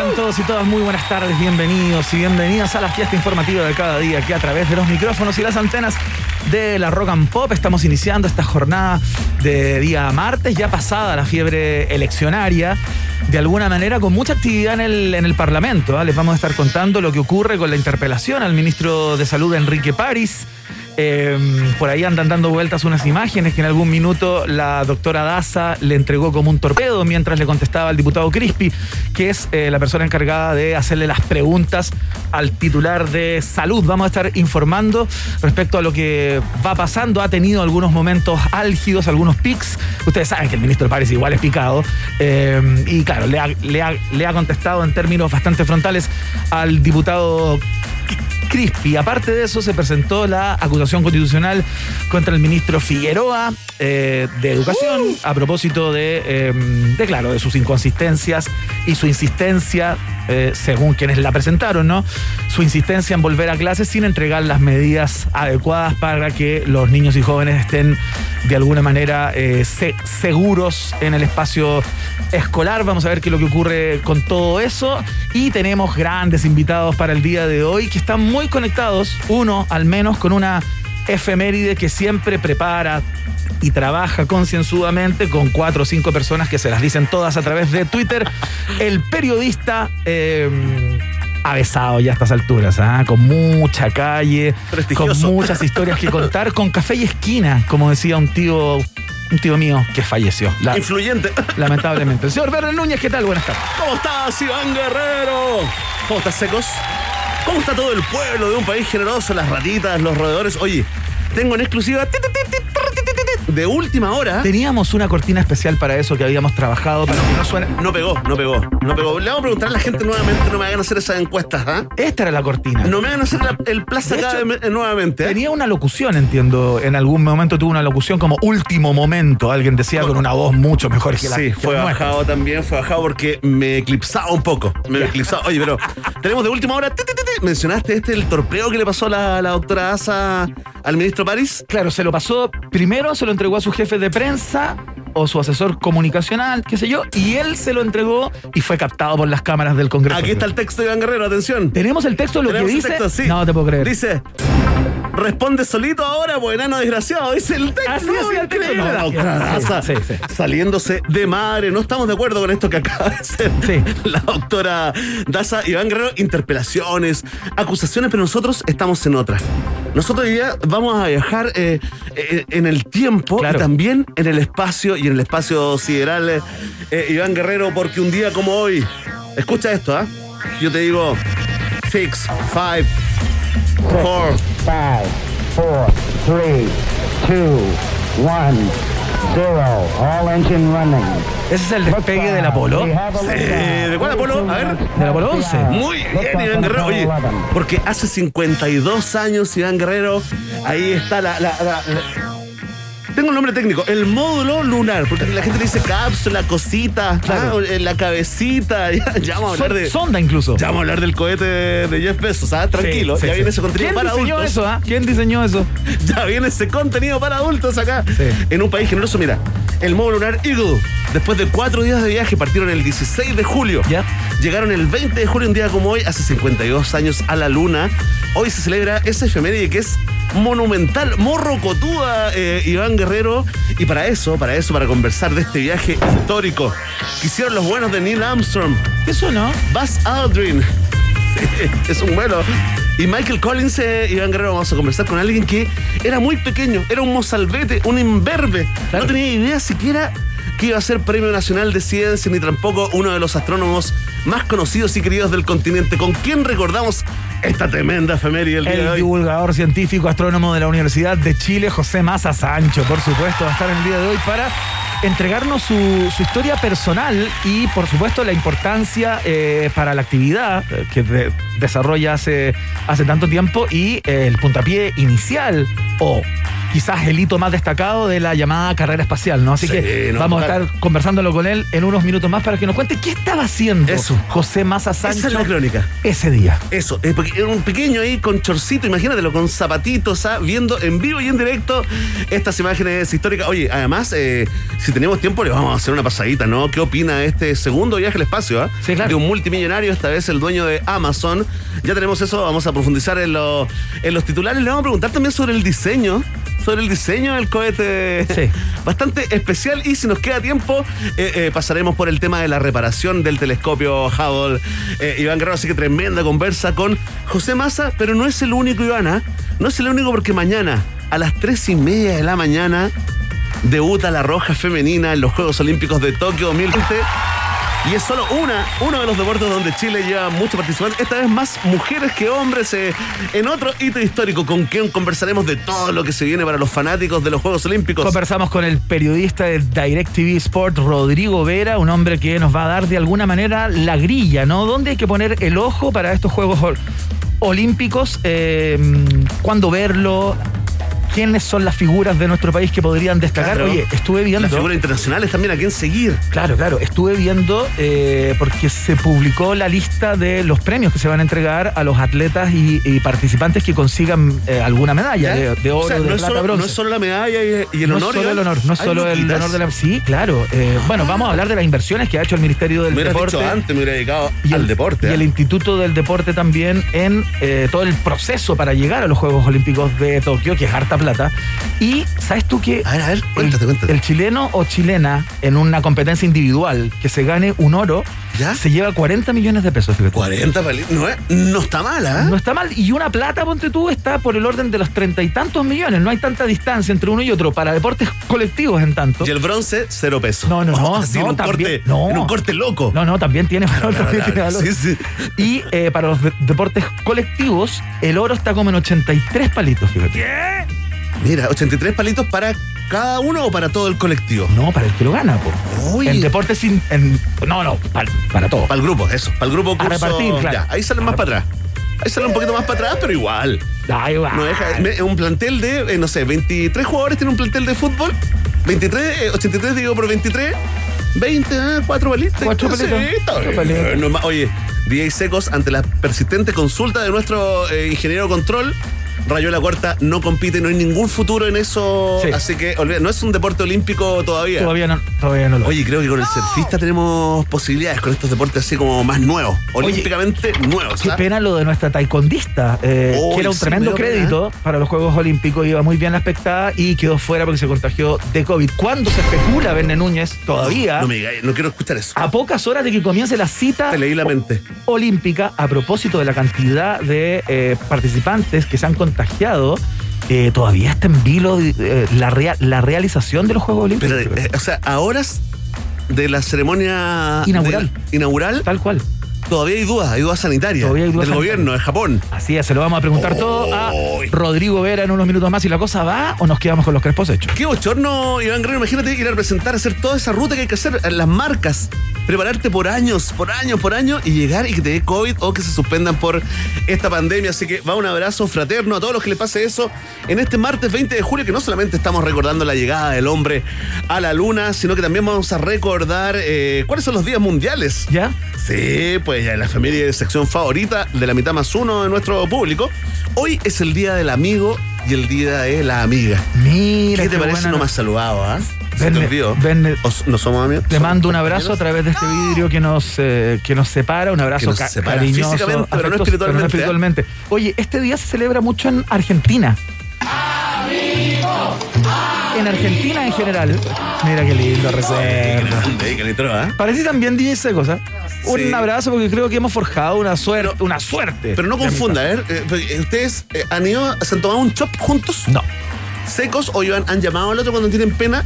Todos y todas muy buenas tardes, bienvenidos y bienvenidas a la fiesta informativa de cada día que a través de los micrófonos y las antenas de la Rock and Pop estamos iniciando esta jornada de día martes, ya pasada la fiebre eleccionaria, de alguna manera con mucha actividad en el, en el Parlamento. ¿ah? Les vamos a estar contando lo que ocurre con la interpelación al ministro de Salud Enrique París. Eh, por ahí andan dando vueltas unas imágenes que en algún minuto la doctora Daza le entregó como un torpedo mientras le contestaba al diputado Crispi, que es eh, la persona encargada de hacerle las preguntas al titular de salud. Vamos a estar informando respecto a lo que va pasando. Ha tenido algunos momentos álgidos, algunos pics. Ustedes saben que el ministro Párez igual es picado. Eh, y claro, le ha, le, ha, le ha contestado en términos bastante frontales al diputado Crispi. Aparte de eso, se presentó la acusación constitucional contra el ministro Figueroa eh, de Educación a propósito de, eh, de, claro, de sus inconsistencias y su insistencia, eh, según quienes la presentaron, ¿no? Su insistencia en volver a clases sin entregar las medidas adecuadas para que los niños y jóvenes estén de alguna manera se seguros en el espacio escolar. Vamos a ver qué es lo que ocurre con todo eso. Y tenemos grandes invitados para el día de hoy que están muy conectados, uno al menos con una efeméride que siempre prepara y trabaja concienzudamente con cuatro o cinco personas que se las dicen todas a través de Twitter. El periodista... Eh, avesado ya a estas alturas, ¿ah? con mucha calle, con muchas historias que contar, con café y esquina, como decía un tío un tío mío que falleció. La, Influyente. Lamentablemente. El señor Verne Núñez, ¿qué tal? Buenas tardes. ¿Cómo estás, Iván Guerrero? ¿Cómo estás, Secos? ¿Cómo está todo el pueblo de un país generoso? Las ratitas, los roedores. Oye, tengo en exclusiva de última hora. Teníamos una cortina especial para eso que habíamos trabajado para que no suene. No pegó, no pegó, no pegó. Le vamos a preguntar a la gente nuevamente, no me hagan hacer esas encuestas, ¿ah? Esta era la cortina. No me hagan hacer la, el plaza acá de, nuevamente. ¿eh? Tenía una locución, entiendo. En algún momento tuvo una locución como último momento. Alguien decía con una voz mucho mejor que la Sí, fue bajado también, fue bajado porque me eclipsaba un poco. Me eclipsaba. Oye, pero tenemos de última hora. Mencionaste este, el torpeo que le pasó la, la doctora Asa al ministro París. Claro, se lo pasó. Primero se lo entregó a su jefe de prensa o su asesor comunicacional, qué sé yo, y él se lo entregó y fue captado por las cámaras del Congreso. Aquí está el texto de Iván Guerrero, atención. ¿Tenemos el texto de lo que dice? Texto, sí. No te puedo creer. Dice. Responde solito ahora, pues enano desgraciado. Dice el texto. Así es el texto. No, la doctora sí. saliéndose de madre. No estamos de acuerdo con esto que acaba de hacer la doctora Daza. Iván Guerrero, interpelaciones, acusaciones, pero nosotros estamos en otra. Nosotros hoy día vamos a viajar eh, eh, en el tiempo Claro. y también en el espacio y en el espacio sideral, eh, eh, Iván Guerrero, porque un día como hoy, escucha esto, ¿ah? Yo te digo, six, five, four, five, four, three, two, one, zero. All engine running. Ese es el despegue del Apolo. ¿De cuál Apolo? A ver. Del Apolo 11. Muy bien, Iván Guerrero. Oye, porque hace 52 años, Iván Guerrero, ahí está la. la- la- la- Tengo un nombre técnico, el módulo lunar, porque la gente le dice cápsula, cosita, Claro. ah, la cabecita, ya, ya vamos a hablar de. Sonda incluso. Ya vamos a hablar del cohete de Jeff Bezos, ¿ah? Tranquilo, Sí, sí, ya viene ese contenido ¿Quién para diseñó adultos. eso? ah? ¿Quién diseñó eso? Ya viene ese contenido para adultos acá. En un país generoso, mira, el módulo lunar Eagle, después de cuatro días de viaje, partieron el 16 de julio. Ya. Llegaron el 20 de julio, un día como hoy, hace 52 años a la luna. Hoy se celebra esa efeméride que es monumental, morrocotuda, eh, Iván Guerrero. Y para eso, para eso, para conversar de este viaje histórico que hicieron los buenos de Neil Armstrong, Eso no. Buzz Aldrin. Sí, es un vuelo. Y Michael Collins, eh, Iván Guerrero, vamos a conversar con alguien que era muy pequeño, era un mozalbete, un imberbe. No tenía idea siquiera que iba a ser Premio Nacional de Ciencia, ni tampoco uno de los astrónomos más conocidos y queridos del continente. ¿Con quién recordamos esta tremenda efeméride del día de El hoy? divulgador científico astrónomo de la Universidad de Chile, José Maza Sancho, por supuesto, va a estar en el día de hoy para entregarnos su, su historia personal y, por supuesto, la importancia eh, para la actividad eh, que de- desarrolla hace, hace tanto tiempo y eh, el puntapié inicial o quizás el hito más destacado de la llamada carrera espacial, ¿no? Así Sí, que no, vamos a estar conversándolo con él en unos minutos más para que nos cuente qué estaba haciendo Eso. José Maza Sancho Esa es la crónica. ese día. Eso, era un pequeño ahí con chorcito, imagínatelo, con zapatitos, ¿ah? viendo en vivo y en directo estas imágenes históricas. Oye, además, eh, si tenemos tiempo, le vamos a hacer una pasadita, ¿no? ¿Qué opina de este segundo viaje al espacio? ah? Sí, claro. De un multimillonario, esta vez el dueño de Amazon. Ya tenemos eso, vamos a profundizar en, lo- en los titulares. Le vamos a preguntar también sobre el diseño, sobre el diseño del cohete. Sí. Bastante especial y si nos queda tiempo, eh, eh, pasaremos por el tema de la reparación del telescopio Hubble. Eh, Iván Guerrero, así que tremenda conversa con José Massa, pero no es el único, Ivana. No es el único porque mañana, a las tres y media de la mañana, debuta la Roja Femenina en los Juegos Olímpicos de Tokio 2020. Y es solo una, uno de los deportes donde Chile lleva muchos participantes, esta vez más mujeres que hombres, eh, en otro hito histórico con quien conversaremos de todo lo que se viene para los fanáticos de los Juegos Olímpicos. Conversamos con el periodista de DirecTV Sport, Rodrigo Vera, un hombre que nos va a dar de alguna manera la grilla, ¿no? ¿Dónde hay que poner el ojo para estos Juegos ol- Olímpicos? Eh, ¿Cuándo verlo? ¿Quiénes son las figuras de nuestro país que podrían destacar? Claro. Oye, estuve viendo... Las figuras internacionales también a quién seguir. Claro, claro. Estuve viendo eh, porque se publicó la lista de los premios que se van a entregar a los atletas y, y participantes que consigan eh, alguna medalla de, de oro, O sea, de no, es plata, solo, bronce. no es solo la medalla y, y el no honor. es solo el honor, no es solo el honor de la. Sí, claro. Eh, bueno, vamos a hablar de las inversiones que ha hecho el Ministerio del Me Deporte. dicho antes, me hubiera dedicado y al el, deporte. Y el Instituto del Deporte también en todo el proceso para llegar a los Juegos Olímpicos de Tokio, que es harta plata. Y, ¿sabes tú que A ver, a ver, el, cuéntate, cuéntate. el chileno o chilena en una competencia individual que se gane un oro ¿Ya? se lleva 40 millones de pesos? fíjate. 40 palitos. No, es- no está mala, ¿ah? No está mal. Y una plata, ponte tú, está por el orden de los treinta y tantos millones. No hay tanta distancia entre uno y otro para deportes colectivos en tanto. Y el bronce, cero pesos. No, no, no, Así no, en, un también- corte, no. en un corte loco. No, no, también tiene valor. Claro, también claro, tiene valor. sí, sí. Y eh, para los de- deportes colectivos, el oro está como en 83 palitos, fíjate. Mira, 83 palitos para cada uno o para todo el colectivo. No, para el que lo gana, po. En deportes sin. en- no, no, para, para todo. Para el grupo, eso. Para el grupo A curso. repartir, claro. Ya, ahí salen más para atrás. Ahí salen un poquito más para atrás, pero igual. Ahí va. No deja, me- un plantel de, eh, no sé, 23 jugadores tiene un plantel de fútbol. 23, eh, 83 digo por 23. 20, ah, 4 palitos. Cuatro Sí, palitos. No es Oye, DJ Secos, ante la persistente consulta de nuestro eh, ingeniero control, Rayo la Cuarta no compite, no hay ningún futuro en eso. Sí. Así que olvida, no es un deporte olímpico todavía. Todavía no, todavía no lo Oye, creo que con el surfista tenemos posibilidades con estos deportes así como más nuevos, olímpicamente nuevos. Qué ¿ah? pena lo de nuestra taekwondista, eh, que era un sí, tremendo pena. crédito para los Juegos Olímpicos, iba muy bien la expectada y quedó fuera porque se contagió de COVID. ¿Cuándo se especula, Verne Núñez? Todavía. No me digáis, no quiero escuchar eso. a pocas horas de que comience la cita Te leí la mente. olímpica, a propósito de la cantidad de eh, participantes que se han contagiado, eh, todavía está en vilo eh, la, rea- la realización de los Juegos Olímpicos. Pero, eh, o sea, a horas de la ceremonia Inaugural. de- inaugural, Tal cual. Todavía hay dudas, hay dudas sanitarias Todavía hay dudas del sanitarias. gobierno de Japón. Así es, se lo vamos a preguntar todo a. Rodrigo Vera en unos minutos más. ¿Y la cosa va o nos quedamos con los crespos hechos? Qué bochorno, Iván Guerrero. Imagínate ir a representar, hacer toda esa ruta que hay que hacer, eh, las marcas, prepararte por años, por años, por años y llegar y que te dé COVID o que se suspendan por esta pandemia. Así que va un abrazo fraterno a todos los que le pase eso en este martes 20 de julio, que no solamente estamos recordando la llegada del hombre a la luna, sino que también vamos a recordar eh, cuáles son los días mundiales. ¿Ya? Sí, pues en la familia de sección favorita de la mitad más uno de nuestro público. Hoy es el día del amigo y el día de la amiga. Mira. ¿Qué te parece buena no más saludado, ah? Te Verne- olvidó. Verne- ¿O s- ¿No somos amigos? Te ¿Somos mando un abrazo a través de este vidrio que nos, eh, que nos separa, un abrazo ca- separa cariñoso, físicamente, pero no espiritualmente, ¿eh? espiritualmente. Oye, este día se celebra mucho en Argentina. En Argentina en general. Mira qué lindo recuerdo. grande, ¿ah? Parece también DJ Secos, ¿ah? un Sí. abrazo porque creo que hemos forjado una suerte. una suerte. Pero no de confunda, amistad. ¿eh? Eh, ¿Ustedes eh, han ido, se han tomado un chop juntos? No. secos o iban- han llamado al otro cuando tienen pena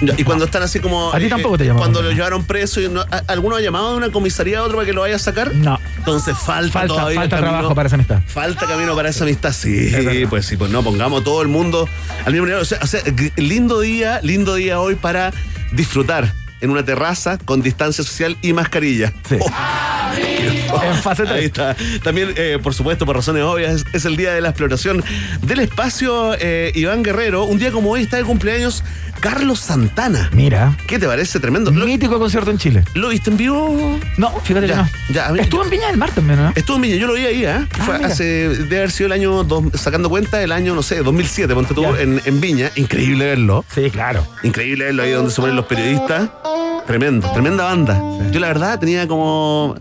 y cuando están así como A ti eh, tampoco te llamaron. cuando lo llevaron preso y no- a- alguno ha llamado a una comisaría a otro para que lo vaya a sacar No. entonces falta Falta, todavía falta trabajo para esa amistad. falta camino para esa amistad sí verdad. pues sí pues no pongamos todo el mundo al mismo nivel o sea, o sea, gr- lindo día lindo día hoy para disfrutar en una terraza con distancia social y mascarilla Sí. Oh, En fase Ahí 3. está. También, eh, por supuesto, por razones obvias, es, es el día de la exploración del espacio. eh, Iván Guerrero, un día como hoy está de cumpleaños Carlos Santana. Mira. ¿Qué te parece? Tremendo. ¿Lo, Mítico concierto en Chile. lo viste en vivo? No, fíjate Ya, que no. ya, a mí- Estuvo en Viña del Mar también, ¿no? Estuvo en Viña, yo lo vi ahí, ¿eh? Ah, Fue mira. hace, debe haber sido el año, dos- sacando cuenta, el año, no sé, 2007, ponte tú, Ya. en, en Viña. Increíble verlo. Sí, claro. Increíble verlo ahí donde se ponen los periodistas. Tremendo, tremenda banda. Yo la verdad tenía como,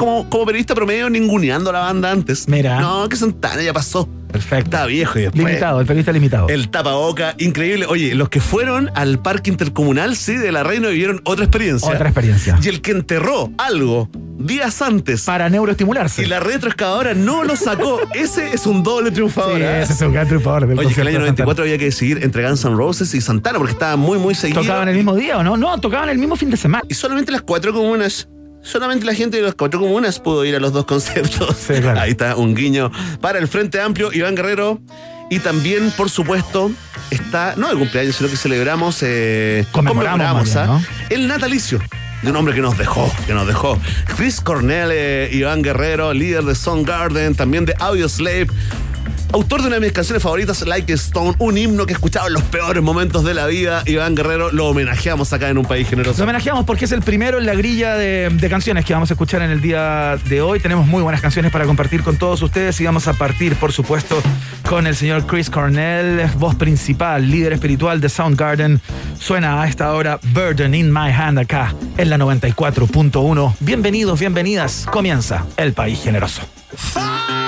como, como periodista promedio ninguneando a la banda antes. Mira. No, que Santana ya pasó. Perfecto. Está viejo y después. Limitado, el periodista limitado. El tapaboca, increíble. Oye, los que fueron al parque intercomunal, sí, de la Reina vivieron otra experiencia. Otra experiencia. Y el que enterró algo días antes Para neuroestimularse. y la retroexcavadora no lo sacó, ese es un doble triunfador. Sí, ¿eh? ese es un gran triunfador del Oye, que el año de 94 había que decidir entre Guns N' Roses y Santana porque estaba muy, muy seguido. ¿Tocaban el mismo día o no? No, tocaban el mismo fin de semana. Y solamente las cuatro comunas. Solamente la gente de las cuatro comunas pudo ir a los dos conciertos. Sí, claro. Ahí está un guiño para el Frente Amplio, Iván Guerrero. Y también, por supuesto, está, no de cumpleaños, sino que celebramos, eh, Conmemoramos, ¿ah? ¿no? el natalicio de un hombre que nos dejó, que nos dejó. Chris Cornell, eh, Iván Guerrero, líder de Soundgarden, también de Audioslave. Autor de una de mis canciones favoritas, Like a Stone, un himno que he escuchado en los peores momentos de la vida. Iván Guerrero, lo homenajeamos acá en un país Lo generoso. homenajeamos porque es el primero en la grilla de, de canciones que vamos a escuchar en el día de hoy. Tenemos muy buenas canciones para compartir con todos ustedes y vamos a partir, por supuesto, con el señor Chris Cornell, voz principal, líder espiritual de Soundgarden. Suena a esta hora Burden in My Hand acá en la 94.1. Bienvenidos, bienvenidas. Comienza El País Generoso. Follow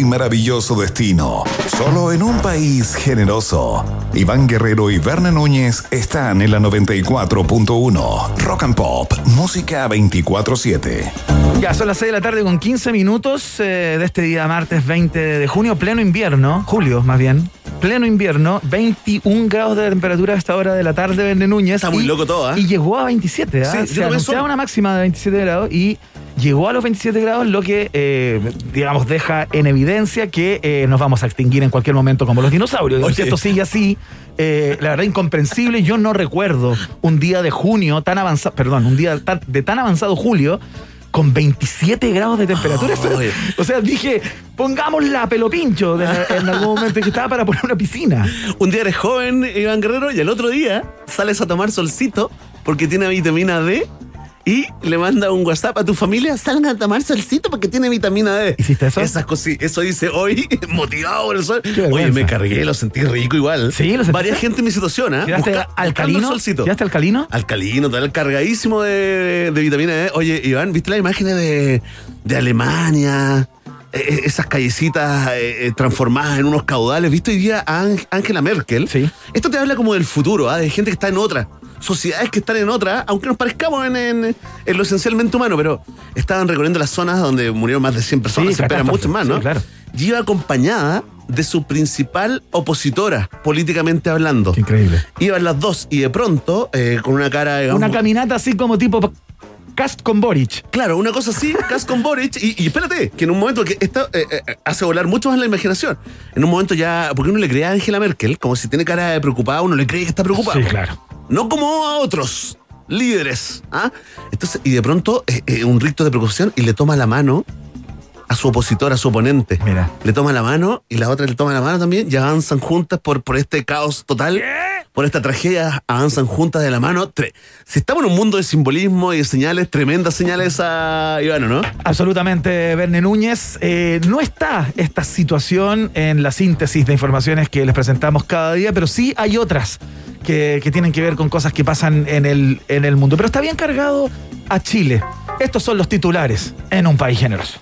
y maravilloso destino. Solo en un país generoso. Iván Guerrero y Berna Núñez están en la 94.1. Rock and Pop, música 24-7. Ya son las 6 de la tarde con 15 minutos eh, de este día martes 20 de junio, pleno invierno, julio más bien. Pleno invierno, 21 grados de temperatura a esta hora de la tarde, Verne Núñez. Está muy y- loco todo, ¿ah? Y llegó a 27, ¿ah? Sí, Se anunciaba una máxima de 27 grados y llegó a los 27 grados, lo que, eh, digamos, deja en evidencia que eh, nos vamos a extinguir en cualquier momento como los dinosaurios. Oye. Esto sigue así, eh, la verdad, incomprensible. Yo no recuerdo un día de junio tan avanzado, perdón, un día de tan avanzado julio con 27 grados de temperatura. O sea, dije, pongámosla a pelo pincho de- en algún momento que estaba para poner una piscina. Un día eres joven, Iván Guerrero, y el otro día sales a tomar solcito porque tiene vitamina D y le manda un WhatsApp a tu familia, salgan a tomar solcito porque tiene vitamina D. ¿Hiciste eso? Esas cosas, eso dice hoy, motivado por el sol. Oye, me cargué, lo sentí rico igual. Sí, lo sentiste. Varias gente en mi situación, ¿ah? ¿Quedaste Busca- alcalino? solcito. ¿Quedaste alcalino? Alcalino, tal, cargadísimo de, de vitamina D. Oye, Iván, ¿viste las imágenes de, de Alemania? Eh, eh, esas callecitas eh, eh, transformadas en unos caudales. ¿Viste hoy día a Ang- Angela Merkel? Sí. Esto te habla como del futuro, ¿ah? de gente que está en otra. Sociedades que están en otra, aunque nos parezcamos en, en- en lo esencialmente humano, pero estaban recorriendo las zonas donde murieron más de 100 personas, Sí, se esperan muchos más, ¿no? Sí, claro. Y iba acompañada de su principal opositora, políticamente hablando. Qué increíble. Iban las dos y de pronto, eh, con una cara, digamos, Una caminata así como tipo cast con Boric. Claro, una cosa así, Cas con Boric, y, y espérate, que en un momento que esto eh, eh, hace volar mucho más la imaginación. En un momento ya, porque uno le cree a Angela Merkel, como si tiene cara de preocupada, uno le cree que está preocupado. Sí, claro. No como a otros líderes. ¿ah? Entonces, y de pronto, eh, eh, un rito de preocupación y le toma la mano a su opositor, a su oponente. Mira. Le toma la mano y la otra le toma la mano también y avanzan juntas por, por este caos total. Por esta tragedia, avanzan juntas de la mano. Si estamos en un mundo de simbolismo y de señales, tremendas señales a Ivano, ¿no? Absolutamente, Verne Núñez. Eh, no está esta situación en la síntesis de informaciones que les presentamos cada día, pero sí hay otras que, que tienen que ver con cosas que pasan en el, en el mundo. Pero está bien cargado a Chile. Estos son los titulares en un país generoso.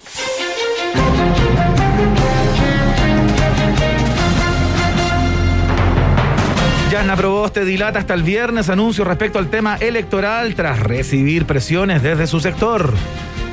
Yasna Proboste dilata hasta el viernes anuncio respecto al tema electoral tras recibir presiones desde su sector.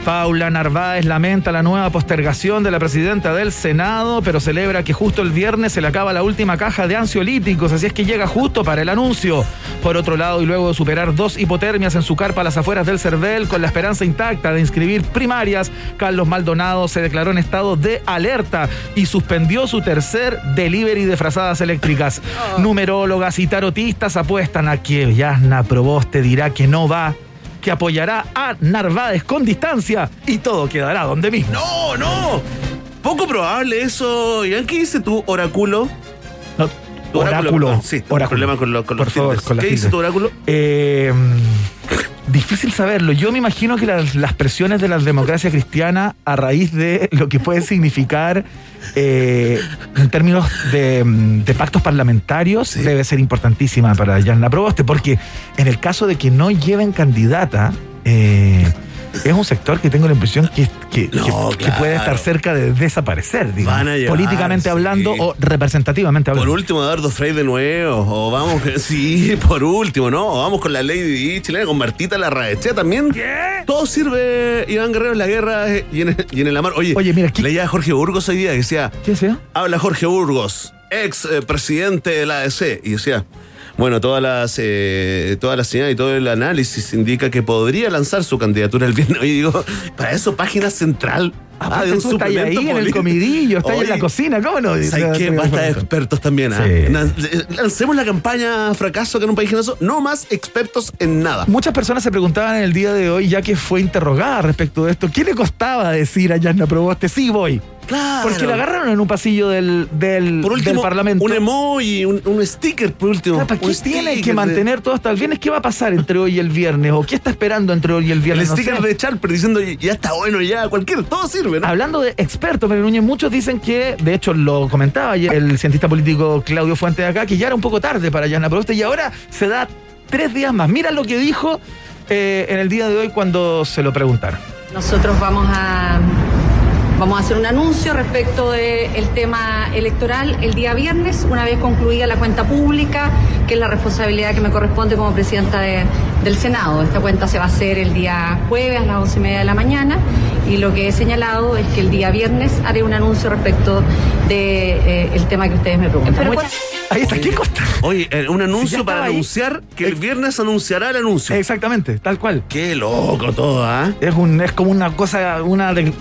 Paula Narváez lamenta la nueva postergación de la presidenta del Senado, pero celebra que justo el viernes se le acaba la última caja de ansiolíticos, así es que llega justo para el anuncio. Por otro lado, y luego de superar dos hipotermias en su carpa a las afueras del Cervel, con la esperanza intacta de inscribir primarias, Carlos Maldonado se declaró en estado de alerta y suspendió su tercer delivery de frazadas eléctricas. Numerólogas y tarotistas apuestan a que Yasna Proboste dirá que no va que apoyará a Narváez con distancia y todo quedará donde mismo. No, no. Poco probable eso. Iván, ¿qué dice tu oráculo? No, Tu oráculo. Sí, oráculo. problema con, lo- con Por los favor, con ¿Qué dice tu oráculo? Eh, difícil saberlo. Yo me imagino que las, las presiones de la democracia cristiana a raíz de lo que puede significar eh, en términos de, de pactos parlamentarios debe ser importantísima para Yanna Proboste, porque en el caso de que no lleven candidata, eh, es un sector que tengo la impresión que, que- No, que- que puede estar cerca de desaparecer, digamos, Van a llegar, políticamente sí. hablando o representativamente Por hablando. último, Eduardo Frey de nuevo. O vamos, sí, por último, ¿no? O vamos con la Lady chilena, con Martita Larraechea también. Todo sirve, Iván Guerrero, en la guerra y en, y en el amor. Oye, Oye, mira, ¿qué- leía a Jorge Burgos hoy día que decía, ¿Qué decía? habla Jorge Burgos, ex eh, presidente de la ADC, y decía, bueno, todas las, eh, todas las señales y todo el análisis indica que podría lanzar su candidatura el viernes. Oye, digo, para eso, página central. Ah, de un tú estás ahí en el comidillo, estás en la cocina, ¿cómo no? ¿Sabes qué? Basta de expertos también. Sí. Na- Lancemos la campaña fracaso que en un país generoso. No más expertos en nada. Muchas personas se preguntaban en el día de hoy, ya que fue interrogada respecto de esto, ¿qué le costaba decir a Yasna Proboste, sí voy? Claro. Porque la agarraron en un pasillo del, del, Por último, del Parlamento. un emoji, un, un sticker, por último. Claro, ¿Para Un qué tiene que de- mantener todo hasta el viernes? ¿Qué va a pasar entre hoy y el viernes? ¿O qué está esperando entre hoy y el El viernes? No sticker sé. de Charper diciendo ya está bueno, ya cualquier, todo sirve, ¿no? Hablando de expertos, Pedro Núñez, muchos dicen que, de hecho lo comentaba ayer el cientista político Claudio Fuentes de acá, que ya era un poco tarde para Yana Proboste y ahora se da tres días más. Mira lo que dijo eh, en el día de hoy cuando se lo preguntaron. Nosotros vamos a, Vamos a hacer un anuncio respecto del tema electoral el día viernes, una vez concluida la cuenta pública, que es la responsabilidad que me corresponde como presidenta de- del Senado. Esta cuenta se va a hacer el día jueves a las once y media de la mañana y lo que he señalado es que el día viernes haré un anuncio respecto del tema que ustedes me preguntan. Ahí está, ¿qué costa? Oye, eh, un anuncio para ahí. anunciar que el viernes anunciará el anuncio. Exactamente, tal cual. Qué loco todo, ¿ah? Es, un, es como una cosa, una de-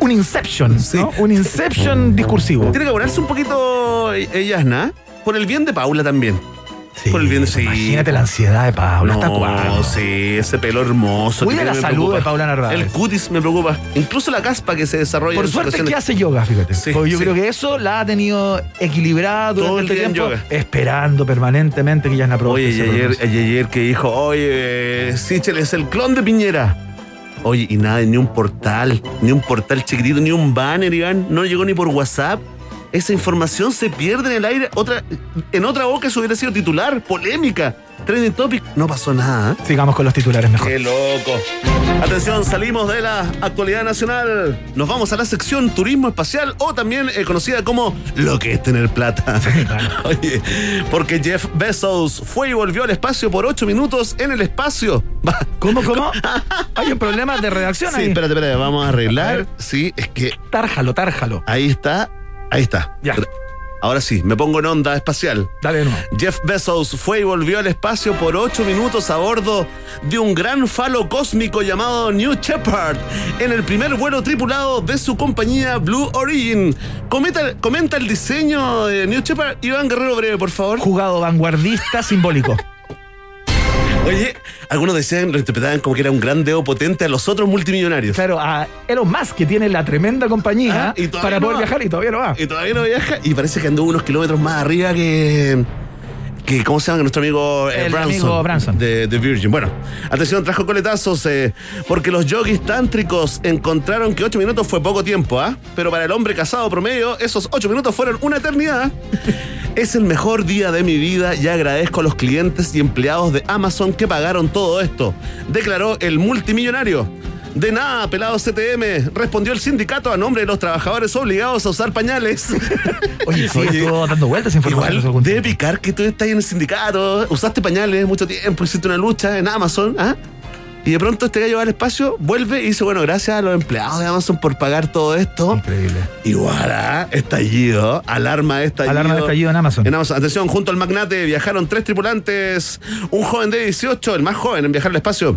un inception, Sí. ¿no? Un inception discursivo. Tiene que ponerse un poquito eh, Yasna, por el bien de Paula también. Sí, por el bien, sí. Imagínate la ansiedad de Paula. ¿Hasta no, cuándo? sí, ese pelo hermoso. Cuida la me salud preocupa. de Paula Narváez. El cutis me preocupa. Incluso la caspa que se desarrolla Por en suerte que hace yoga, fíjate. Sí, Porque yo sí. creo que eso la ha tenido equilibrada durante Todo el este día en tiempo, yoga. esperando permanentemente que ya no Oye, y ayer, ayer que dijo, oye, Sichel es el clon de Piñera. Oye, y nada, ni un portal, ni un portal chiquitito, ni un banner, Iván, no llegó ni por WhatsApp. Esa información se pierde en el aire. Otra, en otra boca eso hubiera sido titular, polémica, trending topic. No pasó nada. ¿eh? Sigamos con los titulares mejor. ¡Qué loco! Atención, salimos de la actualidad nacional. Nos vamos a la sección turismo espacial o también eh, conocida como lo que es tener plata. Oye, porque Jeff Bezos fue y volvió al espacio por ocho minutos en el espacio. ¿Cómo, cómo? Hay un problema de redacción Sí, ahí. espérate, espérate, vamos a arreglar. Sí, es que Tárjalo, tárjalo. ahí está, ahí está. Ya. Ahora sí, me pongo en onda espacial. Dale nuevo. Jeff Bezos fue y volvió al espacio por ocho minutos a bordo de un gran falo cósmico llamado New Shepard en el primer vuelo tripulado de su compañía Blue Origin. Comenta, comenta el diseño de New Shepard. Iván Guerrero Breve, por favor. Jugado vanguardista simbólico. Oye, algunos decían, lo interpretaban como que era un gran dedo potente a los otros multimillonarios. Claro, a Elon Musk, que tiene la tremenda compañía Ah, y para no poder va. viajar y todavía no va. Y todavía no viaja y parece que andó unos kilómetros más arriba que. Que ¿Cómo se llama? Nuestro amigo eh, El Branson. amigo Branson. De, de Virgin. Bueno, atención, trajo coletazos eh, porque los yogis tántricos encontraron que ocho minutos fue poco tiempo, ¿ah? Pero para el hombre casado promedio, esos ocho minutos fueron una eternidad. Es el mejor día de mi vida y agradezco a los clientes y empleados de Amazon que pagaron todo esto, declaró el multimillonario. De nada, pelado CTM, respondió el sindicato a nombre de los trabajadores obligados a usar pañales. Oye, sí, Oye, estuvo dando vueltas información. Igual debe picar que tú estás en el sindicato, usaste pañales mucho tiempo, hiciste una lucha en Amazon, ¿ah? Y de pronto este gallo va al espacio, vuelve y dice, bueno, gracias a los empleados de Amazon por pagar todo esto. Increíble. Igual, ¿ah? estallido, alarma de estallido. Alarma de estallido en Amazon. En Amazon. Atención, junto al magnate viajaron tres tripulantes, un joven de 18, el más joven en viajar al espacio,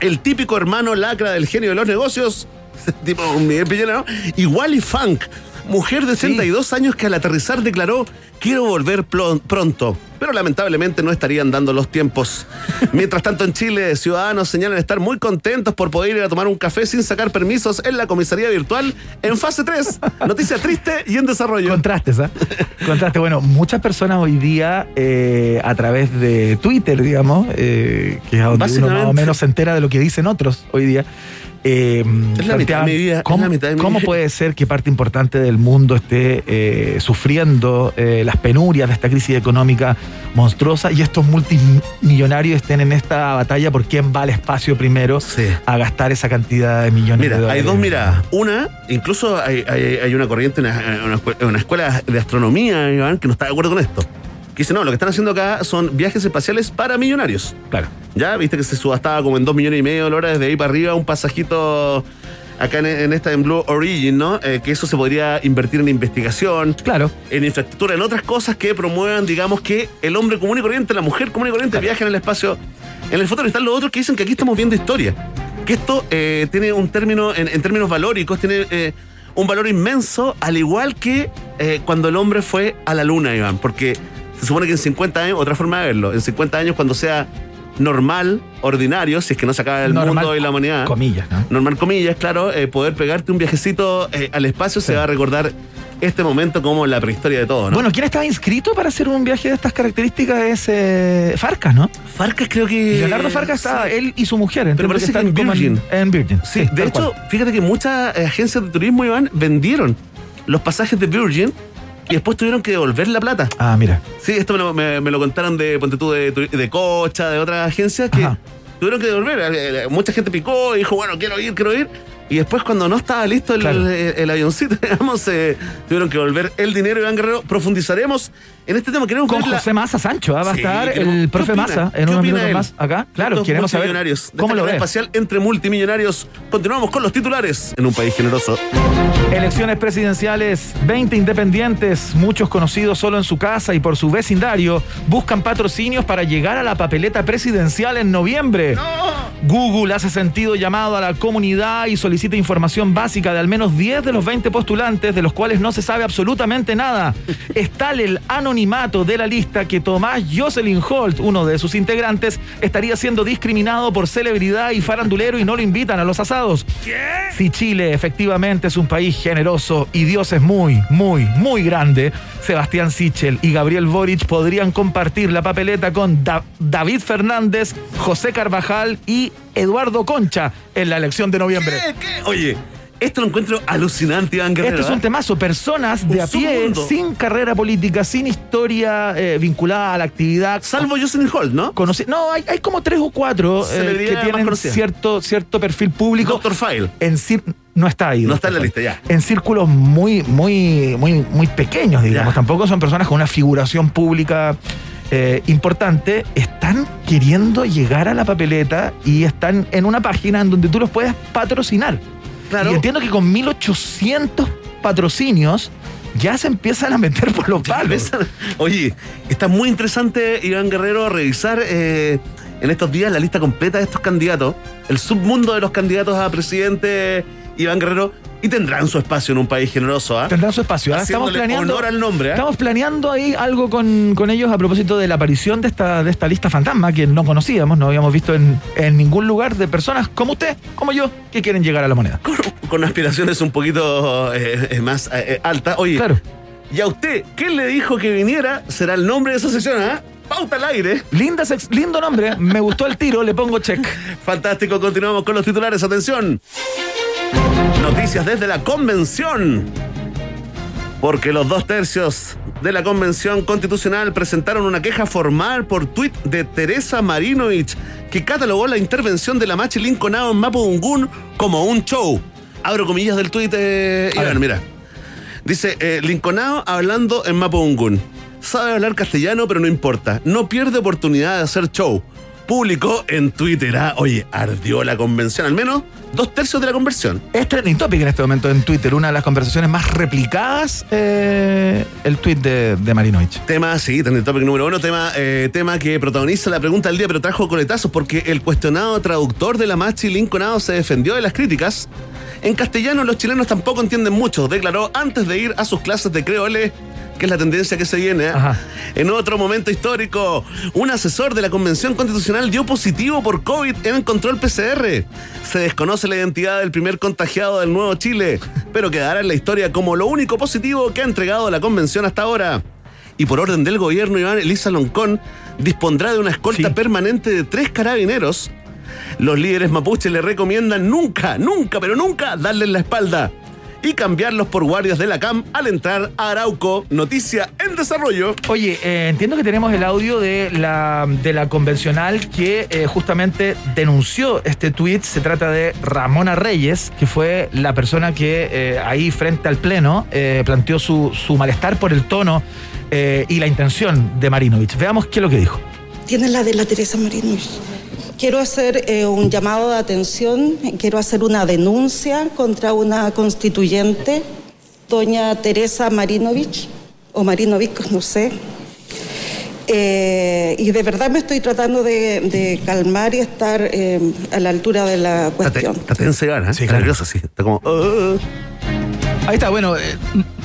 el típico hermano lacra del genio de los negocios, tipo Miguel Piñera, ¿no? Y Wally Funk, mujer de 32 años que al aterrizar declaró, quiero volver pronto. Pero lamentablemente no estarían dando los tiempos. Mientras tanto en Chile, ciudadanos señalan estar muy contentos por poder ir a tomar un café sin sacar permisos en la comisaría virtual en fase 3. Noticia triste y en desarrollo. Contrastes, ¿ah? Contrastes. Bueno, muchas personas hoy día, eh, a través de Twitter, digamos, eh, que es donde uno más o menos se entera de lo que dicen otros hoy día. Eh, Es la mitad de mi vida, es ¿Cómo, la mitad de mi cómo vida. puede ser que parte importante del mundo esté eh, sufriendo eh, las penurias de esta crisis económica monstruosa y estos multimillonarios estén en esta batalla por quién va al espacio primero Sí. a gastar esa cantidad de millones de dólares? hay dos miradas. Una, incluso hay, hay- hay una corriente en una, una escuela de astronomía, Iván, que no está de acuerdo con esto. Que dice, no, lo que están haciendo acá son viajes espaciales para millonarios. Claro. Ya, viste que se subastaba como en dos millones y medio de dólares desde ahí para arriba un pasajito acá en, en esta en Blue Origin, ¿no? Eh, que eso se podría invertir en investigación, Claro. en infraestructura, en otras cosas que promuevan, digamos, que el hombre común y corriente, la mujer común y corriente viaje en el espacio. En el futuro están los otros que dicen que aquí estamos viendo historia. Que esto eh, tiene un término, en, en términos valóricos, tiene eh, un valor inmenso, al igual que cuando el hombre fue a la luna, Iván. Porque se supone que en 50 años, otra forma de verlo, en 50 años cuando sea normal, ordinario, si es que no se acaba el Normal, mundo y la humanidad Comillas, ¿no? normal comillas, claro, eh, poder pegarte un viajecito eh, al espacio se va a recordar este momento como la prehistoria de todo, ¿no? Bueno, ¿quién estaba inscrito para hacer un viaje de estas características? Es eh, Farcas, ¿no? Farcas creo que... Leonardo Farcas estaba, él y su mujer. entiendo parece que están en Virgin. En Virgin. Sí, de hecho, cual. fíjate que muchas agencias de turismo, Iván, vendieron los pasajes de Virgin y después tuvieron que devolver la plata. Ah, mira. Sí, esto me lo, me- me lo contaron de Ponte tú, de, de Cocha, de otras agencias que Ajá. tuvieron que devolver. Eh, eh, Mucha gente picó y dijo, bueno, quiero ir, quiero ir. Y después, cuando no estaba listo el, Claro. el- el avioncito, digamos, eh, tuvieron que volver el dinero. Iván Guerrero, profundizaremos en este tema. Queremos Con ver la- José Massa Sancho, ¿ah? va a Sí, estar queremos- el ¿qué profe? Massa ¿Qué en unos minutos él? más acá. Claro, Estos queremos saber cómo lo ve. espacial entre multimillonarios. Continuamos con los titulares en un país generoso. Elecciones presidenciales, 20 independientes, muchos conocidos solo en su casa y por su vecindario, buscan patrocinios para llegar a la papeleta presidencial en noviembre. Google hace sentido llamado a la comunidad y solicita información básica de al menos 10 de los 20 postulantes, de los cuales no se sabe absolutamente nada. Es tal el anonimato de la lista que Tomás Jocelyn Holt, uno de sus integrantes, estaría siendo discriminado por celebridad y farandulero y no lo invitan a los asados. Si Chile efectivamente es un país generoso y Dios es muy, muy, muy grande, Sebastián Sichel y Gabriel Boric podrían compartir la papeleta con Da- David Fernández, José Carvajal y Eduardo Concha en la elección de noviembre. ¿Qué? ¿Qué? Oye, esto lo encuentro alucinante, Iván Guerrero. Este es un temazo, personas de Un a pie, submundo. sin carrera política, sin historia eh, vinculada a la actividad. Salvo Jocelyn Holt, ¿no? No, hay, hay como tres o cuatro eh, que tienen cierto, cierto perfil público. Doctor File. en no está ahí. No está en la lista, ya. En círculos muy, muy, muy, muy pequeños, digamos. Ya. Tampoco son personas con una figuración pública eh, importante. Están queriendo llegar a la papeleta y están en una página en donde tú los puedes patrocinar. Claro. Y entiendo que con 1800 patrocinios ya se empiezan a meter por los palos. Oye, está muy interesante, Iván Guerrero, revisar eh, en estos días la lista completa de estos candidatos, el submundo de los candidatos a presidente, Iván Guerrero, y tendrán su espacio en un país generoso, ¿ah? Tendrán su espacio. ¿ah? Estamos planeando, honor al nombre, ¿eh? estamos planeando ahí algo con, con ellos a propósito de la aparición de esta, de esta lista fantasma que no conocíamos, no habíamos visto en, en ningún lugar de personas como usted, como yo, que quieren llegar a la moneda. Con, con aspiraciones un poquito eh, eh, más eh, altas. Oye, Claro. ¿y a usted qué le dijo que viniera? Será el nombre de esa sesión, ¿ah? Pauta al aire. Linda sex- lindo nombre, me gustó el tiro, le pongo check. Fantástico, continuamos con los titulares. Atención. Noticias desde la convención. Porque los dos tercios de la convención constitucional presentaron una queja formal por tuit de Teresa Marinovich, que catalogó la intervención de la Machi Lincolnao en Mapudungún como un show. Abro comillas del tuit, eh, A Iván, ver. mira. Dice, eh, Lincolnao hablando en Mapudungún. Sabe hablar castellano, pero no importa. No pierde oportunidad de hacer show. Publicó en Twitter, ah, oye, ardió la convención, al menos dos tercios de la conversión. Es trending topic en este momento en Twitter, una de las conversaciones más replicadas, eh, el tweet de, de Marinovich. Tema, sí, trending topic número uno, tema, eh, tema que protagoniza la pregunta del día, pero trajo coletazos porque el cuestionado traductor de la Machi Lincolnado se defendió de las críticas. En castellano los chilenos tampoco entienden mucho, declaró antes de ir a sus clases de creole, que es la tendencia que se viene. ¿eh? En otro momento histórico, un asesor de la Convención Constitucional dio positivo por COVID en el control PCR. Se desconoce la identidad del primer contagiado del nuevo Chile, pero quedará en la historia como lo único positivo que ha entregado la convención hasta ahora. Y por orden del gobierno, Iván Elisa Loncón dispondrá de una escolta Sí. permanente de tres carabineros. Los líderes mapuche le recomiendan nunca, nunca, pero nunca darles la espalda y cambiarlos por guardias de la CAM al entrar a Arauco. Noticia en desarrollo. Oye, eh, entiendo que tenemos el audio de la, de la convencional que eh, justamente denunció este tuit. Se trata de Ramona Reyes, que fue la persona que eh, ahí frente al Pleno eh, planteó su, su malestar por el tono eh, y la intención de Marinovich. Veamos qué es lo que dijo. Tiene la de la Teresa Marinovich. Quiero hacer eh, un llamado de atención, quiero hacer una denuncia contra una constituyente, doña Teresa Marinovich, o Marinovich, no sé. Eh, y de verdad me estoy tratando de, de calmar y estar eh, a la altura de la cuestión. está tensa ¿eh? Sí, claro. nerviosa, sí. Está como... "Uh". Ahí está, bueno, eh,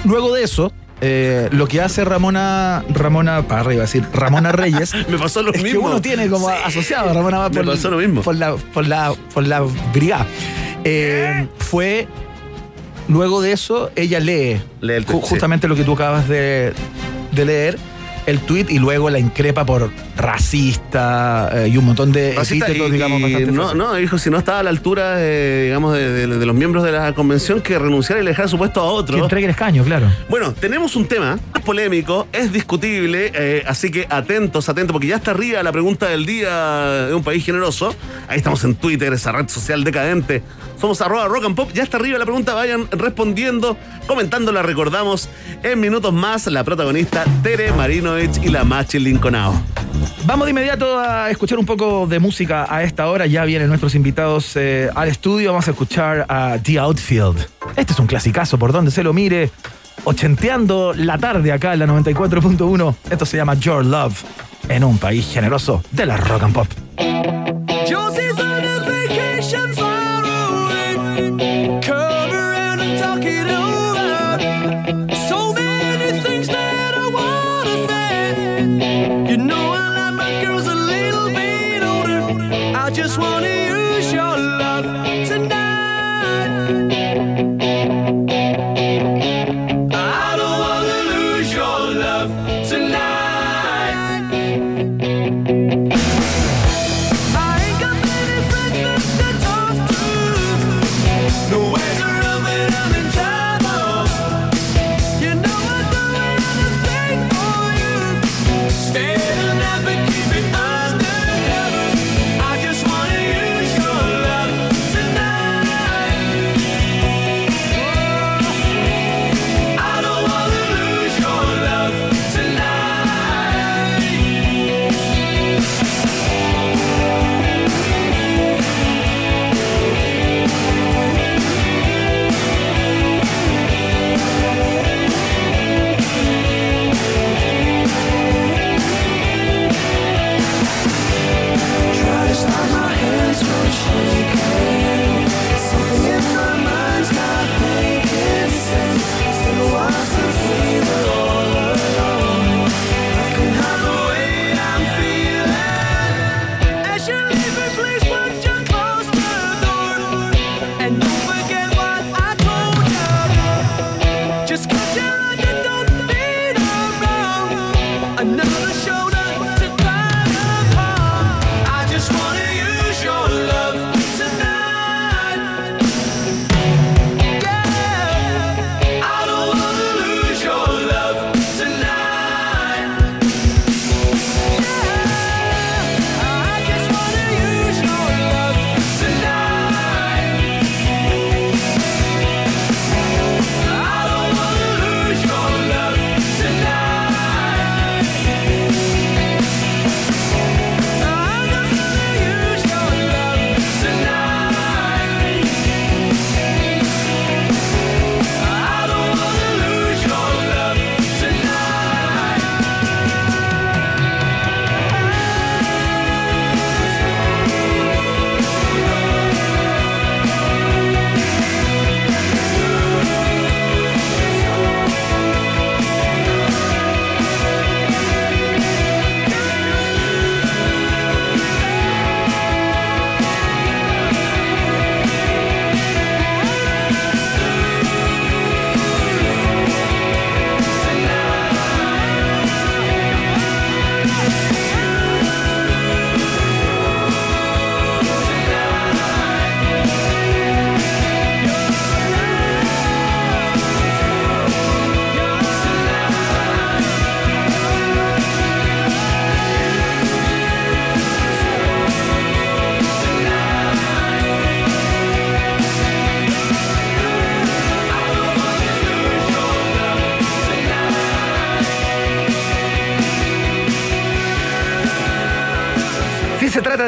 luego de eso, eh, lo que hace Ramona, Ramona, para arriba, decir, Ramona Reyes. Me pasó lo es mismo. que uno tiene como Sí. asociado a Ramona va Me por, pasó lo mismo. por la, por la, por la brigada. Eh, fue luego de eso, ella lee, Lee el sí. justamente lo que tú acabas de, de leer, el tuit y luego la increpa por racista eh, y un montón de epítetos, y- digamos, y bastante no, no, dijo, si no estaba a la altura, eh, digamos, de, de- de los miembros de la convención, que renunciara y le dejara su puesto a Que otro. entregue el escaño, claro. Bueno, tenemos un tema, es polémico, es discutible, eh, así que atentos, atentos, porque ya está arriba la pregunta del día de un país generoso. Ahí estamos en Twitter, esa red social decadente. Somos arroba rock and pop, ya está arriba la pregunta, vayan respondiendo, comentando, la recordamos en minutos más, la protagonista Tere Marinovich y la Machi Lincolnao. Vamos de inmediato a escuchar un poco de música a esta hora. Ya vienen nuestros invitados eh, al estudio. Vamos a escuchar a The Outfield. Este es un clasicazo por donde se lo mire. Ochenteando la tarde acá en la 94.1. Esto se llama Your Love. En un país generoso de la rock and pop.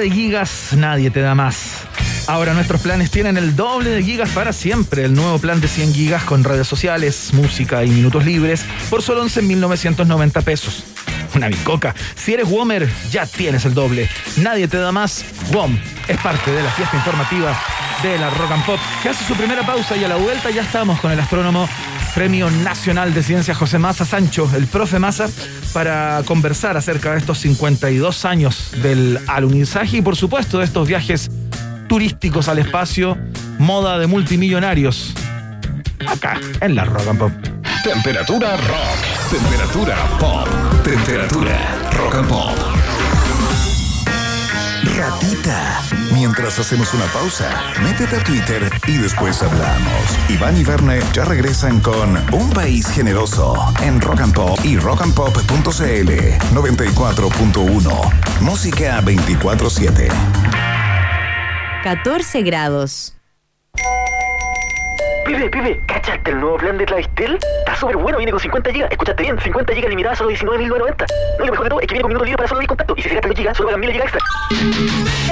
De gigas, nadie te da más. Ahora nuestros planes tienen el doble de gigas para siempre. El nuevo plan de 100 gigas con redes sociales, música y minutos libres por solo 11.990 pesos. Una bicoca. Si eres Womer, ya tienes el doble. Nadie te da más. WOM es parte de la fiesta informativa de la Rock and Pop, que hace su primera pausa y a la vuelta ya estamos con el astrónomo Premio Nacional de Ciencias José Maza Sancho, el profe Maza, para conversar acerca de estos 52 años del alunizaje y por supuesto de estos viajes turísticos al espacio, moda de multimillonarios, acá en la Rock and Pop. Temperatura rock. Temperatura pop. Temperatura rock and pop. Ratita. Mientras hacemos una pausa, métete a Twitter y después hablamos. Iván y Verne ya regresan con Un País Generoso en Rock and Pop y rockandpop.cl 94.1. Música 24-7. 14 grados. Pibe, pibe, ¿cachaste el nuevo plan de Clavistel? Está súper bueno, viene con 50 GB. Escuchaste bien, 50 GB limitadas solo 19.990. No, y lo mejor de todo es que viene con minutos libres para solo ir contacto. Y si se gastan los GB, solo pagan 1000 GB extra.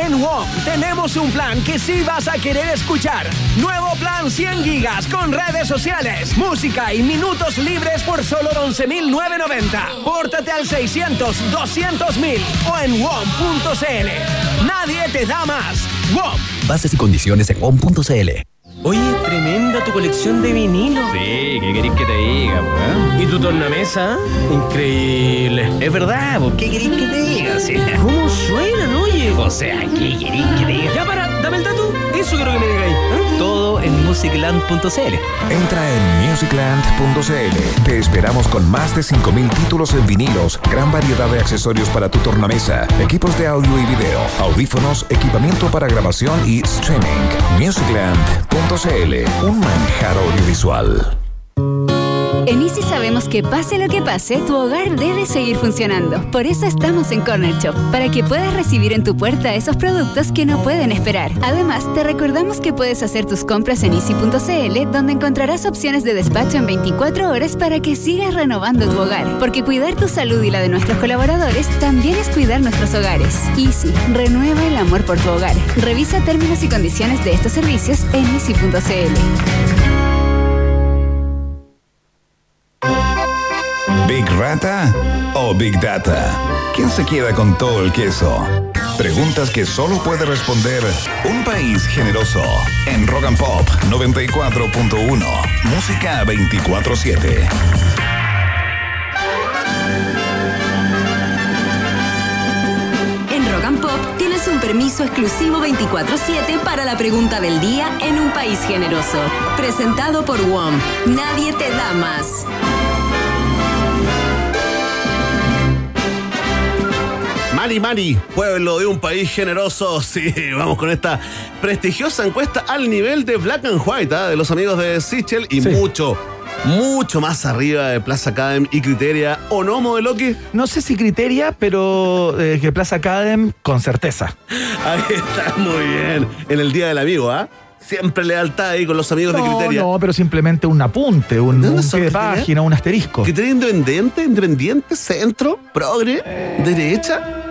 En WOM tenemos un plan que sí vas a querer escuchar. Nuevo plan 100 gigas con redes sociales, música y minutos libres por solo 11.990. Pórtate al 600 200.000 o en WOM.cl. Nadie te da más. WOM. Bases y condiciones en WOM.cl. Oye, tremenda tu colección de vinilos. Sí, ¿qué querés que te diga, weón? ¿Y tu tornamesa? Increíble. Es verdad, ¿qué querés que te diga? Sea, ¿Cómo suenan, oye? o sea, ¿qué querés que te diga? Ya para, dame el dato. Eso quiero que me digáis. ¿eh? Todo en musicland.cl. Entra en musicland.cl. Te esperamos con más de 5.000 títulos en vinilos, gran variedad de accesorios para tu tornamesa, equipos de audio y video, audífonos, equipamiento para grabación y streaming. Musicland.cl, un manjar audiovisual. En Easy sabemos que pase lo que pase, tu hogar debe seguir funcionando. Por eso estamos en Corner Shop, para que puedas recibir en tu puerta esos productos que no pueden esperar. Además, te recordamos que puedes hacer tus compras en easy.cl, donde encontrarás opciones de despacho en 24 horas para que sigas renovando tu hogar. Porque cuidar tu salud y la de nuestros colaboradores también es cuidar nuestros hogares. Easy, renueva el amor por tu hogar. Revisa términos y condiciones de estos servicios en easy.cl. Rata o Big Data? ¿Quién se queda con todo el queso? Preguntas que solo puede responder un país generoso. En Rock and Pop 94.1. Música 24-7. En Rock and Pop tienes un permiso exclusivo 24/7 para la pregunta del día en un país generoso. Presentado por WOM. Nadie te da más. Mari, pueblo de un país generoso. Sí, vamos con esta prestigiosa encuesta al nivel de Black and White, ¿ah? de los amigos de Sichel y Sí. mucho, mucho más arriba de Plaza Academy y Criteria. ¿O no, Modeloki? No sé si criteria, pero eh, que Plaza Academ con certeza. Ahí está, muy bien. En el Día del Amigo, ¿ah? Siempre lealtad ahí con los amigos de No, Criteria. no, pero simplemente un apunte, un, ¿De dónde un pie de página, un asterisco. Criteria independiente, independiente, centro, progre, derecha.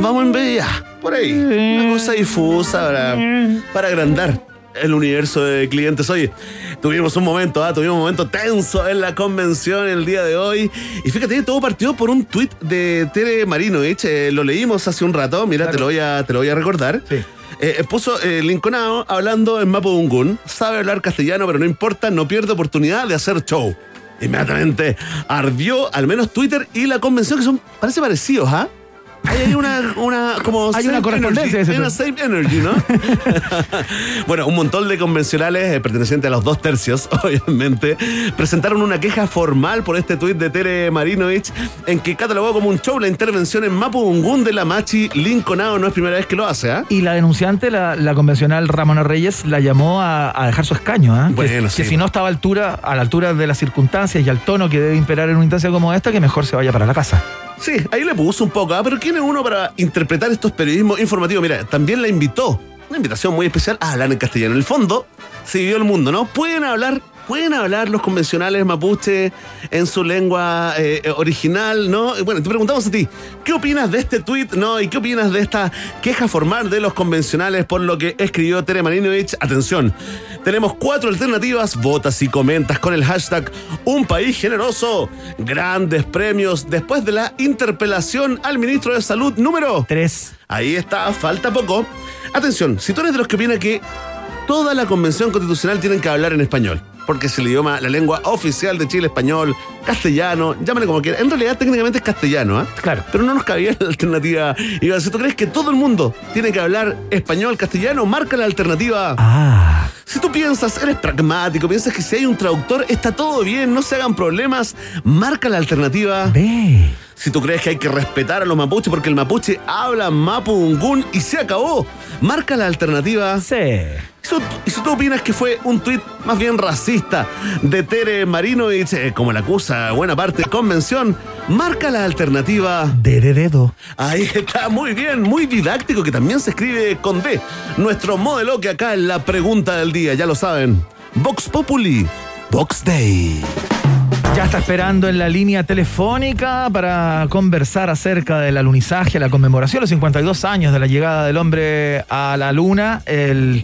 Vamos en ya, por ahí. Una cosa difusa para, para agrandar el universo de clientes. Oye, tuvimos un momento, ¿ah? tuvimos un momento tenso en la convención el día de hoy. Y fíjate, todo partió por un tuit de Tere Marinovich. eh, lo leímos hace un rato, mira, te, lo voy a, te lo voy a recordar. Sí. Eh, puso eh, Lincolnado hablando en Mapudungun. Sabe hablar castellano, pero no importa, no pierde oportunidad de hacer show. Inmediatamente ardió al menos Twitter y la convención, que son, parece parecidos, ¿ah? Hay una, una, como Hay una correspondencia energy, hay una same energy, ¿no? bueno, un montón de convencionales eh, pertenecientes a los dos tercios, obviamente, presentaron una queja formal por este tuit de Tere Marinovich en que catalogó como un show la intervención en Mapudungun de la Machi Lincolnado. No es primera vez que lo hace, ¿ah? Y la denunciante, la, la convencional Ramona Reyes, la llamó a, a dejar su escaño, ¿ah? Que- Bueno, que, sí. si no estaba a, altura, a la altura de las circunstancias y al tono que debe imperar en una instancia como esta, que mejor se vaya para la casa. Sí, ahí le puso un poco, ¿ah? pero ¿quién es uno para interpretar estos periodismos informativos? Mira, también la invitó, una invitación muy especial a hablar en castellano. En el fondo, se vivió el mundo, ¿no? Pueden hablar, pueden hablar los convencionales mapuche en su lengua eh, eh, original, ¿no? Bueno, te preguntamos a ti, ¿qué opinas de este tuit, ¿no? ¿Y qué opinas de esta queja formal de los convencionales por lo que escribió Tere Marinovich? Atención, tenemos cuatro alternativas, votas y comentas con el hashtag Un País Generoso. Grandes premios después de la interpelación al ministro de Salud número Tres. Ahí está, falta poco. Atención, si tú eres de los que opina que toda la convención constitucional tienen que hablar en español, porque es el idioma, la lengua oficial de Chile, español, castellano, llámale como quieras. En realidad, técnicamente es castellano, ¿ah? Claro. Pero no nos cabía la alternativa. Y si tú crees que todo el mundo tiene que hablar español, castellano, marca la alternativa. Ah. Si tú piensas, eres pragmático, piensas que si hay un traductor está todo bien, no se hagan problemas, marca la alternativa. Ve. Si tú crees que hay que respetar a los mapuches porque el mapuche habla mapungún y se acabó. Marca la alternativa. Sí. Y si- tú opinas que fue un tuit más bien racista de Tere Marinovich, eh, como la acusa buena parte de convención, marca la alternativa. De dedo. Ahí está, muy bien, muy didáctico, que también se escribe con D. Nuestro modelo que acá en la pregunta del día, ya lo saben. Vox Populi, Vox Day. Ya está esperando en la línea telefónica para conversar acerca del alunizaje, la conmemoración, los 52 años de la llegada del hombre a la luna, el,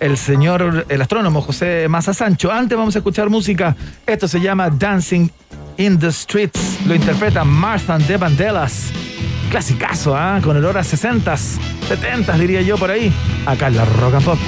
el señor, el astrónomo José Maza Sancho. Antes vamos a escuchar música. Esto se llama Dancing in the Streets. Lo interpreta Martha de Bandelas. Clasicazo, ¿ah? Con el hora 60s, 70s diría yo por ahí. Acá en la Rock and Pop.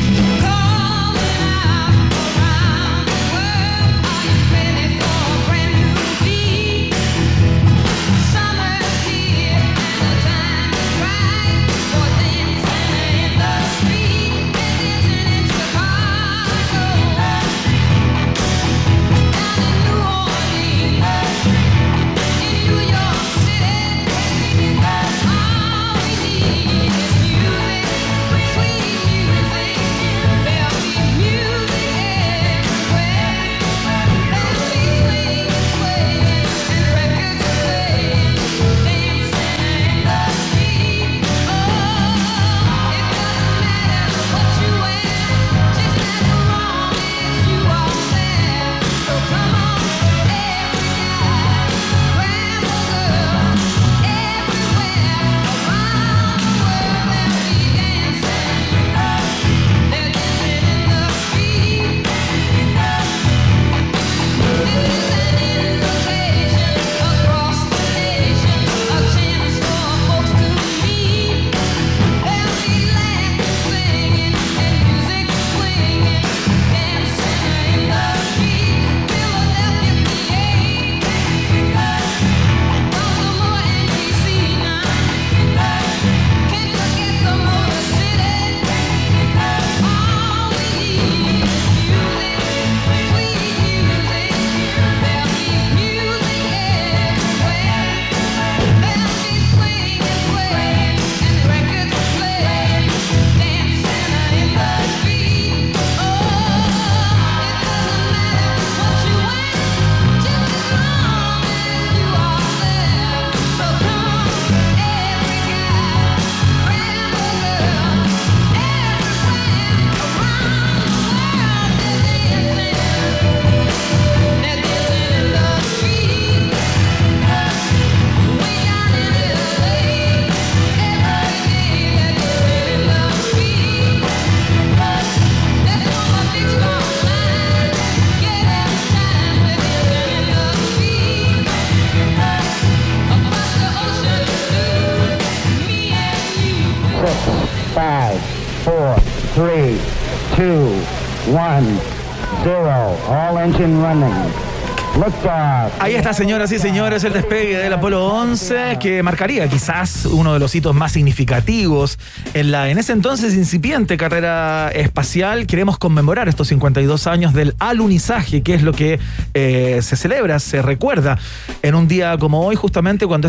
Señoras y señores, el despegue del Apolo 11 que marcaría quizás uno de los hitos más significativos en la en ese entonces incipiente carrera espacial. Queremos conmemorar estos 52 años del alunizaje, que es lo que eh, se celebra, se recuerda en un día como hoy, justamente cuando,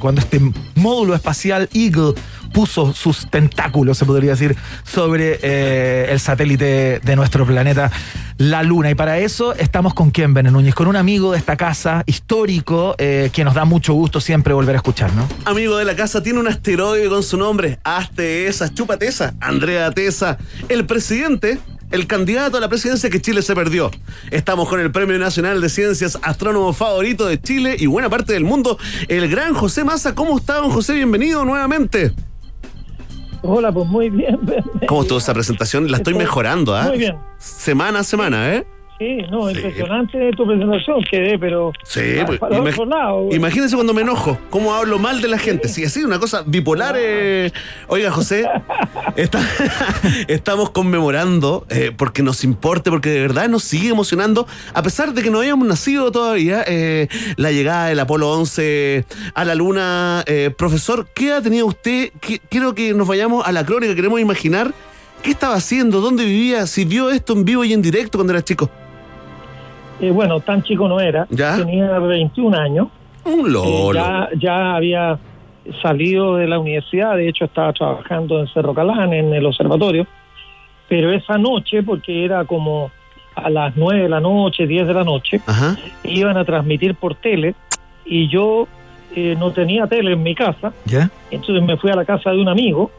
cuando este módulo espacial Eagle puso sus tentáculos, se podría decir, sobre eh, el satélite de nuestro planeta, la Luna. Y para eso estamos con Ken Bene Núñez, con un amigo de esta casa, histórico, eh, que nos da mucho gusto siempre volver a escuchar, ¿no? Amigo de la casa, tiene un asteroide con su nombre. Hazte esa, chúpate esa. Andrea Tesa, el presidente, el candidato a la presidencia que Chile se perdió. Estamos con el Premio Nacional de Ciencias, astrónomo favorito de Chile y buena parte del mundo, el gran José Massa. ¿Cómo está, don José? Bienvenido nuevamente. Hola, pues muy bien. ¿Cómo estuvo esa presentación? La estoy Estoy- mejorando, ¿ah? Muy bien. Semana a semana, ¿eh? Sí, no, impresionante tu presentación, quedé, pero Sí, pues, imag- lado. güey. imagínense cuando me enojo, cómo hablo mal de la gente. Sí, así, una cosa bipolar. eh. Oiga, José, está- estamos conmemorando eh, porque nos importe, porque de verdad nos sigue emocionando, a pesar de que no habíamos nacido todavía, eh, la llegada del Apolo 11 a la Luna. Eh, profesor, ¿qué edad tenía usted? Qui- Quiero que nos vayamos a la crónica, queremos imaginar qué estaba haciendo, dónde vivía, si vio esto en vivo y en directo cuando era chico. Eh, bueno, tan chico no era, ¿Ya? tenía 21 años. Un lolo. Eh, ya, ya había salido de la universidad, de hecho estaba trabajando en Cerro Calán, en el observatorio, pero esa noche, porque era como a las 9 de la noche, 10 de la noche, Ajá. iban a transmitir por tele y yo eh, no tenía tele en mi casa, ¿Ya? entonces me fui a la casa de un amigo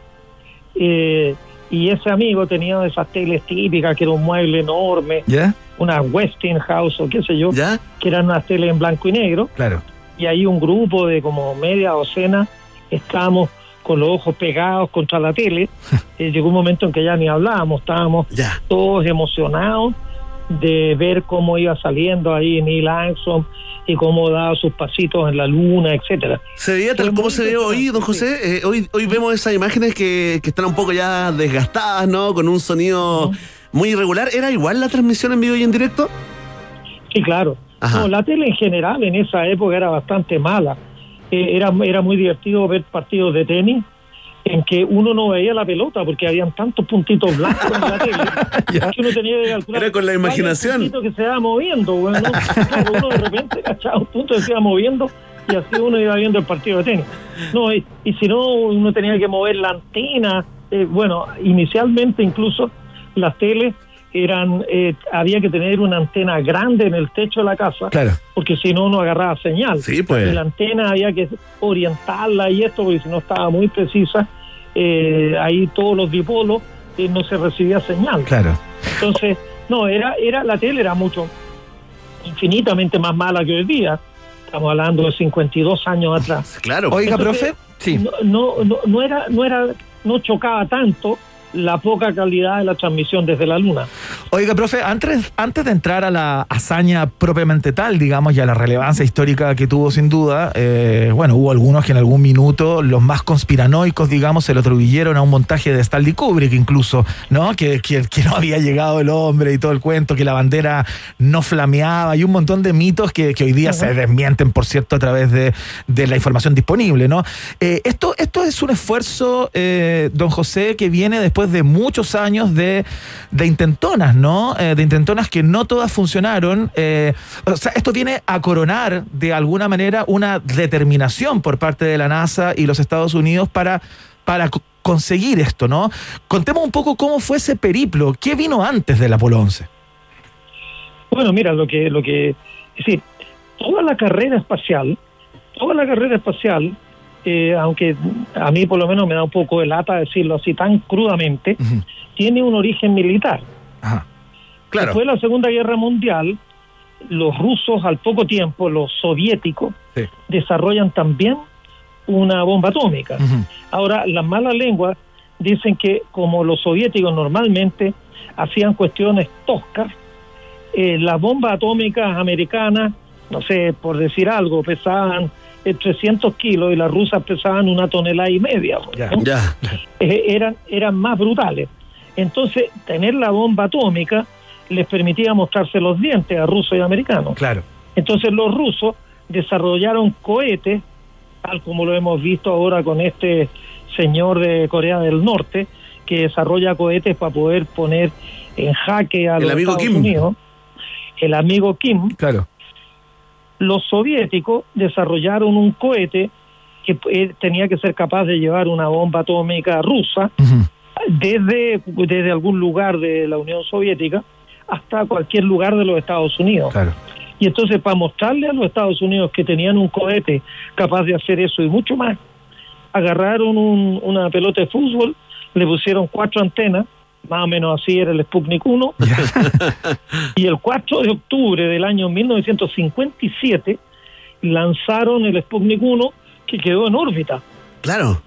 eh, y ese amigo tenía esas teles típicas, que era un mueble enorme, ¿Ya? una Westinghouse o qué sé yo, ¿Ya? que eran unas teles en blanco y negro Claro. y ahí un grupo de como media docena estábamos con los ojos pegados contra la tele. Eh, llegó un momento en que ya ni hablábamos, estábamos Ya. todos emocionados de ver cómo iba saliendo ahí Neil Armstrong y cómo daba sus pasitos en la luna, etcétera. Se veía tal como se ve hoy, don José. Eh, hoy, hoy vemos esas imágenes que, que están un poco ya desgastadas, ¿no? Con un sonido muy irregular. ¿Era igual la transmisión en vivo y en directo? Sí, claro. No, la tele en general en esa época era bastante mala. Eh, era, era muy divertido ver partidos de tenis en que uno no veía la pelota porque habían tantos puntitos blancos en la tele que uno tenía que calcular Era con la imaginación. que se iba moviendo. Bueno, Claro, uno de repente cachaba un punto que se iba moviendo y así uno iba viendo el partido de tenis. No, y, y si no, uno tenía que mover la antena. Eh, bueno, inicialmente incluso las teles eran eh, había que tener una antena grande en el techo de la casa Claro. porque si no no agarraba señal. Sí, pues. Y la antena había que orientarla y esto porque si no estaba muy precisa eh, ahí todos los dipolos eh, no se recibía señal. Claro. Entonces, no, era, era, la tele era mucho, infinitamente más mala que hoy día. Estamos hablando de 52 años atrás. Claro. Oiga, Entonces, profe. Sí. No, no, no, no era, no era, no chocaba tanto la poca calidad de la transmisión desde la luna. Oiga, profe, antes, antes de entrar a la hazaña propiamente tal, digamos, y a la relevancia histórica que tuvo sin duda, eh, bueno, hubo algunos que en algún minuto, los más conspiranoicos, digamos, se lo atribuyeron a un montaje de Stanley Kubrick incluso, ¿no? Que, que, que no había llegado el hombre y todo el cuento, que la bandera no flameaba y un montón de mitos que, que hoy día se desmienten, por cierto, a través de, de la información disponible, ¿no? Eh, esto, esto es un esfuerzo, eh, don José, que viene después de muchos años de, de intentonas, ¿no? Eh, de intentonas que no todas funcionaron. Eh, o sea, esto viene a coronar de alguna manera una determinación por parte de la NASA y los Estados Unidos para, para co- conseguir esto, ¿no? Contemos un poco cómo fue ese periplo, qué vino antes del Apolo 11. Bueno, mira, lo que, lo que, es toda la carrera espacial, toda la carrera espacial, eh, aunque a mí por lo menos me da un poco de lata decirlo así tan crudamente, tiene un origen militar. Claro. Después de la Segunda Guerra Mundial, los rusos al poco tiempo, los soviéticos, Sí. desarrollan también una bomba atómica. Ahora, las malas lenguas dicen que como los soviéticos normalmente hacían cuestiones toscas, eh, las bombas atómicas americanas, no sé, por decir algo, pesaban eh, 300 kilos y las rusas pesaban una tonelada y media. ¿no? Ya. Eh, eran, eran más brutales. Entonces, tener la bomba atómica les permitía mostrarse los dientes a rusos y americanos. Claro. Entonces los rusos desarrollaron cohetes, tal como lo hemos visto ahora con este señor de Corea del Norte, que desarrolla cohetes para poder poner en jaque a El los amigo Estados Kim. Unidos. El amigo Kim. Claro. Los soviéticos desarrollaron un cohete que eh, tenía que ser capaz de llevar una bomba atómica rusa desde, desde algún lugar de la Unión Soviética hasta cualquier lugar de los Estados Unidos. Claro. Y entonces para mostrarle a los Estados Unidos que tenían un cohete capaz de hacer eso y mucho más, agarraron un- una pelota de fútbol, le pusieron cuatro antenas, más o menos así era el Sputnik 1, y el 4 de octubre del año 1957 lanzaron el Sputnik 1 que quedó en órbita. Claro.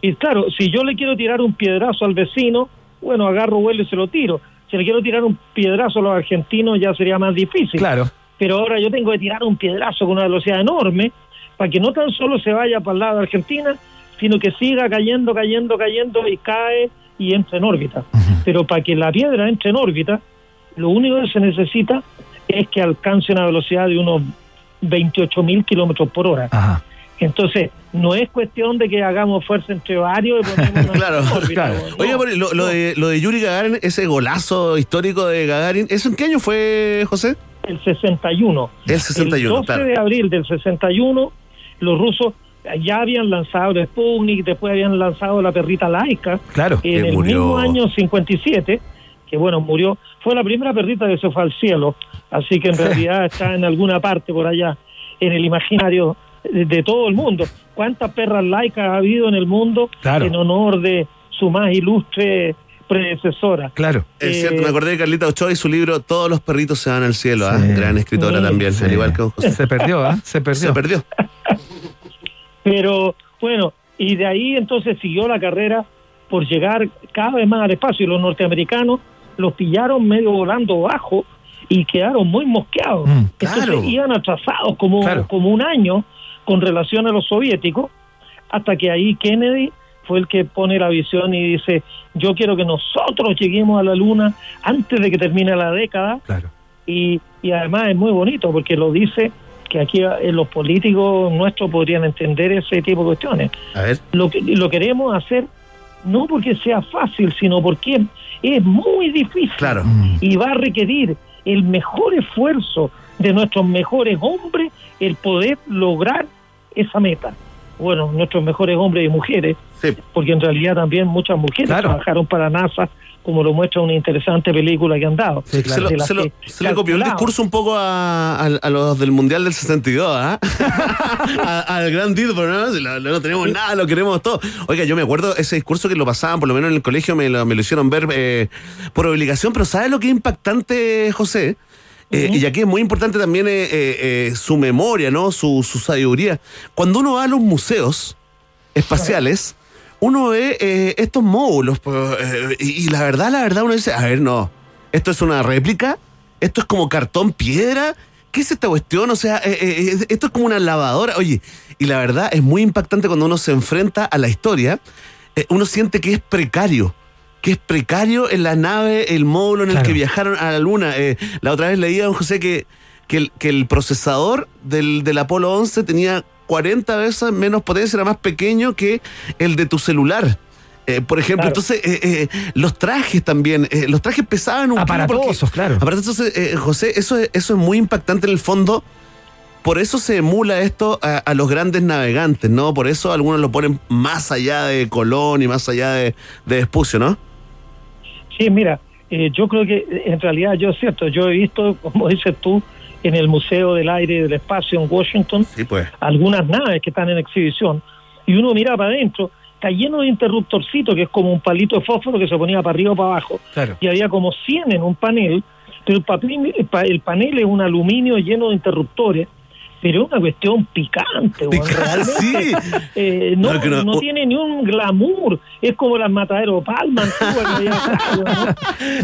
Y claro, si yo le quiero tirar un piedrazo al vecino, bueno, agarro vuelo y se lo tiro. Si le quiero tirar un piedrazo a los argentinos ya sería más difícil. Claro. Pero ahora yo tengo que tirar un piedrazo con una velocidad enorme para que no tan solo se vaya para el lado de Argentina, sino que siga cayendo, cayendo, cayendo y cae y entra en órbita. Pero para que la piedra entre en órbita, lo único que se necesita es que alcance una velocidad de unos 28 mil kilómetros por hora. Entonces, no es cuestión de que hagamos fuerza entre varios y ponemos una Claro, órbita, claro. no. Oiga, por- lo, lo de, lo de Yuri Gagarin, ese golazo histórico de Gagarin, ¿eso en qué año fue, José? el 61. El 61, El 12 claro. de abril del 61, los rusos ya habían lanzado el Sputnik, después habían lanzado la perrita Laika. Claro. En Que el murió. mismo año 57, que bueno, murió, fue la primera perrita que se fue al cielo, así que en realidad está en alguna parte por allá, en el imaginario de, de todo el mundo. ¿Cuántas perras laicas ha habido en el mundo Claro. en honor de su más ilustre predecesora? Claro. Es Eh, cierto, me acordé de Carlita Ochoa y su libro Todos los perritos se van al cielo, ¿ah? Sí. gran escritora Sí. también, Sí. al igual que José. Se perdió, ¿ah? Se perdió. Se perdió. Pero bueno, y de ahí entonces siguió la carrera por llegar cada vez más al espacio y los norteamericanos los pillaron medio volando bajo y quedaron muy mosqueados. Mm, Entonces claro. iban atrasados como, Claro. como un año con relación a los soviéticos, hasta que ahí Kennedy fue el que pone la visión y dice, yo quiero que nosotros lleguemos a la luna antes de que termine la década Claro. y, y además es muy bonito porque lo dice que aquí eh, los políticos nuestros podrían entender ese tipo de cuestiones. A ver. Lo, que, lo queremos hacer no porque sea fácil, sino porque es muy difícil Claro. y va a requerir el mejor esfuerzo de nuestros mejores hombres el poder lograr esa meta. Bueno, nuestros mejores hombres y mujeres, Sí. porque en realidad también muchas mujeres Claro. trabajaron para NASA, como lo muestra una interesante película que han dado. Sí, claro. Se, lo, las se lo- que se le copió el discurso un poco a, a- a los del Mundial del 62, ¿ah? A- al gran Didbor, ¿no? Si lo- no tenemos nada, lo queremos todo. Oiga, yo me acuerdo ese discurso que lo pasaban, por lo menos en el colegio, me lo, me lo hicieron ver eh, por obligación, pero ¿sabes lo que es impactante, José? Eh, Y aquí es muy importante también eh, eh, eh, su memoria, ¿no? Su, su sabiduría. Cuando uno va a los museos espaciales, uno ve eh, estos módulos, pues, eh, y, y la verdad, la verdad, uno dice, a ver, no, esto es una réplica, esto es como cartón piedra, ¿qué es esta cuestión? O sea, eh, esto es como una lavadora, oye, y la verdad es muy impactante cuando uno se enfrenta a la historia, uno siente que es precario. Que es precario en la nave, el módulo en el que viajaron a la luna. Eh, la otra vez leía, don José, que, que, el, que el procesador del, del Apolo 11 tenía 40 veces menos potencia, era más pequeño que el de tu celular. Eh, por ejemplo, Claro. entonces, eh, eh, los trajes también, los trajes pesaban un kilo porque- Aparatosos, claro. Aparatosos, eh, José, eso es, eso es muy impactante en el fondo. Por eso se emula esto a, a los grandes navegantes, ¿no? Por eso algunos lo ponen más allá de Colón y más allá de, de Vespucio, ¿no? Sí, mira, eh, yo creo que en realidad yo es cierto, yo he visto, como dices tú, en el Museo del Aire y del Espacio en Washington, Sí, pues. algunas naves que están en exhibición, y uno mira para adentro, está lleno de interruptorcitos, que es como un palito de fósforo que se ponía para arriba o para abajo, Claro. y había como 100 en un panel, pero el, papel- el pa- el panel es un aluminio lleno de interruptores, pero es una cuestión picante. Picante, realmente. sí. Eh, no, No, que no- no tiene ni un glamour, es como las mataderos Palma.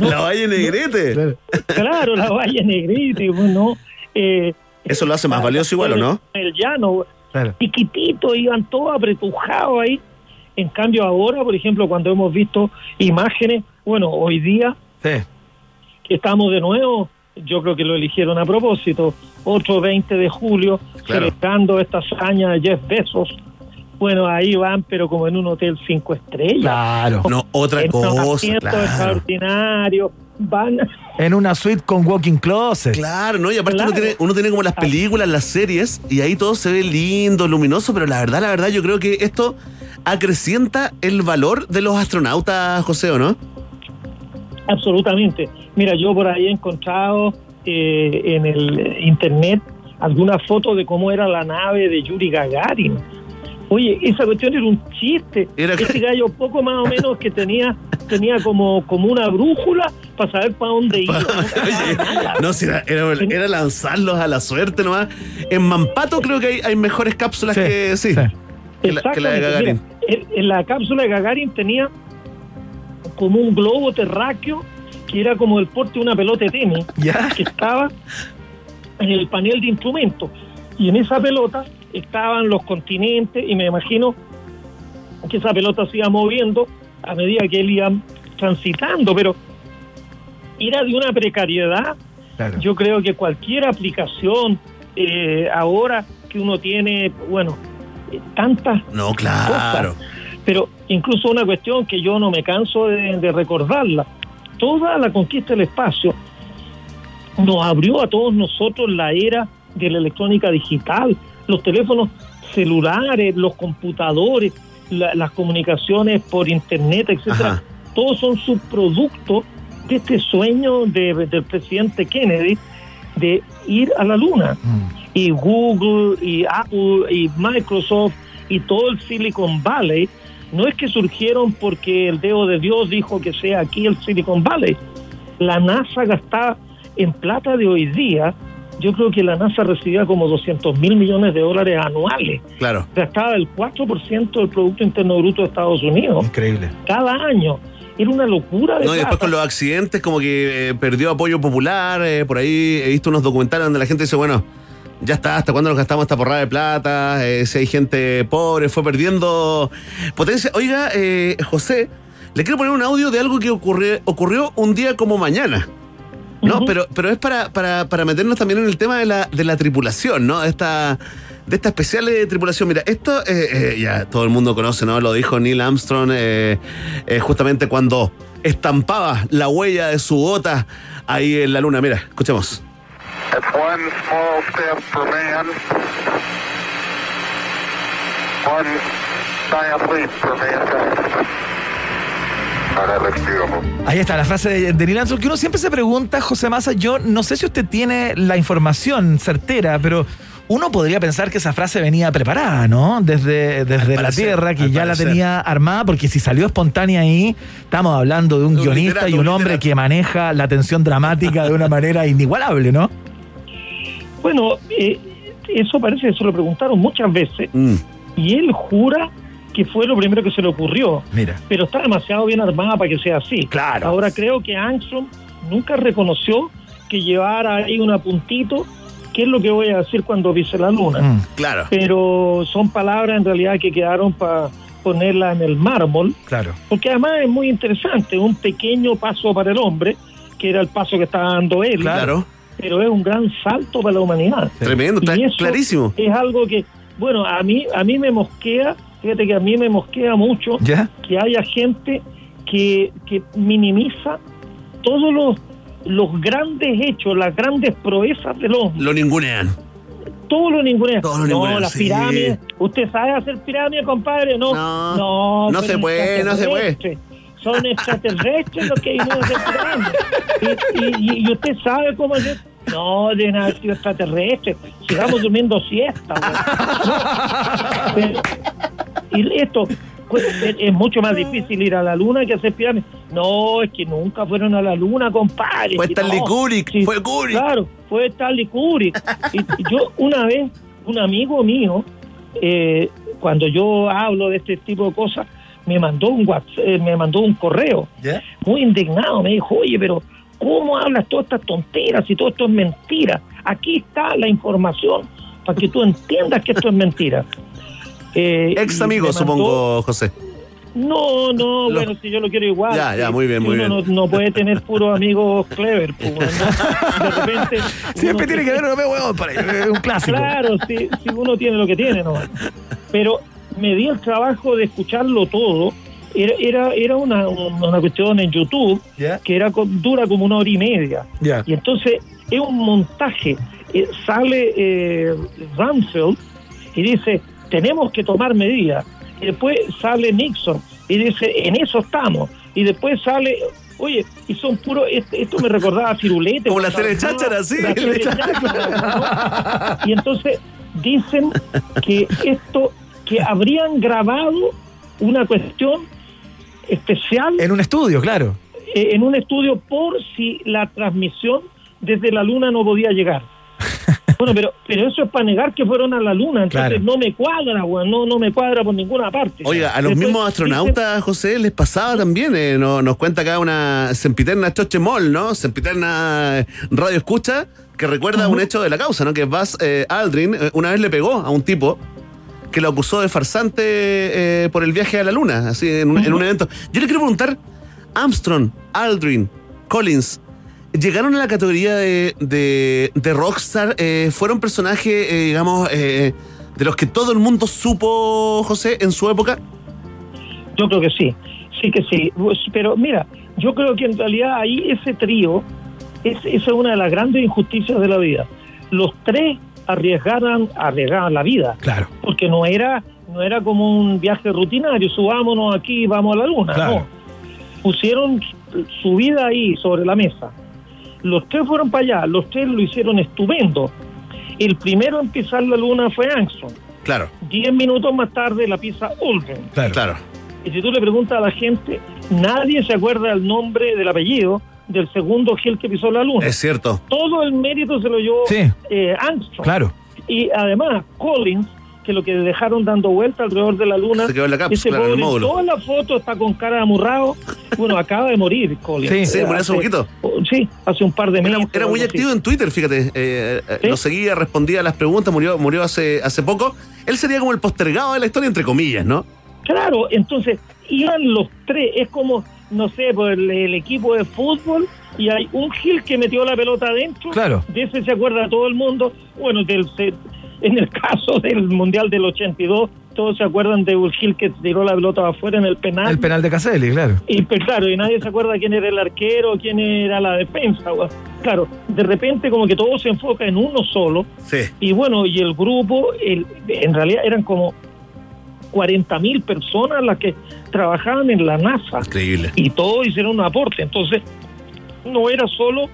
La Valle Negrete. Claro, la valla negrita, bueno, eh, Eso lo hace más valioso igual, ¿o no? El llano, Claro. chiquitito, iban todos apretujados ahí. En cambio ahora, por ejemplo, cuando hemos visto imágenes, bueno, hoy día Sí. que estamos de nuevo, yo creo que lo eligieron a propósito, otro 20 de julio, Claro. celebrando esta hazaña de Jeff Bezos. Bueno, ahí van, pero como en un hotel cinco estrellas. Claro. No, otra en cosa, asientos claro. extraordinarios. Van En una suite con walking closet. Claro, ¿no? Y aparte Claro. uno, tiene, uno tiene como las películas, las series, y ahí todo se ve lindo, luminoso, pero la verdad, la verdad, yo creo que esto acrecienta el valor de los astronautas, José, ¿o no? Absolutamente. Mira, yo por ahí he encontrado eh, en el internet algunas fotos de cómo era la nave de Yuri Gagarin. Oye, esa cuestión era un chiste. Era- Ese gallo poco más o menos que tenía tenía como, como una brújula para saber para dónde iba. Oye, no, si era, era, era lanzarlos a la suerte nomás. En Mampato creo que hay, hay mejores cápsulas Sí, que sí. sí. Que la, que la de Exactamente. Gagarin. Mira, en, en la cápsula de Gagarin tenía como un globo terráqueo que era como el porte de una pelota de tenis Ya. que estaba en el panel de instrumentos. Y en esa pelota estaban los continentes y me imagino que esa pelota se iba moviendo a medida que él iba transitando, pero era de una precariedad. Claro. Yo creo que cualquier aplicación eh, ahora que uno tiene, bueno, eh, tantas No, claro. pero incluso una cuestión que yo no me canso de, de recordarla. Toda la conquista del espacio nos abrió a todos nosotros la era de la electrónica digital, los teléfonos celulares, los computadores, la- las comunicaciones por internet, etcétera. Ajá. Todos son subproductos de este sueño de- del presidente Kennedy de ir a la luna. Y Google, y Apple, y Microsoft, y todo el Silicon Valley, no es que surgieron porque el dedo de Dios dijo que sea aquí el Silicon Valley. La NASA gastaba en plata de hoy día, yo creo que la NASA recibía como 200 mil millones de dólares anuales. Claro. Gastaba el 4% del Producto Interno Bruto de Estados Unidos Increíble. cada año. Era una locura de No, y después con los accidentes, como que eh, perdió apoyo popular. eh, por ahí he visto unos documentales donde la gente dice, bueno, ya está, ¿hasta cuándo nos gastamos esta porrada de plata? Eh, si hay gente pobre, fue perdiendo potencia. Oiga, eh, José, le quiero poner un audio de algo que ocurrió, ocurrió un día como mañana. ¿no? pero, pero es para, para, para meternos también en el tema de la, de la tripulación, ¿no? De esta, de esta especial eh, tripulación. Mira, esto eh, ya todo el mundo conoce, ¿no? Lo dijo Neil Armstrong justamente cuando estampaba la huella de su bota ahí en la luna. Mira, escuchemos. It's one small step for man, one giant leap for mankind. Oh. Ahí está la frase de, de Neil Armstrong, que uno siempre se pregunta, José Massa, yo no sé si usted tiene la información certera, pero uno podría pensar que esa frase venía preparada, ¿no? Desde, desde la parecer, Tierra, que ya parecer. la tenía armada, porque si salió espontánea ahí, estamos hablando de un Un guionista literato, y un un hombre literato. que maneja la tensión dramática de una manera inigualable, ¿no? Bueno, eh, eso parece que se lo preguntaron muchas veces Mm, y él jura que fue lo primero que se le ocurrió, Mira. pero está demasiado bien armada para que sea así. Claro. Ahora creo que Armstrong nunca reconoció que llevara ahí un apuntito, qué es lo que voy a decir cuando pise la luna. Mm, claro. Pero son palabras en realidad que quedaron para ponerla en el mármol, claro. porque además es muy interesante, un pequeño paso para el hombre, que era el paso que estaba dando él, Claro. Pero es un gran salto para la humanidad. Tremendo, está Y eso clarísimo. Es algo que, bueno, a mí, a mí me mosquea, fíjate que a mí me mosquea mucho ¿Ya? que haya gente que, que minimiza todos los, los grandes hechos, las grandes proezas del hombre. Lo ningunean. Todo lo ningunea. Todo lo no, las sí. pirámides. ¿Usted sabe hacer pirámides, compadre? No. No, No, no se puede, no se puede. Son extraterrestres los que hacer pirámides. Y, y- y usted sabe cómo hacer. No, de haber sido extraterrestres. Sigamos durmiendo siesta. Pero- y esto pues, es, es mucho más difícil ir a la luna que hacer pirámides. No, es que nunca fueron a la luna, compadre. Fue Stanley no, Kubrick, fue Kubrick. Claro, fue Stanley Kubrick. Y, y yo una vez, un amigo mío, eh, cuando yo hablo de este tipo de cosas, me mandó un WhatsApp, eh, me mandó un correo ¿Ya? muy indignado. Me dijo, oye, pero ¿cómo hablas todas estas tonteras y todo esto es mentira? Aquí está la información para que tú entiendas que esto es mentira. Eh, Ex amigo, mandó- supongo, José. No, no, Lo- bueno, si yo lo quiero igual. Ya, ya, muy bien, si muy uno bien. No, no puede tener puros amigos clever. pues, ¿no? De repente. Siempre tiene que haber un huevón para es un clásico. Claro, si, si uno tiene lo que tiene, no. Pero me di el trabajo de escucharlo todo. Era, era, era una, una cuestión en YouTube que era dura como una hora y media. Y entonces es un montaje. Eh, sale eh, Rumsfeld y dice, tenemos que tomar medidas. Y después sale Nixon y dice, en eso estamos. Y después sale, oye, y son puros, esto me recordaba a Cirulete. Como la hablaba- cháchara, sí, la la tele cháchara, ¿no? Y entonces dicen que esto, que habrían grabado una cuestión especial En un estudio, claro. eh, en un estudio por si la transmisión desde la luna no podía llegar. Bueno, pero pero eso es para negar que fueron a la luna, entonces Claro. no me cuadra, weón, no, no me cuadra por ninguna parte. Oiga, a los Después mismos dicen- astronautas, José, les pasaba también. eh, no- nos cuenta acá una sempiterna Choche Moll, ¿no? Sempiterna Radio Escucha, que recuerda un hecho de la causa, ¿no? Que Buzz eh, Aldrin eh, una vez le pegó a un tipo que lo acusó de farsante eh, por el viaje a la luna, así, en un, en un evento. Yo le quiero preguntar, Armstrong, Aldrin, Collins, ¿llegaron a la categoría de, de, de rockstar? Eh, ¿Fueron personajes, eh, digamos, eh, de los que todo el mundo supo, José, en su época? Yo creo que sí, sí que sí. Pues, Pero mira, yo creo que en realidad ahí ese trío Es, esa es una de las grandes injusticias de la vida. Los tres arriesgaran, arriesgaban la vida. Claro. Porque no era, no era como un viaje rutinario, subámonos aquí, vamos a la luna. Claro. No. Pusieron su vida ahí sobre la mesa. Los tres fueron para allá, los tres lo hicieron estupendo. El primero en pisar la luna fue Armstrong. Claro, Diez minutos más tarde la pisa Aldrin. Claro. claro. Y si tú le preguntas a la gente, nadie se acuerda el nombre, del apellido del segundo Gil que pisó la luna. Es cierto. Todo el mérito se lo llevó Sí. eh, Armstrong. Claro. Y además, Collins, que lo que dejaron dando vuelta alrededor de la luna. Se quedó en la ese cápsula, en el. Toda la foto está con cara de amurrado. Bueno, acaba de morir Collins. Sí, Sí, murió hace poquito. Sí, hace un par de meses. era muy así. activo en Twitter, fíjate. Eh, eh, ¿Sí? Lo seguía, respondía a las preguntas, murió, murió hace, hace poco. Él sería como el postergado de la historia, entre comillas, ¿no? Claro, entonces iban los tres, es como, no sé, pues el, el equipo de fútbol y hay un Gil que metió la pelota adentro. Claro. De ese se acuerda todo el mundo. Bueno, del, se- en el caso del Mundial del 82, todos se acuerdan de un Gil que tiró la pelota afuera en el penal. El penal de Caselli, claro. Y pues, claro, y nadie se acuerda quién era el arquero, quién era la defensa. Claro, de repente como que todo se enfoca en uno solo. Sí. Y bueno, y el grupo, el, en realidad eran como 40 mil personas las que trabajaban en la NASA. Increíble. Y todos hicieron un aporte. Entonces, no era solo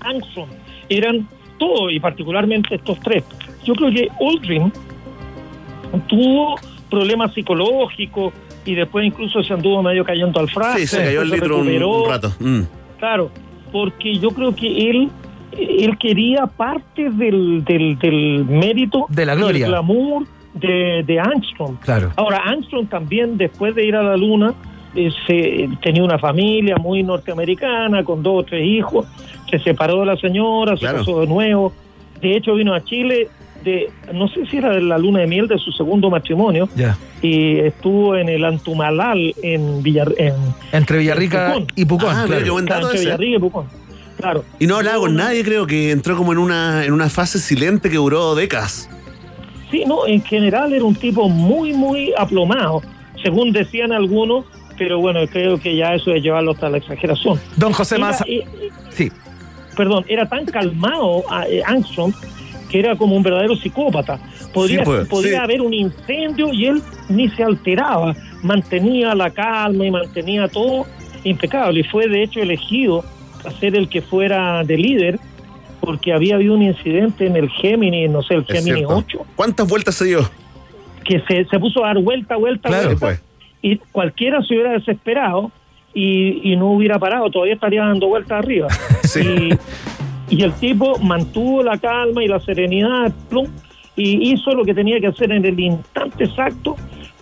Armstrong, eran todos, y particularmente estos tres. Yo creo que Aldrin tuvo problemas psicológicos y después incluso se anduvo medio cayendo al frasco. Sí, se cayó el litro un, rato. Mm. Claro, porque yo creo que él él quería parte del, del, del mérito De la y gloria. el glamour de, de Armstrong. Claro. Ahora, Armstrong también, después de ir a la Luna, eh, se- tenía una familia muy norteamericana, con dos o tres hijos, se separó de la señora, Claro. se casó de nuevo. De hecho, vino a Chile, de no sé si era de la luna de miel de su segundo matrimonio, Ya. y estuvo en el Antumalal, en Villar... En, Entre Villarrica Pucón. y Pucón, Ah, claro. entre. Villarrica y Pucón. Claro. Y no hablaba con nadie, creo que entró como en una, en una fase silente que duró décadas. Sí, no, en general era un tipo muy, muy aplomado, según decían algunos, pero bueno, creo que ya eso es llevarlo hasta la exageración. Don José Era, Maza. eh, Sí. perdón, era tan calmado eh, Armstrong que era como un verdadero psicópata. Podría, Sí, pues, podría sí. haber un incendio y él ni se alteraba, mantenía la calma y mantenía todo impecable. Y fue de hecho elegido a ser el que fuera de líder porque había habido un incidente en el Gemini, no sé, el Gemini cierto. 8, ¿Cuántas vueltas se dio? que se, se puso a dar vuelta, vuelta, Claro, vuelta, pues. y cualquiera se hubiera desesperado y, y no hubiera parado, todavía estaría dando vueltas arriba. Sí. Y, y el tipo mantuvo la calma y la serenidad, plum, y hizo lo que tenía que hacer en el instante exacto,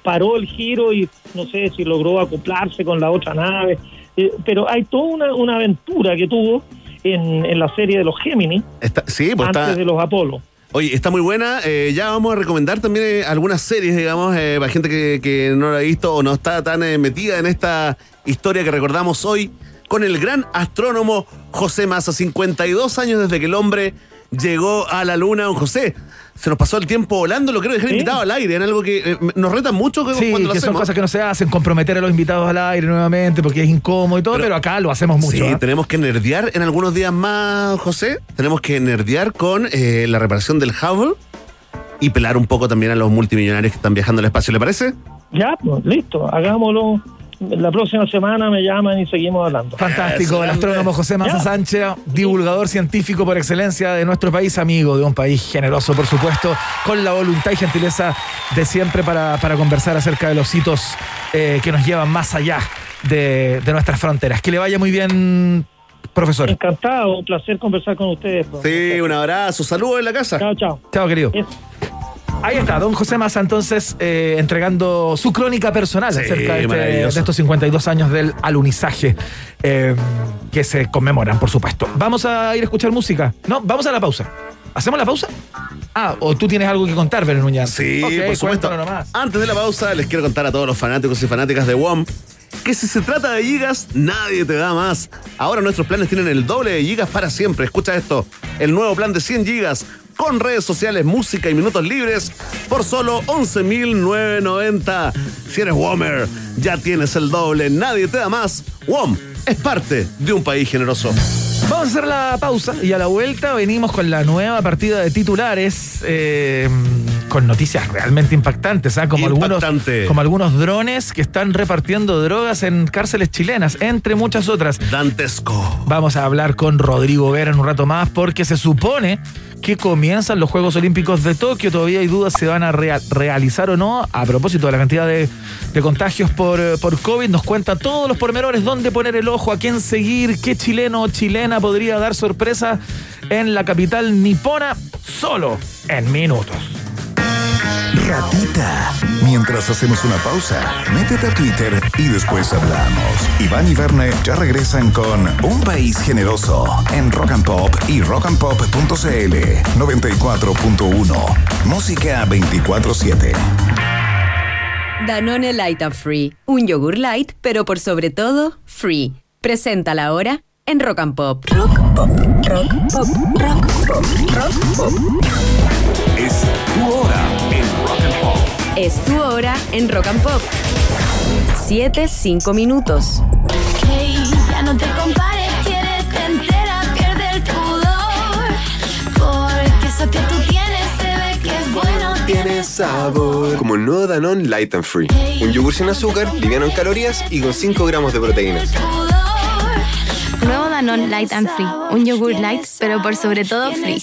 paró el giro y no sé si logró acoplarse con la otra nave, eh, pero hay toda una, una aventura que tuvo en, en la serie de los Gemini Está- sí, pues antes está. de los Apolo. Oye, está muy buena. Eh, ya vamos a recomendar también eh, algunas series, digamos, eh, para gente que, que no la ha visto o no está tan metida en esta historia que recordamos hoy con el gran astrónomo José Massa. 52 años desde que el hombre llegó a la luna. Don José, se nos pasó el tiempo volando. Lo quiero dejar Sí. invitado al aire en algo que eh, nos retan mucho que Sí, cuando lo que son hacemos. cosas que no se hacen, comprometer a los invitados al aire nuevamente porque es incómodo y todo, pero, acá lo hacemos mucho. Sí, ¿ah? tenemos que nerdear en algunos días más, José. Tenemos que nerdear con eh, la reparación del Hubble y pelar un poco también a los multimillonarios que están viajando al espacio, ¿le parece? Ya, pues listo, hagámoslo. La próxima semana me llaman y seguimos hablando. Fantástico, el astrónomo José Maza. Sánchez, divulgador científico por excelencia de nuestro país, amigo de un país generoso, por supuesto, con la voluntad y gentileza de siempre para, para conversar acerca de los hitos eh, que nos llevan más allá de, de nuestras fronteras. Que le vaya muy bien, profesor. Encantado, un placer conversar con ustedes. Sí, un abrazo, saludos en la casa. Chao, chao. Chao, querido. Ahí está, don José Maza entonces eh, entregando su crónica personal Sí, acerca de, este- de estos 52 años del alunizaje eh, que se conmemoran, por supuesto. Vamos a ir a escuchar música. No, vamos a la pausa. ¿Hacemos la pausa? Ah, o tú tienes algo que contar, Belén Muñoz. Sí, Ok, por supuesto. nomás. Antes de la pausa, les quiero contar a todos los fanáticos y fanáticas de WOM que si se trata de gigas, nadie te da más. Ahora nuestros planes tienen el doble de gigas para siempre. Escucha esto, el nuevo plan de 100 gigas con redes sociales, música y minutos libres por solo 11.990. Si eres WOMer, ya tienes el doble, nadie te da más. WOM es parte de un país generoso. Vamos a hacer la pausa y a la vuelta venimos con la nueva partida de titulares eh, con noticias realmente impactantes, ¿ah? como, algunos, como algunos drones que están repartiendo drogas en cárceles chilenas, entre muchas otras. Dantesco. Vamos a hablar con Rodrigo Vera en un rato más porque se supone que comienzan los Juegos Olímpicos de Tokio. Todavía hay dudas si van a rea- realizar o no. A propósito de la cantidad de, de contagios por, por COVID, nos cuenta todos los pormenores, dónde poner el ojo, a quién seguir, qué chileno o chilena podría dar sorpresa en la capital nipona, solo en minutos. Ratita. Mientras hacemos una pausa, métete a Twitter y después hablamos. Iván y Verne ya regresan con Un País Generoso en Rock and Pop y rockandpop.cl 94.1. Música 24-7. Danone Light and Free, un yogur light, pero por sobre todo, free. Presenta la hora en Rock and Pop. Rock Pop, Rock Pop, Rock Pop, Rock Pop. Es tu hora Es tu hora en Rock and Pop. 7, 5 minutos. Hey, ya no te compares, quiérete entera, pierde el pudor. Porque eso que tú tienes se ve que es bueno, Tiene sabor. Como el nuevo Danone Light and Free. Un yogur sin azúcar, liviano en calorías y con 5 gramos de proteínas. Nuevo Danone Light and Free, un yogur light, pero por sobre todo free.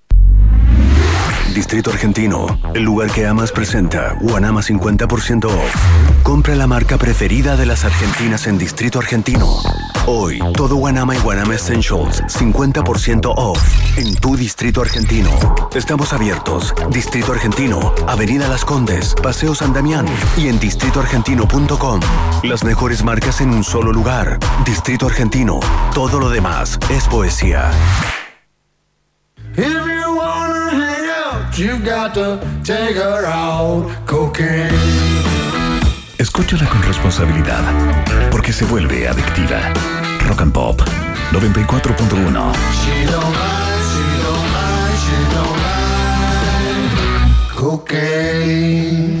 Distrito Argentino, el lugar que amas presenta Guanama 50% off. Compra la marca preferida de las argentinas en Distrito Argentino. Hoy, todo Guanama y Guanama Essentials 50% off en tu Distrito Argentino. Estamos abiertos. Distrito Argentino, Avenida Las Condes, Paseo San Damián y en distritoargentino.com. Las mejores marcas en un solo lugar. Distrito Argentino. Todo lo demás es poesía. You've got to take her out. Cocaine. Escúchala con responsabilidad, porque se vuelve adictiva. Rock and Pop 94.1. She don't mind, she don't mind, she don't mind. Cocaine.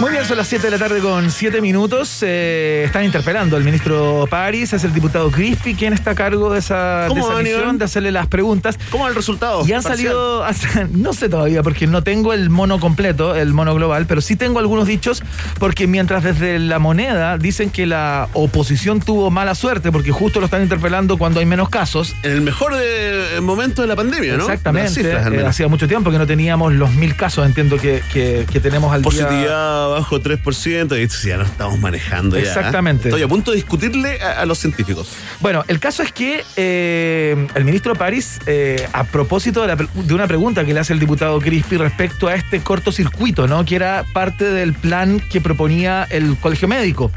Muy bien, son las 7 de la tarde con 7 minutos. Eh, están interpelando al ministro París, es el diputado Crispi, quien está a cargo de esa, de de hacerle las preguntas. ¿Cómo va el resultado? Y han Parcial. salido, no sé todavía, porque no tengo el mono completo, el mono global, pero sí tengo algunos dichos, porque mientras desde la moneda dicen que la oposición tuvo mala suerte, porque justo lo están interpelando cuando hay menos casos. En el mejor de- momento de la pandemia, ¿no? Exactamente. Cifras, Eh, hacía mucho tiempo que no teníamos los mil casos, entiendo que, que- que tenemos al día. Positividad bajo 3%, y esto ya no estamos manejando ya. ¿eh? Exactamente. Estoy a punto de discutirle a, a los científicos. Bueno, el caso es que eh, el ministro París, eh, a propósito de, la pre- de una pregunta que le hace el diputado Crispi respecto a este cortocircuito, ¿no? Que era parte del plan que proponía el colegio médico.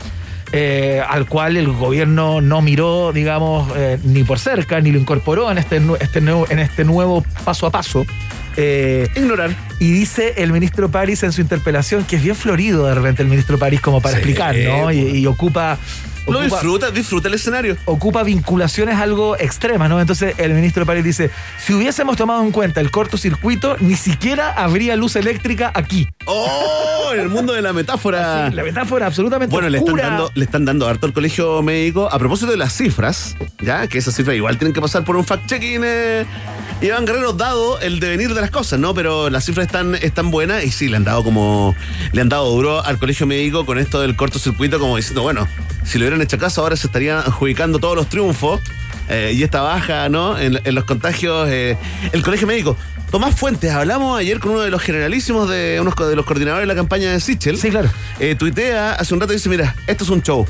eh, al cual el gobierno no miró, digamos, eh, ni por cerca, ni lo incorporó en este, este nuevo, en este nuevo paso a paso. Eh, Ignorar. Y dice el ministro París en su interpelación, que es bien florido de repente el ministro París como para Sí, explicar, ¿no? Y, y ocupa... Lo ocupa- disfruta, disfruta el escenario. ocupa vinculaciones algo extremas, ¿no? Entonces el ministro París dice, si hubiésemos tomado en cuenta el cortocircuito, ni siquiera habría luz eléctrica aquí. ¡Oh! En el mundo de la metáfora. La metáfora absolutamente Bueno, le están, dando, le están dando harto al colegio médico a propósito de las cifras, ya que esas cifras igual tienen que pasar por un fact-checking. Eh, Iván Guerrero, dado el devenir de las cosas, ¿no? Pero las cifras están, están buenas y sí, le han dado como. Le han dado duro al colegio médico con esto del cortocircuito, como diciendo, bueno, si le hubieran hecho caso, ahora se estarían adjudicando todos los triunfos. eh, y esta baja, ¿no? En, en los contagios. eh, el colegio médico. Tomás Fuentes, hablamos ayer con uno de los generalísimos de unos de los coordinadores de la campaña de Sichel. Sí, claro. Eh, tuitea hace un rato y dice, mira, esto es un show.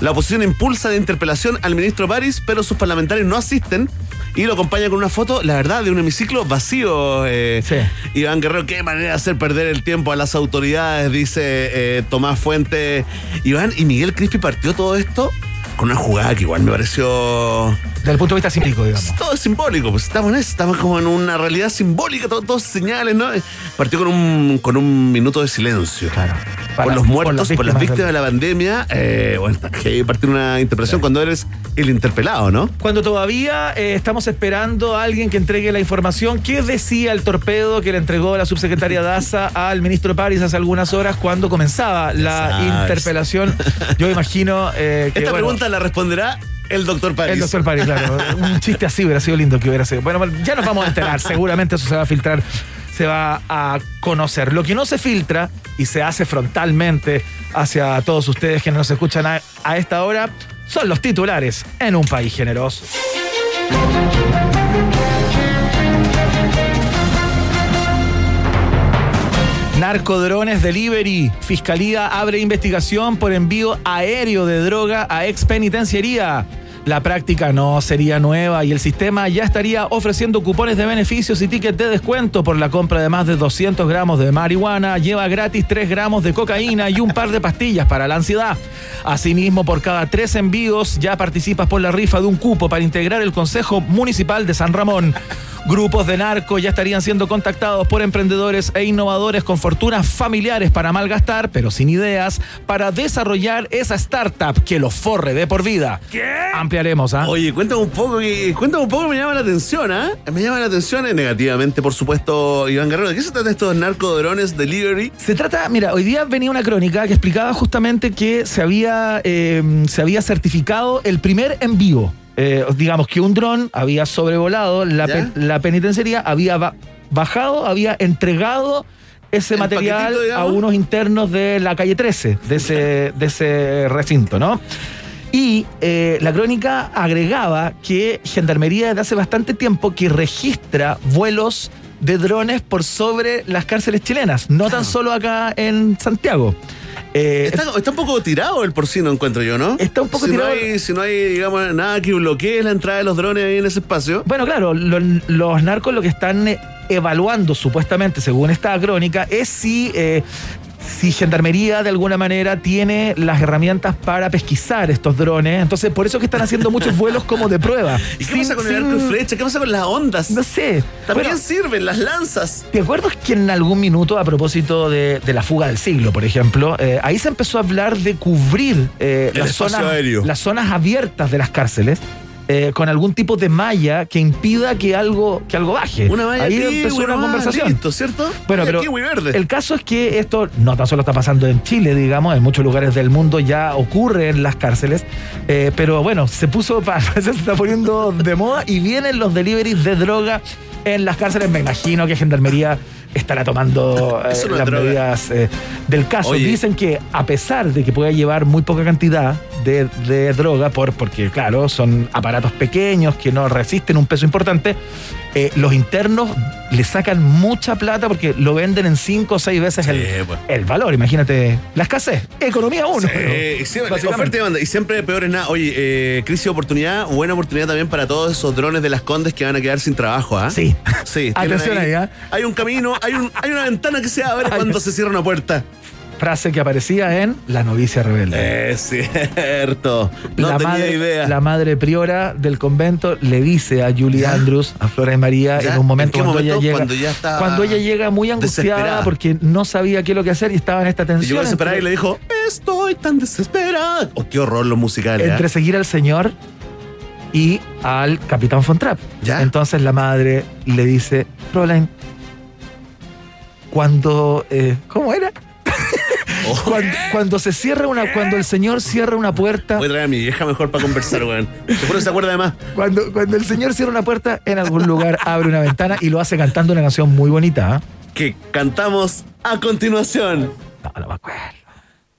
La oposición impulsa de interpelación al ministro París, pero sus parlamentarios no asisten y lo acompaña con una foto, la verdad, de un hemiciclo vacío. eh, Iván Guerrero, qué manera de hacer perder el tiempo a las autoridades, dice eh, Tomás Fuentes. Iván y Miguel Crispi partió todo esto con una jugada que igual me pareció Desde el punto de vista simbólico, digamos. todo es simbólico, pues estamos en eso, estamos como en una realidad simbólica, todo- todos señales, ¿no? Partió con un, con un minuto de silencio. Claro. Por los por muertos, las por las víctimas víctimas del- de la pandemia, eh, bueno, que partir una interpretación cuando eres el interpelado, ¿no? Cuando todavía eh, estamos esperando a alguien que entregue la información, ¿qué decía el torpedo que le entregó la subsecretaria Daza al ministro París hace algunas horas cuando comenzaba la interpelación? Yo imagino eh, que. Esta bueno, pregunta la responderá el doctor París. El doctor París, claro. Un chiste así hubiera sido lindo que hubiera sido. Bueno, bueno, ya nos vamos a enterar. Seguramente eso se va a filtrar, se va a conocer. Lo que no se filtra y se hace frontalmente hacia todos ustedes que nos escuchan a, a esta hora son los titulares en un país generoso. Narcodrones Delivery. Fiscalía abre investigación por envío aéreo de droga a ex penitenciaría. La práctica no sería nueva y el sistema ya estaría ofreciendo cupones de beneficios y tickets de descuento por la compra de más de 200 gramos de marihuana. Lleva gratis 3 gramos de cocaína y un par de pastillas para la ansiedad. Asimismo, por cada tres envíos ya participas por la rifa de un cupo para integrar el Consejo Municipal de San Ramón. Grupos de narco ya estarían siendo contactados por emprendedores e innovadores con fortunas familiares para malgastar, pero sin ideas, para desarrollar esa startup que los forre de por vida. ¿Qué? Ampliaremos, ¿ah? Oye, cuéntame un poco, que, cuéntame un poco, me llama la atención, ¿ah? Me llama la atención eh, negativamente, por supuesto, Iván Guerrero. ¿De qué se trata estos narcodrones delivery? Se trata, mira, hoy día venía una crónica que explicaba justamente que se había, eh, se había certificado el primer envío. Eh, digamos que un dron había sobrevolado la, pe- la penitenciaría, había ba- bajado, había entregado ese material a unos internos de la calle 13, de ese, de ese recinto, ¿no? Y eh, la crónica agregaba que Gendarmería desde hace bastante tiempo que registra vuelos de drones por sobre las cárceles chilenas, no tan solo acá en Santiago. Eh, Está, está un poco tirado el porcino, encuentro yo, ¿no? Está un poco si tirado. No hay, si no hay, digamos, nada que bloquee la entrada de los drones ahí en ese espacio. Bueno, claro, lo- los narcos lo que están eh, evaluando supuestamente, según esta crónica, es si, eh, si Gendarmería de alguna manera tiene las herramientas para pesquisar estos drones. Entonces, por eso es que están haciendo muchos vuelos como de prueba. ¿Y qué Sin- pasa con el arco y flecha? ¿Qué pasa con las ondas? No sé. También Bueno, sirven las lanzas. ¿Te acuerdas que en algún minuto, a propósito de, de la fuga del siglo, por ejemplo, eh, ahí se empezó a hablar de cubrir eh, las, zonas, aéreo. las zonas abiertas de las cárceles? Eh, con algún tipo de malla que impida que algo, que algo baje. Una malla Ahí empezó una nomás, conversación. listo, ¿cierto? Bueno, pero kiwi verde. el caso es que esto no tan solo está pasando en Chile, digamos, en muchos lugares del mundo ya ocurre en las cárceles, eh, pero bueno, se puso, se está poniendo de moda y vienen los deliveries de droga en las cárceles. Me imagino que Gendarmería estará tomando eh, no las droga. medidas eh, del caso. Oye. Dicen que a pesar de que pueda llevar muy poca cantidad de, de droga, por, porque claro, son aparatos pequeños que no resisten un peso importante, eh, los internos le sacan mucha plata porque lo venden en cinco o seis veces el, el valor. Imagínate, la escasez, economía uno. Sí, y siempre, oferta y. Y siempre peor es nada. Oye, eh, crisis de oportunidad, buena oportunidad también para todos esos drones de las condes que van a quedar sin trabajo, ¿ah? Sí. Sí. Atención ahí, ¿ah? Hay un camino, hay, un, hay una ventana que se abre cuando se cierra una puerta. Frase que aparecía en La novicia rebelde. Es cierto. No la tenía madre, idea. La madre priora del convento le dice a Julie ¿Ya? Andrews, a Flora y María, ¿Ya? en un momento, ¿En qué cuando, momento? ella llega, Cuando ella llega muy angustiada porque no sabía qué es lo que hacer y estaba en esta Y tensión. y entre- le dijo, estoy tan desesperada. Oh, qué horror los musicales. ¿ah? entre seguir al señor y al capitán Von Trapp. ¿Ya? Entonces la madre le dice, Fräulein, cuando... eh, ¿Cómo era? Oh. Cuando, cuando se cierra una, cuando el señor cierra una puerta, Voy a traer a mi vieja mejor para conversar, weón. Seguro se acuerda de más. cuando, cuando el señor cierra una puerta, en algún lugar abre una ventana y lo hace cantando una canción muy bonita. ¿ah? Que cantamos a continuación. No, no me acuerdo.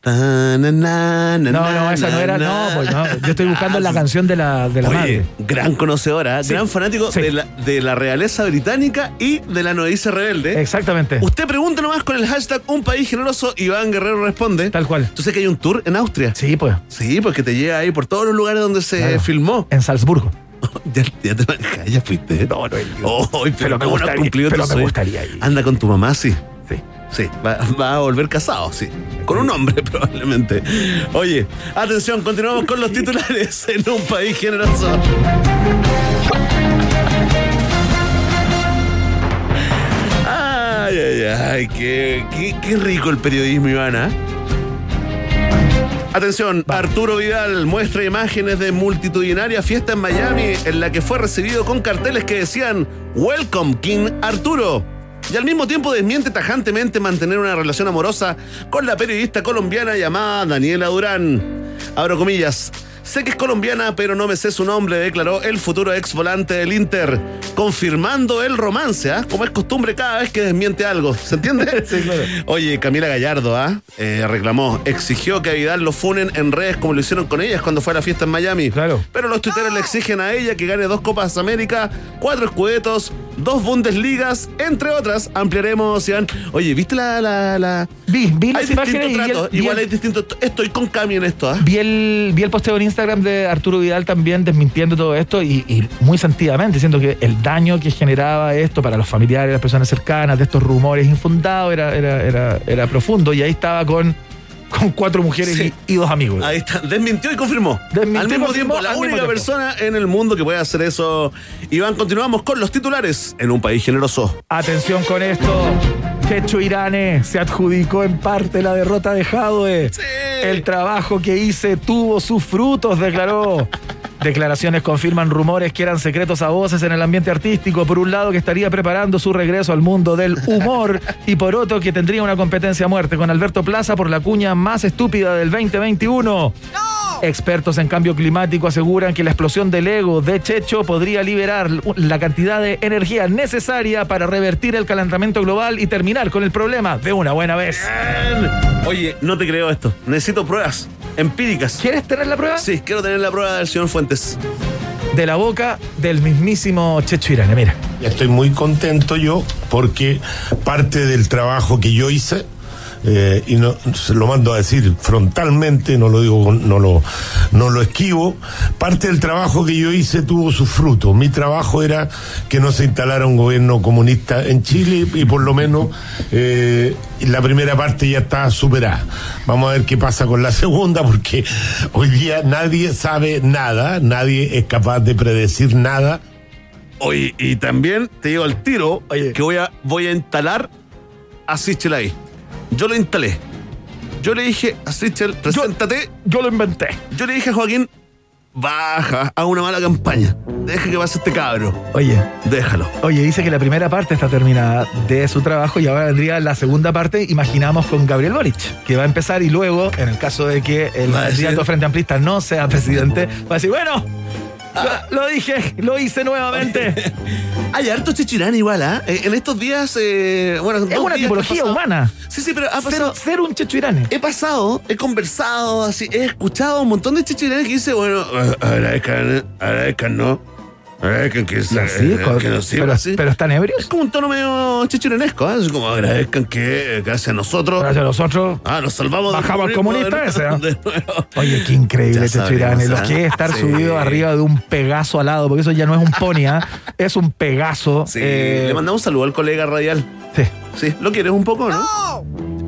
Ta, na, na, na, No, no, esa no era. No, pues no. Yo estoy buscando la canción de la, de la Oye, madre. gran conocedora, Sí. gran fanático Sí. de, la, de la realeza británica y de la novicia rebelde. Exactamente. Usted pregunta nomás con el hashtag Un País Generoso, Iván Guerrero responde. Tal cual. ¿Tú sabes que hay un tour en Austria? Sí, pues. Sí, porque te llega ahí por todos los lugares donde se Claro. filmó. En Salzburgo. ya, ya te manjas, ya fuiste. No, no ido. Oh, pero, Pero me no gustaría- pero me gustaría ir. Anda con tu mamá, sí. Sí. Sí, va, va a volver casado, sí. Con un hombre, probablemente. Oye, atención, continuamos con los titulares en un país generoso. Ay, ay, ay, qué, qué, qué rico el periodismo, Ivana. Atención, Arturo Vidal muestra imágenes de multitudinaria fiesta en Miami en la que fue recibido con carteles que decían Welcome King Arturo. Y al mismo tiempo desmiente tajantemente mantener una relación amorosa con la periodista colombiana llamada Daniela Durán. Abro comillas. Sé que es colombiana, pero no me sé su nombre, declaró el futuro ex volante del Inter, confirmando el romance, ¿ah? como es costumbre cada vez que desmiente algo. ¿Se entiende? Sí, claro. Oye, Camila Gallardo, ¿ah? Eh, reclamó, exigió que a Vidal lo funen en redes como lo hicieron con ellas cuando fue a la fiesta en Miami. Claro. Pero los tuiteros le exigen a ella que gane dos Copas América, cuatro escudetos, dos Bundesligas, entre otras. Ampliaremos, Iván. Oye, ¿viste la. la, la- Vi, vi Hay las distintos tratos. Igual hay distintos. Estoy con Cami en esto, ¿ah? Vi el, vi el posteo en Instagram de Arturo Vidal también desmintiendo todo esto y, y muy sentidamente diciendo que el daño que generaba esto para los familiares, las personas cercanas, de estos rumores infundados era, era, era, era profundo y ahí estaba con, con cuatro mujeres Sí. y, y dos amigos. Ahí está, desmintió y confirmó. Desmintió al mismo confirmó tiempo, la única tiempo. persona en el mundo que puede hacer eso. Iván, continuamos con los titulares en un país generoso. Atención con esto. Checho Irane se adjudicó en parte la derrota de Jadwe. El trabajo que hice tuvo sus frutos, declaró. Declaraciones confirman rumores que eran secretos a voces en el ambiente artístico. Por un lado, que estaría preparando su regreso al mundo del humor. Y por otro, que tendría una competencia a muerte con Alberto Plaza por la cuña más estúpida del 2021. Expertos en cambio climático aseguran que la explosión del ego de Checho podría liberar la cantidad de energía necesaria para revertir el calentamiento global y terminar con el problema de una buena vez. Oye, no te creo esto. Necesito pruebas empíricas. ¿Quieres tener la prueba? Sí, quiero tener la prueba del señor Fuentes. De la boca del mismísimo Checho Irane. Mira. Estoy muy contento yo porque parte del trabajo que yo hice, eh, y no, se lo mando a decir frontalmente, no lo digo, no lo, no lo esquivo, parte del trabajo que yo hice tuvo sus frutos. Mi trabajo era que no se instalara un gobierno comunista en Chile y por lo menos eh, la primera parte ya está superada. Vamos a ver qué pasa con la segunda porque hoy día nadie sabe nada, nadie es capaz de predecir nada. Oye, y también te digo al tiro que voy a, voy a instalar a. Yo lo instalé. Yo le dije a Sichel, preséntate. Yo lo inventé. Yo le dije a Joaquín, baja a una mala campaña. Deja que pase este cabro. Oye. Déjalo. Oye, dice que la primera parte está terminada de su trabajo y ahora vendría la segunda parte, imaginamos, con Gabriel Boric, que va a empezar y luego, en el caso de que el candidato Frente Amplista no sea presidente, va a decir, bueno, lo, lo dije, lo hice nuevamente. Hay harto chichirán igual, ¿ah? Eh, En estos días, eh, bueno, Es una tipología humana. Sí, sí, pero ha pasado. ser un chechirane. He pasado, he conversado, así, he escuchado un montón de chichiranes que dice, bueno, agradezcan, agradezcan, ¿no? Agradezcan que, se- así, eh, que nos sirva pero- así. pero están ebrios. Es como un tono medio chichiranesco, ¿ah? Es como agradezcan que, gracias a nosotros. Gracias a nosotros. Ah, nos salvamos Bajamos al comunista de- ese, ¿ah? de. Oye, qué increíble Ya Checho Irane. sabemos, Lo ¿ah? que es estar Sí. subido arriba de un pegaso alado, porque eso ya no es un pony, ¿ah? es un pegaso. Sí, eh, le mandamos un saludo al colega radial. Sí. Sí, ¿lo quieres un poco, no?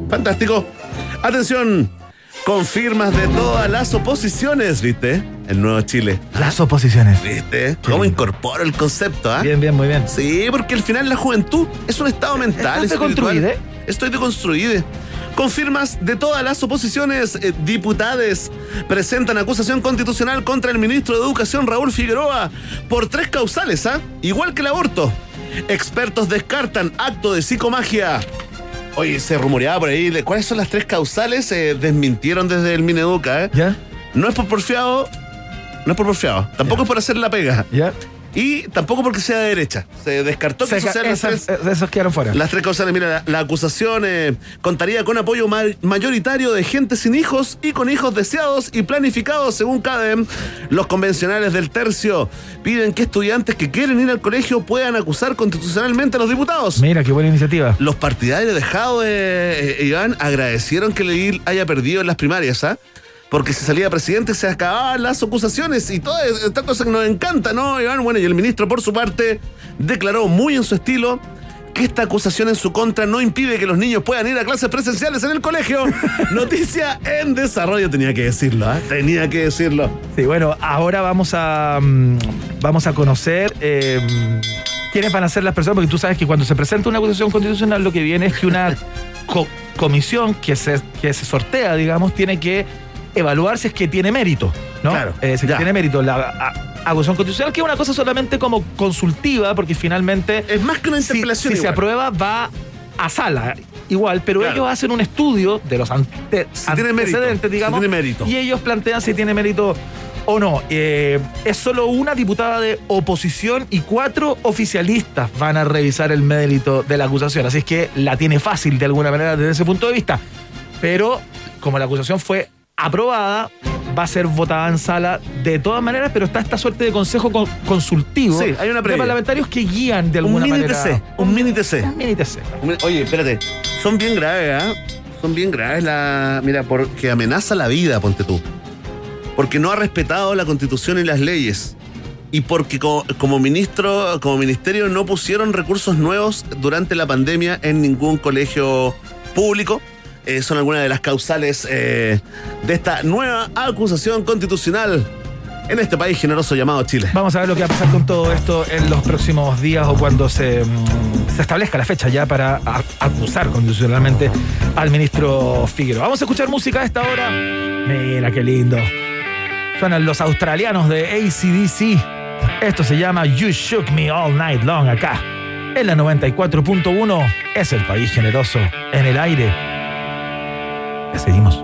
Fantástico. Atención, confirmas de todas las oposiciones, ¿viste? El nuevo Chile. Las oposiciones. ¿Viste? ¿Cómo incorporo el concepto, ah? Bien, bien, muy bien. Sí, porque al final la juventud es un estado mental. ¿Estás espiritual. deconstruide? Estoy deconstruide. Confirmas de todas las oposiciones, eh, diputades presentan acusación constitucional contra el ministro de Educación Raúl Figueroa por tres causales, ¿ah? Igual que el aborto. Expertos descartan acto de psicomagia. Oye, se rumoreaba por ahí, de- ¿cuáles son las tres causales? Eh, desmintieron desde el Mineduca, ¿eh? ¿Ya? No es por porfiado, no es por porfiado, tampoco es por hacer la pega. ¿Ya? Y tampoco porque sea de derecha. Se descartó que Se eso ca- sean las esas- tres- esos quedaron fuera. las tres causales, mira, la, la acusación eh, contaría con apoyo ma- mayoritario de gente sin hijos y con hijos deseados y planificados según CADEM. Los convencionales del tercio piden que estudiantes que quieren ir al colegio puedan acusar constitucionalmente a los diputados. Mira, qué buena iniciativa. Los partidarios de Jado, eh, eh, Iván, agradecieron que Leguil haya perdido en las primarias, ¿ah? Porque si salía presidente se acababan las acusaciones y toda esta cosa que nos encanta, ¿no, Iván? Bueno, y el ministro, por su parte, declaró muy en su estilo que esta acusación en su contra no impide que los niños puedan ir a clases presenciales en el colegio. Noticia en desarrollo, tenía que decirlo, ¿ah? Tenía que decirlo. Sí, bueno, ahora vamos a mm, vamos a conocer eh, quiénes van a ser las personas, porque tú sabes que cuando se presenta una acusación constitucional lo que viene es que una co- comisión que se, que se sortea, digamos, tiene que evaluar si es que tiene mérito, ¿no? Claro, Eh, si es que tiene mérito la a- acusación constitucional, que es una cosa solamente como consultiva, porque finalmente... Es más que una interpelación si se aprueba, va a sala. Igual, pero Claro. ellos hacen un estudio de los ante- Si tiene mérito, antecedentes, si digamos, tiene mérito. y ellos plantean si tiene mérito o no. Eh, es solo una diputada de oposición y cuatro oficialistas van a revisar el mérito de la acusación. Así es que la tiene fácil de alguna manera desde ese punto de vista. Pero como la acusación fue aprobada, va a ser votada en sala de todas maneras, pero está esta suerte de consejo con- consultivo Sí, hay una de previa. parlamentarios que guían de alguna un mini manera. TC, un mini TC. Un mini TC. Oye, espérate. Son bien graves, ¿ah? Son bien graves la. Mira, porque amenaza la vida, ponte tú. Porque no ha respetado la constitución y las leyes. Y porque co- como, ministro, como ministerio no pusieron recursos nuevos durante la pandemia en ningún colegio público. Eh, son algunas de las causales eh, de esta nueva acusación constitucional en este país generoso llamado Chile. Vamos a ver lo que va a pasar con todo esto en los próximos días o cuando se, mm, se establezca la fecha ya para acusar constitucionalmente al ministro Figueroa. Vamos a escuchar música a esta hora. Mira qué lindo. Suenan los australianos de ACDC. Esto se llama You Shook Me All Night Long acá. En la 94.1 es el país generoso en el aire. Ya seguimos.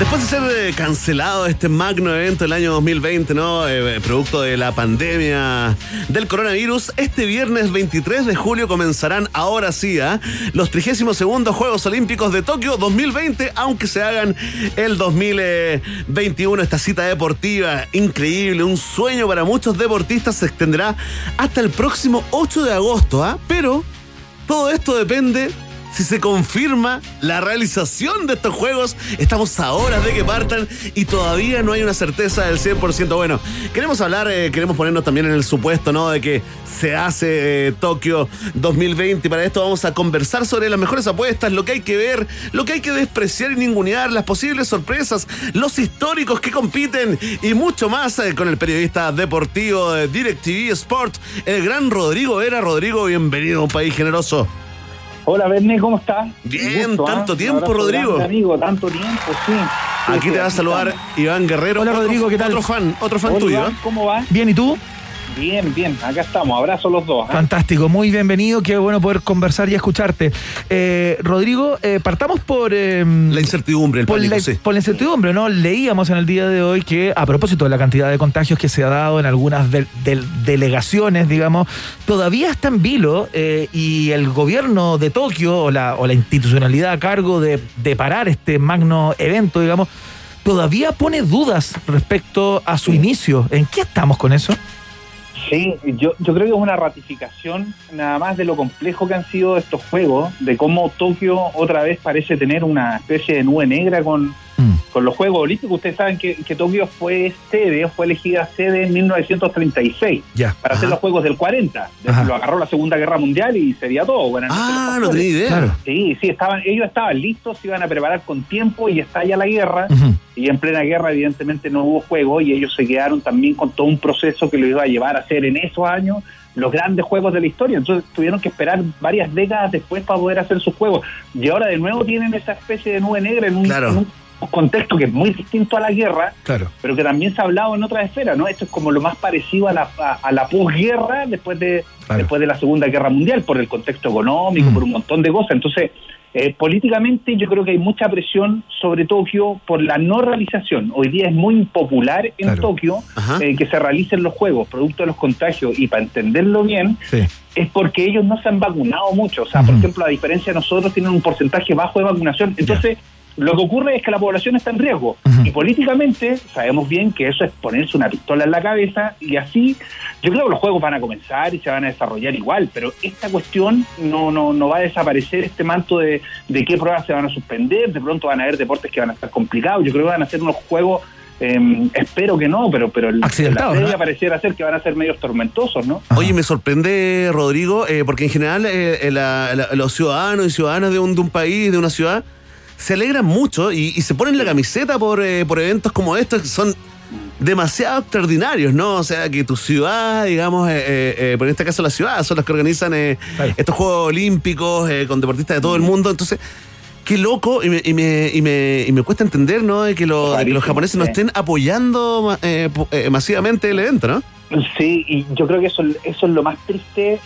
Después de ser eh, cancelado este magno evento del año 2020, ¿no? Eh, producto de la pandemia del coronavirus, este viernes 23 de julio comenzarán ahora sí ¿ah? los 32 Juegos Olímpicos de Tokio 2020, aunque se hagan el 2021. Esta cita deportiva increíble, un sueño para muchos deportistas, se extenderá hasta el próximo 8 de agosto, ¿ah? Pero todo esto depende si se confirma la realización de estos juegos. Estamos a horas de que partan y todavía no hay una certeza del 100%. Bueno, queremos hablar, eh, queremos ponernos también en el supuesto, ¿no? De que se hace eh, Tokio 2020. Y para esto vamos a conversar sobre las mejores apuestas, lo que hay que ver, lo que hay que despreciar y ningunear, las posibles sorpresas, los históricos que compiten y mucho más eh, con el periodista deportivo de DirecTV Sport, el gran Rodrigo Vera. Rodrigo, bienvenido a un país generoso. Hola, Berné, ¿cómo estás? Bien, gusto, tanto ¿ah? tiempo, Rodrigo. grande, amigo, tanto tiempo, sí. Aquí sí, te va a saludar. Iván Guerrero. Hola, otro- Rodrigo, ¿qué tal? Otro fan, otro fan Hola, tuyo. Iván, ¿eh? ¿Cómo va? Bien, ¿y tú? Bien, bien, acá estamos. Abrazo los dos. ¿ah? Fantástico, muy bienvenido, qué bueno poder conversar y escucharte. Eh, Rodrigo, eh, partamos por... eh, La incertidumbre, el por, pánico, la, sí. por la incertidumbre, ¿no? Leíamos en el día de hoy que, a propósito de la cantidad de contagios que se ha dado en algunas de- del- delegaciones, digamos, todavía está en vilo eh, y el gobierno de Tokio o la, o la institucionalidad a cargo de, de parar este magno evento, digamos, todavía pone dudas respecto a su inicio. ¿En qué estamos con eso? Sí, yo, yo creo que es una ratificación nada más de lo complejo que han sido estos juegos, de cómo Tokio otra vez parece tener una especie de nube negra con, con los Juegos Olímpicos. Ustedes saben que, que Tokio fue sede, fue elegida sede en 1936 Ya. para hacer los Juegos del 40. Ajá. Lo agarró la Segunda Guerra Mundial y sería todo. Bueno, Ah, no tenía idea. Sí, sí, estaban, ellos estaban listos, se iban a preparar con tiempo y estalla la guerra. Y en plena guerra, evidentemente, no hubo juego y ellos se quedaron también con todo un proceso que lo iba a llevar a hacer en esos años los grandes juegos de la historia. Entonces tuvieron que esperar varias décadas después para poder hacer sus juegos. Y ahora de nuevo tienen esa especie de nube negra en un, Claro. en un contexto que es muy distinto a la guerra, Claro. pero que también se ha hablado en otras esferas, ¿no? Esto es como lo más parecido a la, a, a la posguerra después de, Claro. después de la Segunda Guerra Mundial, por el contexto económico, Mm. por un montón de cosas. Entonces, eh, políticamente yo creo que hay mucha presión sobre Tokio por la no realización. Hoy día es muy impopular en Claro. Tokio eh, que se realicen los juegos, producto de los contagios, y para entenderlo bien, Sí. es porque ellos no se han vacunado mucho. O sea, por ejemplo, a diferencia de nosotros, tienen un porcentaje bajo de vacunación. Entonces, lo que ocurre es que la población está en riesgo. Y políticamente sabemos bien que eso es ponerse una pistola en la cabeza y así, yo creo que los juegos van a comenzar y se van a desarrollar igual, pero esta cuestión no, no, no va a desaparecer este manto de, de qué pruebas se van a suspender, de pronto van a haber deportes que van a estar complicados, yo creo que van a ser unos juegos... eh, espero que no, pero pero el, la Accidentados, previa ¿no? pareciera ser que van a ser medios tormentosos, ¿no? Oye, me sorprende, Rodrigo, eh, porque en general eh, eh, la- la- los ciudadanos y ciudadanas de un, de un país, de una ciudad, se alegran mucho y, y se ponen la camiseta por, eh, por eventos como estos que son demasiado extraordinarios, ¿no? O sea, que tu ciudad, digamos, eh, eh, eh, por en este caso la ciudad, son las que organizan eh, estos Juegos Olímpicos eh, con deportistas de todo el mundo. Entonces, qué loco y me, y me, y me, y me cuesta entender, ¿no? De que, lo- de que los japoneses no estén apoyando eh, eh, masivamente el evento, ¿no? Sí, y yo creo que eso, eso es lo más triste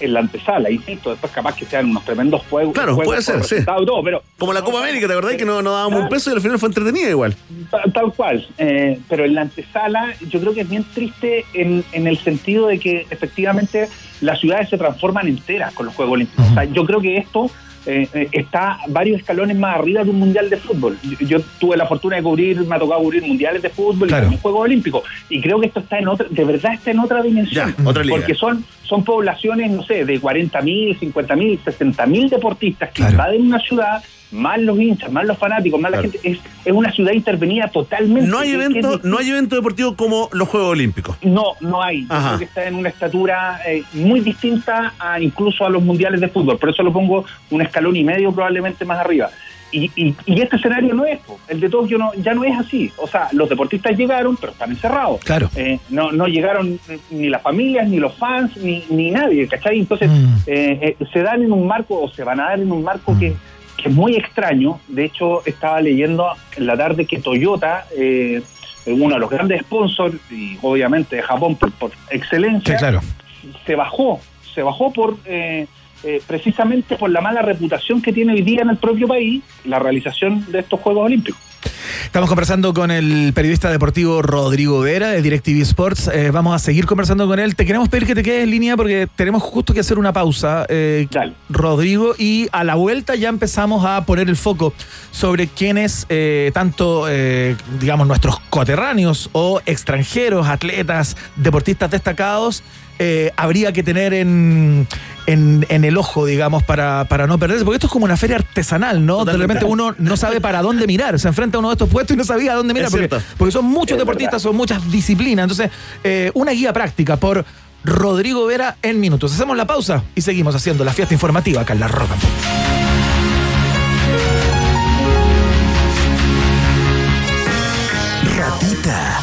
en la antesala, insisto, después capaz que sean unos tremendos juegos. Claro, juegos puede ser, sí. todo, pero Como la Copa América, ¿te acordás que no, no dábamos un peso y al final fue entretenida igual? tal, tal cual. Eh, pero en la antesala yo creo que es bien triste en, en el sentido de que efectivamente las ciudades se transforman enteras con los Juegos Olímpicos. O sea, yo creo que esto eh, eh, está varios escalones más arriba de un mundial de fútbol. Yo, yo tuve la fortuna de cubrir, me ha tocado cubrir mundiales de fútbol Claro. y también Juegos Olímpicos. Y creo que esto está en otra, de verdad está en otra dimensión. Ya, otra liga. Porque son, son poblaciones, no sé, de 40.000, 50.000, 60.000 deportistas que Claro. invaden una ciudad, más los hinchas, más los fanáticos, más la gente. Es, es una ciudad intervenida totalmente. No hay evento, no hay evento deportivo como los Juegos Olímpicos. No, no hay. Yo creo que está en una estatura eh, muy distinta a incluso a los mundiales de fútbol. Por eso lo pongo un escalón y medio probablemente más arriba. Y, y- y este escenario no es, el de Tokio no, ya no es así. O sea, los deportistas llegaron, pero están encerrados. Claro. Eh, no, no llegaron ni las familias, ni los fans, ni, ni nadie, ¿cachai? Entonces, Mm. eh, eh, se dan en un marco, o se van a dar en un marco que, que es muy extraño. De hecho, estaba leyendo en la tarde que Toyota, eh, uno de los grandes sponsors, y obviamente de Japón por, por excelencia, claro. se bajó, se bajó por eh, precisamente por la mala reputación que tiene hoy día en el propio país la realización de estos Juegos Olímpicos. Estamos conversando con el periodista deportivo Rodrigo Vera de DirecTV Sports. Eh, vamos a seguir conversando con él. Te queremos pedir que te quedes en línea porque tenemos justo que hacer una pausa, eh, Rodrigo, y a la vuelta ya empezamos a poner el foco sobre quiénes, eh, tanto, digamos, nuestros coterráneos o extranjeros, atletas, deportistas destacados, eh, habría que tener en, en, en el ojo, digamos, para, para no perderse. Porque esto es como una feria artesanal, ¿no? De repente uno no sabe para dónde mirar. Se enfrenta a uno de estos puestos y no sabía a dónde mirar. Porque, porque son muchos Es deportistas, son muchas disciplinas. Entonces, eh, una guía práctica por Rodrigo Vera en minutos. Hacemos la pausa y seguimos haciendo la fiesta informativa acá en La Roca. Ratita.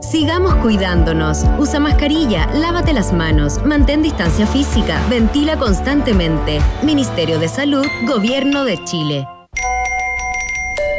Sigamos cuidándonos. Usa mascarilla, lávate las manos, mantén distancia física, ventila constantemente. Ministerio de Salud, Gobierno de Chile.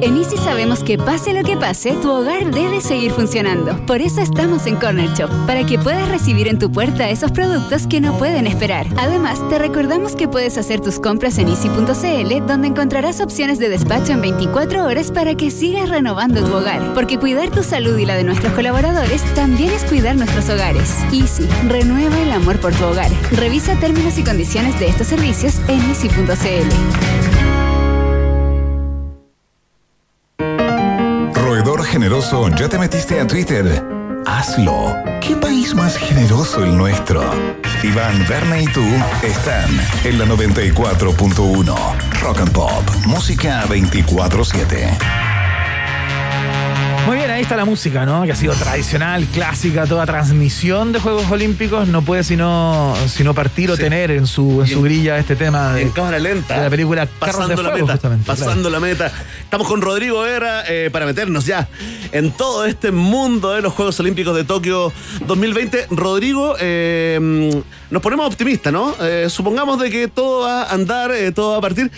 En Easy sabemos que pase lo que pase, tu hogar debe seguir funcionando. Por eso estamos en Corner Shop, para que puedas recibir en tu puerta esos productos que no pueden esperar. Además, te recordamos que puedes hacer tus compras en easy.cl, donde encontrarás opciones de despacho en 24 horas para que sigas renovando tu hogar. Porque cuidar tu salud y la de nuestros colaboradores también es cuidar nuestros hogares. Easy, renueva el amor por tu hogar. Revisa términos y condiciones de estos servicios en easy.cl. Roedor generoso, ¿ya te metiste a Twitter? Hazlo. ¿Qué país más generoso el nuestro? Iván, Verne y tú están en la 94.1. Rock and Pop. Música 24-7. Ahí está la música, ¿no? Que ha sido tradicional, clásica, toda transmisión de Juegos Olímpicos no puede sino, sino partir o tener en su, en su grilla este tema de, en cámara lenta. de la película de pasando la meta, justamente, pasando la meta. Estamos con Rodrigo Vera eh, para meternos ya en todo este mundo de los Juegos Olímpicos de Tokio 2020. Rodrigo, eh, nos ponemos optimistas, ¿no? Eh, supongamos de que todo va a andar, todo va a partir.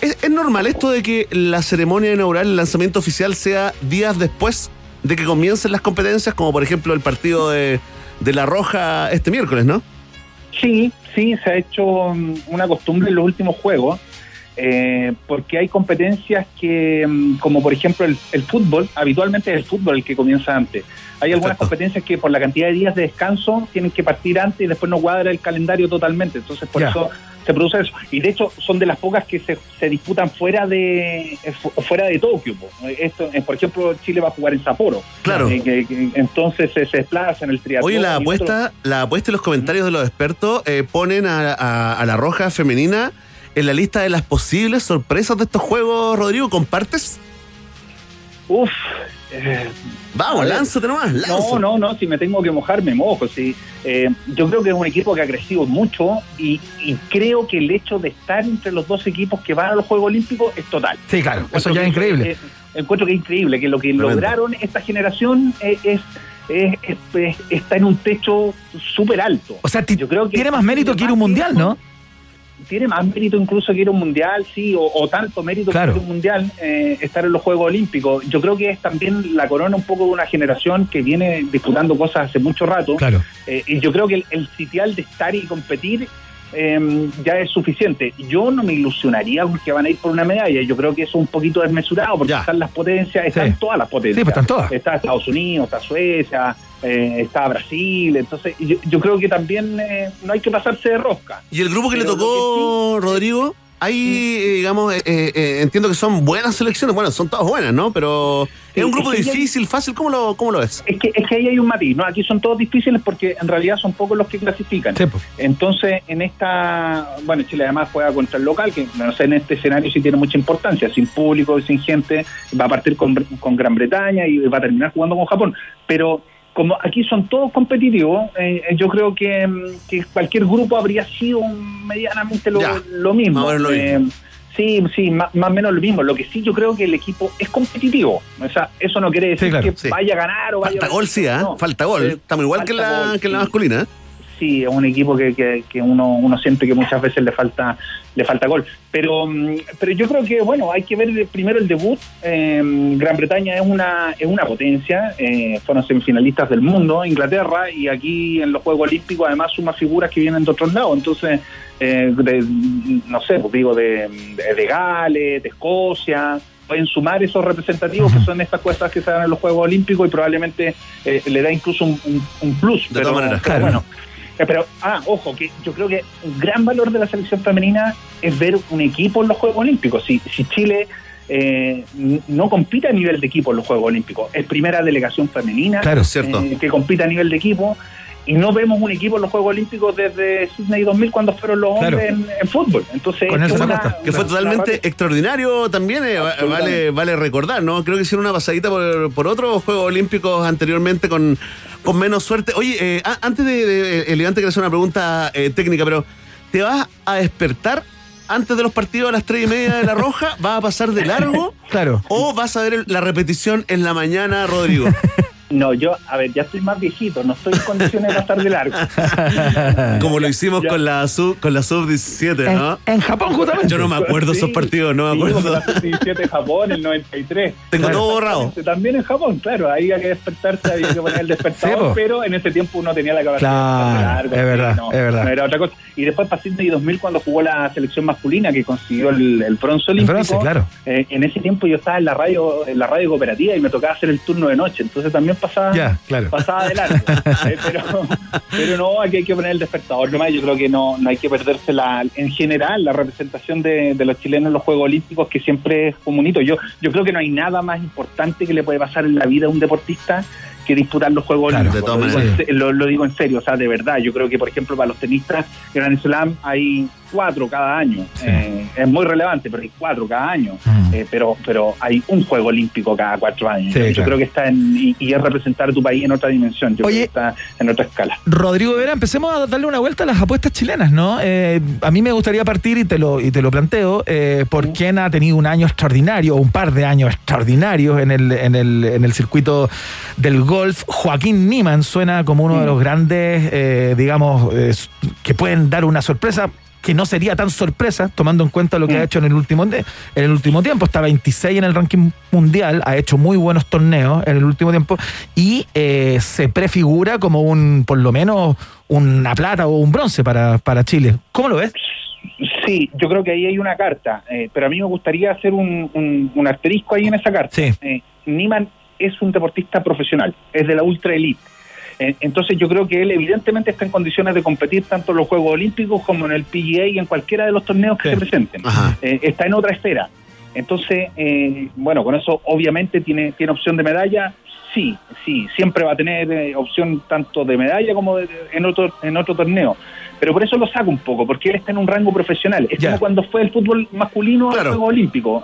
¿Es, es normal esto de que la ceremonia inaugural, el lanzamiento oficial sea días después de que comiencen las competencias, como por ejemplo el partido de, de La Roja este miércoles, ¿no? Sí, sí, se ha hecho mm, una costumbre en los últimos juegos, eh, porque hay competencias que, mm, como por ejemplo el, el fútbol, habitualmente es el fútbol el que comienza antes. Hay algunas competencias que por la cantidad de días de descanso tienen que partir antes y después no cuadra el calendario totalmente. Entonces, por eso se produce eso. Y de hecho, son de las pocas que se, se disputan fuera de eh, fu- fuera de Tokio. Esto, eh, por ejemplo, Chile va a jugar en Sapporo. Claro. Eh, que- que- entonces se, se desplaza en el triatlón. Oye, la otro- apuesta, la apuesta y los comentarios de los expertos eh, ponen a, a- a la roja femenina en la lista de las posibles sorpresas de estos juegos, Rodrigo. ¿Compartes? Uf. eh, Vamos, lánzate nomás. No, lánzate. no, no, si me tengo que mojar, me mojo. Sí. Eh, yo creo que es un equipo que ha crecido mucho y, y creo que el hecho de estar entre los dos equipos que van a los Juegos Olímpicos es total. Sí, claro, eso ya es increíble. encuentro que es increíble, que lo que lograron esta generación es, es- es- es- es- está en un techo súper alto. O sea, Yo creo que tiene más mérito que ir a un mundial, ¿no? Tiene más mérito incluso que ir a un mundial, sí, o, o tanto mérito Claro. que ir a un mundial, eh, estar en los Juegos Olímpicos. Yo creo que es también la corona un poco de una generación que viene disputando cosas hace mucho rato. Claro. Eh, y yo creo que el, el sitial de estar y competir eh, ya es suficiente. Yo no me ilusionaría con que van a ir por una medalla. Yo creo que eso es un poquito desmesurado porque están las potencias, están Sí. todas las potencias. Sí, pues están todas. Está Estados Unidos, está Suecia, eh, estaba Brasil, entonces yo, yo creo que también eh, no hay que pasarse de rosca. Y el grupo que le tocó, Rodrigo, ahí, eh, digamos, eh, eh, entiendo que son buenas selecciones. Bueno, son todas buenas, ¿no? Pero Sí, es un grupo es difícil, fácil. ¿Cómo lo, cómo lo ves? Es que, es que ahí hay un matiz, ¿no? Aquí son todos difíciles porque en realidad son pocos los que clasifican. Entonces, en esta, bueno, Chile además juega contra el local, que no sé, en este escenario sí tiene mucha importancia, sin público, sin gente, va a partir con, con Gran Bretaña y va a terminar jugando con Japón. Pero como aquí son todos competitivos, eh, yo creo que, mm, que cualquier grupo habría sido medianamente lo, lo mismo. lo Eh, Sí, sí, más, más o menos lo mismo. Lo que sí yo creo que el equipo es competitivo. O sea, eso no quiere decir claro, que sí. vaya a ganar o vaya Falta a gol, sí. No. Falta gol. Eh, Estamos igual que la, gol, que en la sí. masculina. Sí, es un equipo que, que, que uno, uno siente que muchas veces le falta le falta gol. Pero mm, pero yo creo que, bueno, hay que ver primero el debut. Eh, Gran Bretaña es una es una potencia. eh, fueron semifinalistas del mundo, Inglaterra, y aquí en los Juegos Olímpicos además suma figuras que vienen de otros lados. Entonces, eh, de- no sé, pues digo, de, de, de Gales, de Escocia, pueden sumar esos representativos que son estas cosas que se dan en los Juegos Olímpicos y probablemente eh, le da incluso un, un- un plus. De todas maneras, pero claro. bueno, Pero, ah, ojo, que yo creo que un gran valor de la selección femenina es ver un equipo en los Juegos Olímpicos. Si, si Chile eh, no compite a nivel de equipo en los Juegos Olímpicos, es primera delegación femenina Claro, cierto. eh, que compite a nivel de equipo. Y no vemos un equipo en los Juegos Olímpicos desde Sydney 2000 cuando fueron los Claro. hombres en, en fútbol. Entonces, Con es Nelson una- Acosta, que fue una- totalmente una- extraordinario también, eh, va- vale, vale recordar, ¿no? Creo que hicieron una pasadita por, por otros Juegos Olímpicos anteriormente con, con menos suerte. Oye, eh, antes de, de Elegante, quiero hacer una pregunta eh, técnica, pero ¿te vas a despertar antes de los partidos a las tres y media de la Roja? ¿Vas a pasar de largo? Claro. ¿O vas a ver la repetición en la mañana, Rodrigo? No, yo, a ver, ya estoy más viejito, no estoy en condiciones de pasar de largo. Como lo hicimos con la sub con la sub 17, ¿no? En Japón, justamente. Yo no me acuerdo esos partidos, no me Sí, acuerdo. como la sub-17 Japón, el 93. Tengo todo borrado. También en Japón, claro, ahí había que despertarse, había que poner el despertador, Sí, pero en ese tiempo uno tenía la capacidad Claro, de pasar de largo, es sí, verdad, no, es verdad. no era otra cosa. Y después para Sydney 2000 cuando jugó la selección masculina que consiguió el, el bronce El olímpico. bronce, claro. eh, en ese tiempo yo estaba en la radio en la radio cooperativa y me tocaba hacer el turno de noche, entonces también pasaba Ya, claro. pasaba de largo. Eh, pero, pero no, aquí hay que poner el despertador nomás. Yo creo que no, no hay que perderse la, en general la representación de, de los chilenos en los Juegos Olímpicos, que siempre es como un hito. Yo, yo creo que no hay nada más importante que le puede pasar en la vida a un deportista que disputar los Juegos Claro, Olímpicos. lo, lo, lo digo en serio, o sea, de verdad. Yo creo que, por ejemplo, para los tenistas Grand Slam hay cuatro cada año. Eh, es muy relevante, pero hay cuatro cada año. Eh, pero, pero hay un Juego Olímpico cada cuatro años. Sí, yo claro. creo que está en, y, y es representar a tu país en otra dimensión. Yo Oye. creo que está en otra escala. Rodrigo Vera, empecemos a darle una vuelta a las apuestas chilenas, ¿no? Eh, a mí me gustaría partir y te lo, y te lo planteo, por quién ha tenido un año extraordinario, un par de años extraordinarios en el, en el, en el circuito del golf. Joaquín Niman suena como uno de los grandes, digamos, que pueden dar una sorpresa que no sería tan sorpresa, tomando en cuenta lo que ha hecho en el último en el último tiempo. Está 26 en el ranking mundial, ha hecho muy buenos torneos en el último tiempo y eh, se prefigura como un, por lo menos, una plata o un bronce para, para Chile. ¿Cómo lo ves? Sí, yo creo que ahí hay una carta, eh, pero a mí me gustaría hacer un, un- un asterisco ahí en esa carta. Eh, Niman es un deportista profesional, es de la ultra elite. Eh, entonces yo creo que él evidentemente está en condiciones de competir tanto en los Juegos Olímpicos como en el PGA y en cualquiera de los torneos que se presenten. Eh, está en otra esfera. Entonces, eh, bueno, con eso obviamente tiene, tiene opción de medalla. Sí, sí, siempre va a tener eh, opción tanto de medalla como de- en, otro, en otro torneo. Pero por eso lo saco un poco, porque él está en un rango profesional. Es como cuando fue el fútbol masculino al Juego Olímpico.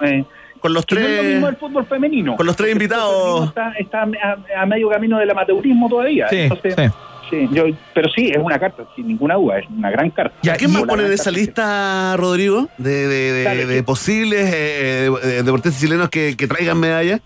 Con los que no es tres- lo mismo el fútbol femenino. con los tres invitados. Está, está a, a medio camino del amateurismo todavía. Sí, Entonces, sí. sí, yo, pero sí, es una carta, sin ninguna duda, es una gran carta. ¿Y a quién más en gran esa lista, Rodrigo? De, de- de- Claro, de que- posibles eh, de- deportistas chilenos que, que traigan medallas.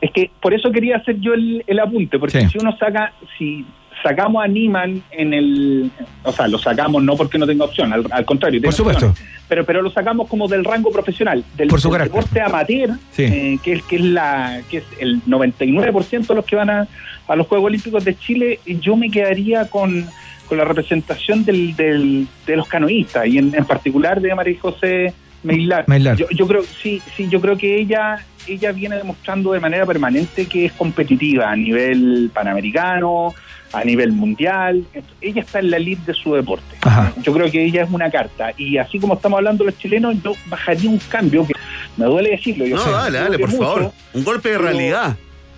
Es que por eso quería hacer yo el, el apunte, porque Sí. si uno saca, si sacamos a Niman en el, o sea, lo sacamos no porque no tenga opción, al, al contrario, Por supuesto. opciones, pero pero lo sacamos como del rango profesional, del, Por su del deporte amateur, Sí. eh, que es que es la que es el 99% de los que van a, a los Juegos Olímpicos de Chile, yo me quedaría con, con la representación del, del- de los canoístas y en, en particular de María José Meilar. Meilar. Yo, yo creo, sí, sí, yo creo que ella, ella viene demostrando de manera permanente que es competitiva a nivel panamericano, a nivel mundial. Ella está en la elite de su deporte. Yo creo que ella es una carta. Y así como estamos hablando los chilenos, yo bajaría un cambio que me duele decirlo. Yo No, sé, dale, dale, por mucho, favor. Un golpe de pero- realidad.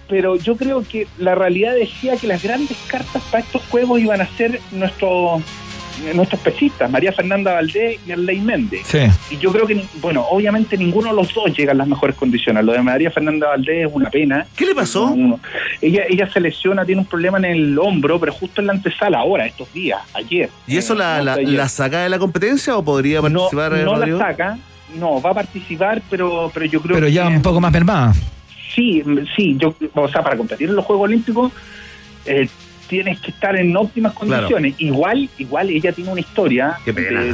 pero yo creo que la realidad decía que las grandes cartas para estos juegos iban a ser nuestros nuestros pesistas, María Fernanda Valdés y Arley Méndez. Sí. Y yo creo que, bueno, obviamente ninguno de los dos llega en las mejores condiciones. Lo de María Fernanda Valdés es una pena. ¿Qué le pasó? ella, ella se lesiona, tiene un problema en el hombro, pero justo en la antesala ahora, estos días, ayer. ¿Y eso Eh, la, no, la, ayer. la saca de la competencia o podría participar eh, no la saca, no, va a participar, pero, pero yo creo Pero que... ya un poco más mermada. Sí, sí, yo, o sea, para competir en los Juegos Olímpicos eh, tienes que estar en óptimas Claro. condiciones. Igual, igual ella tiene una historia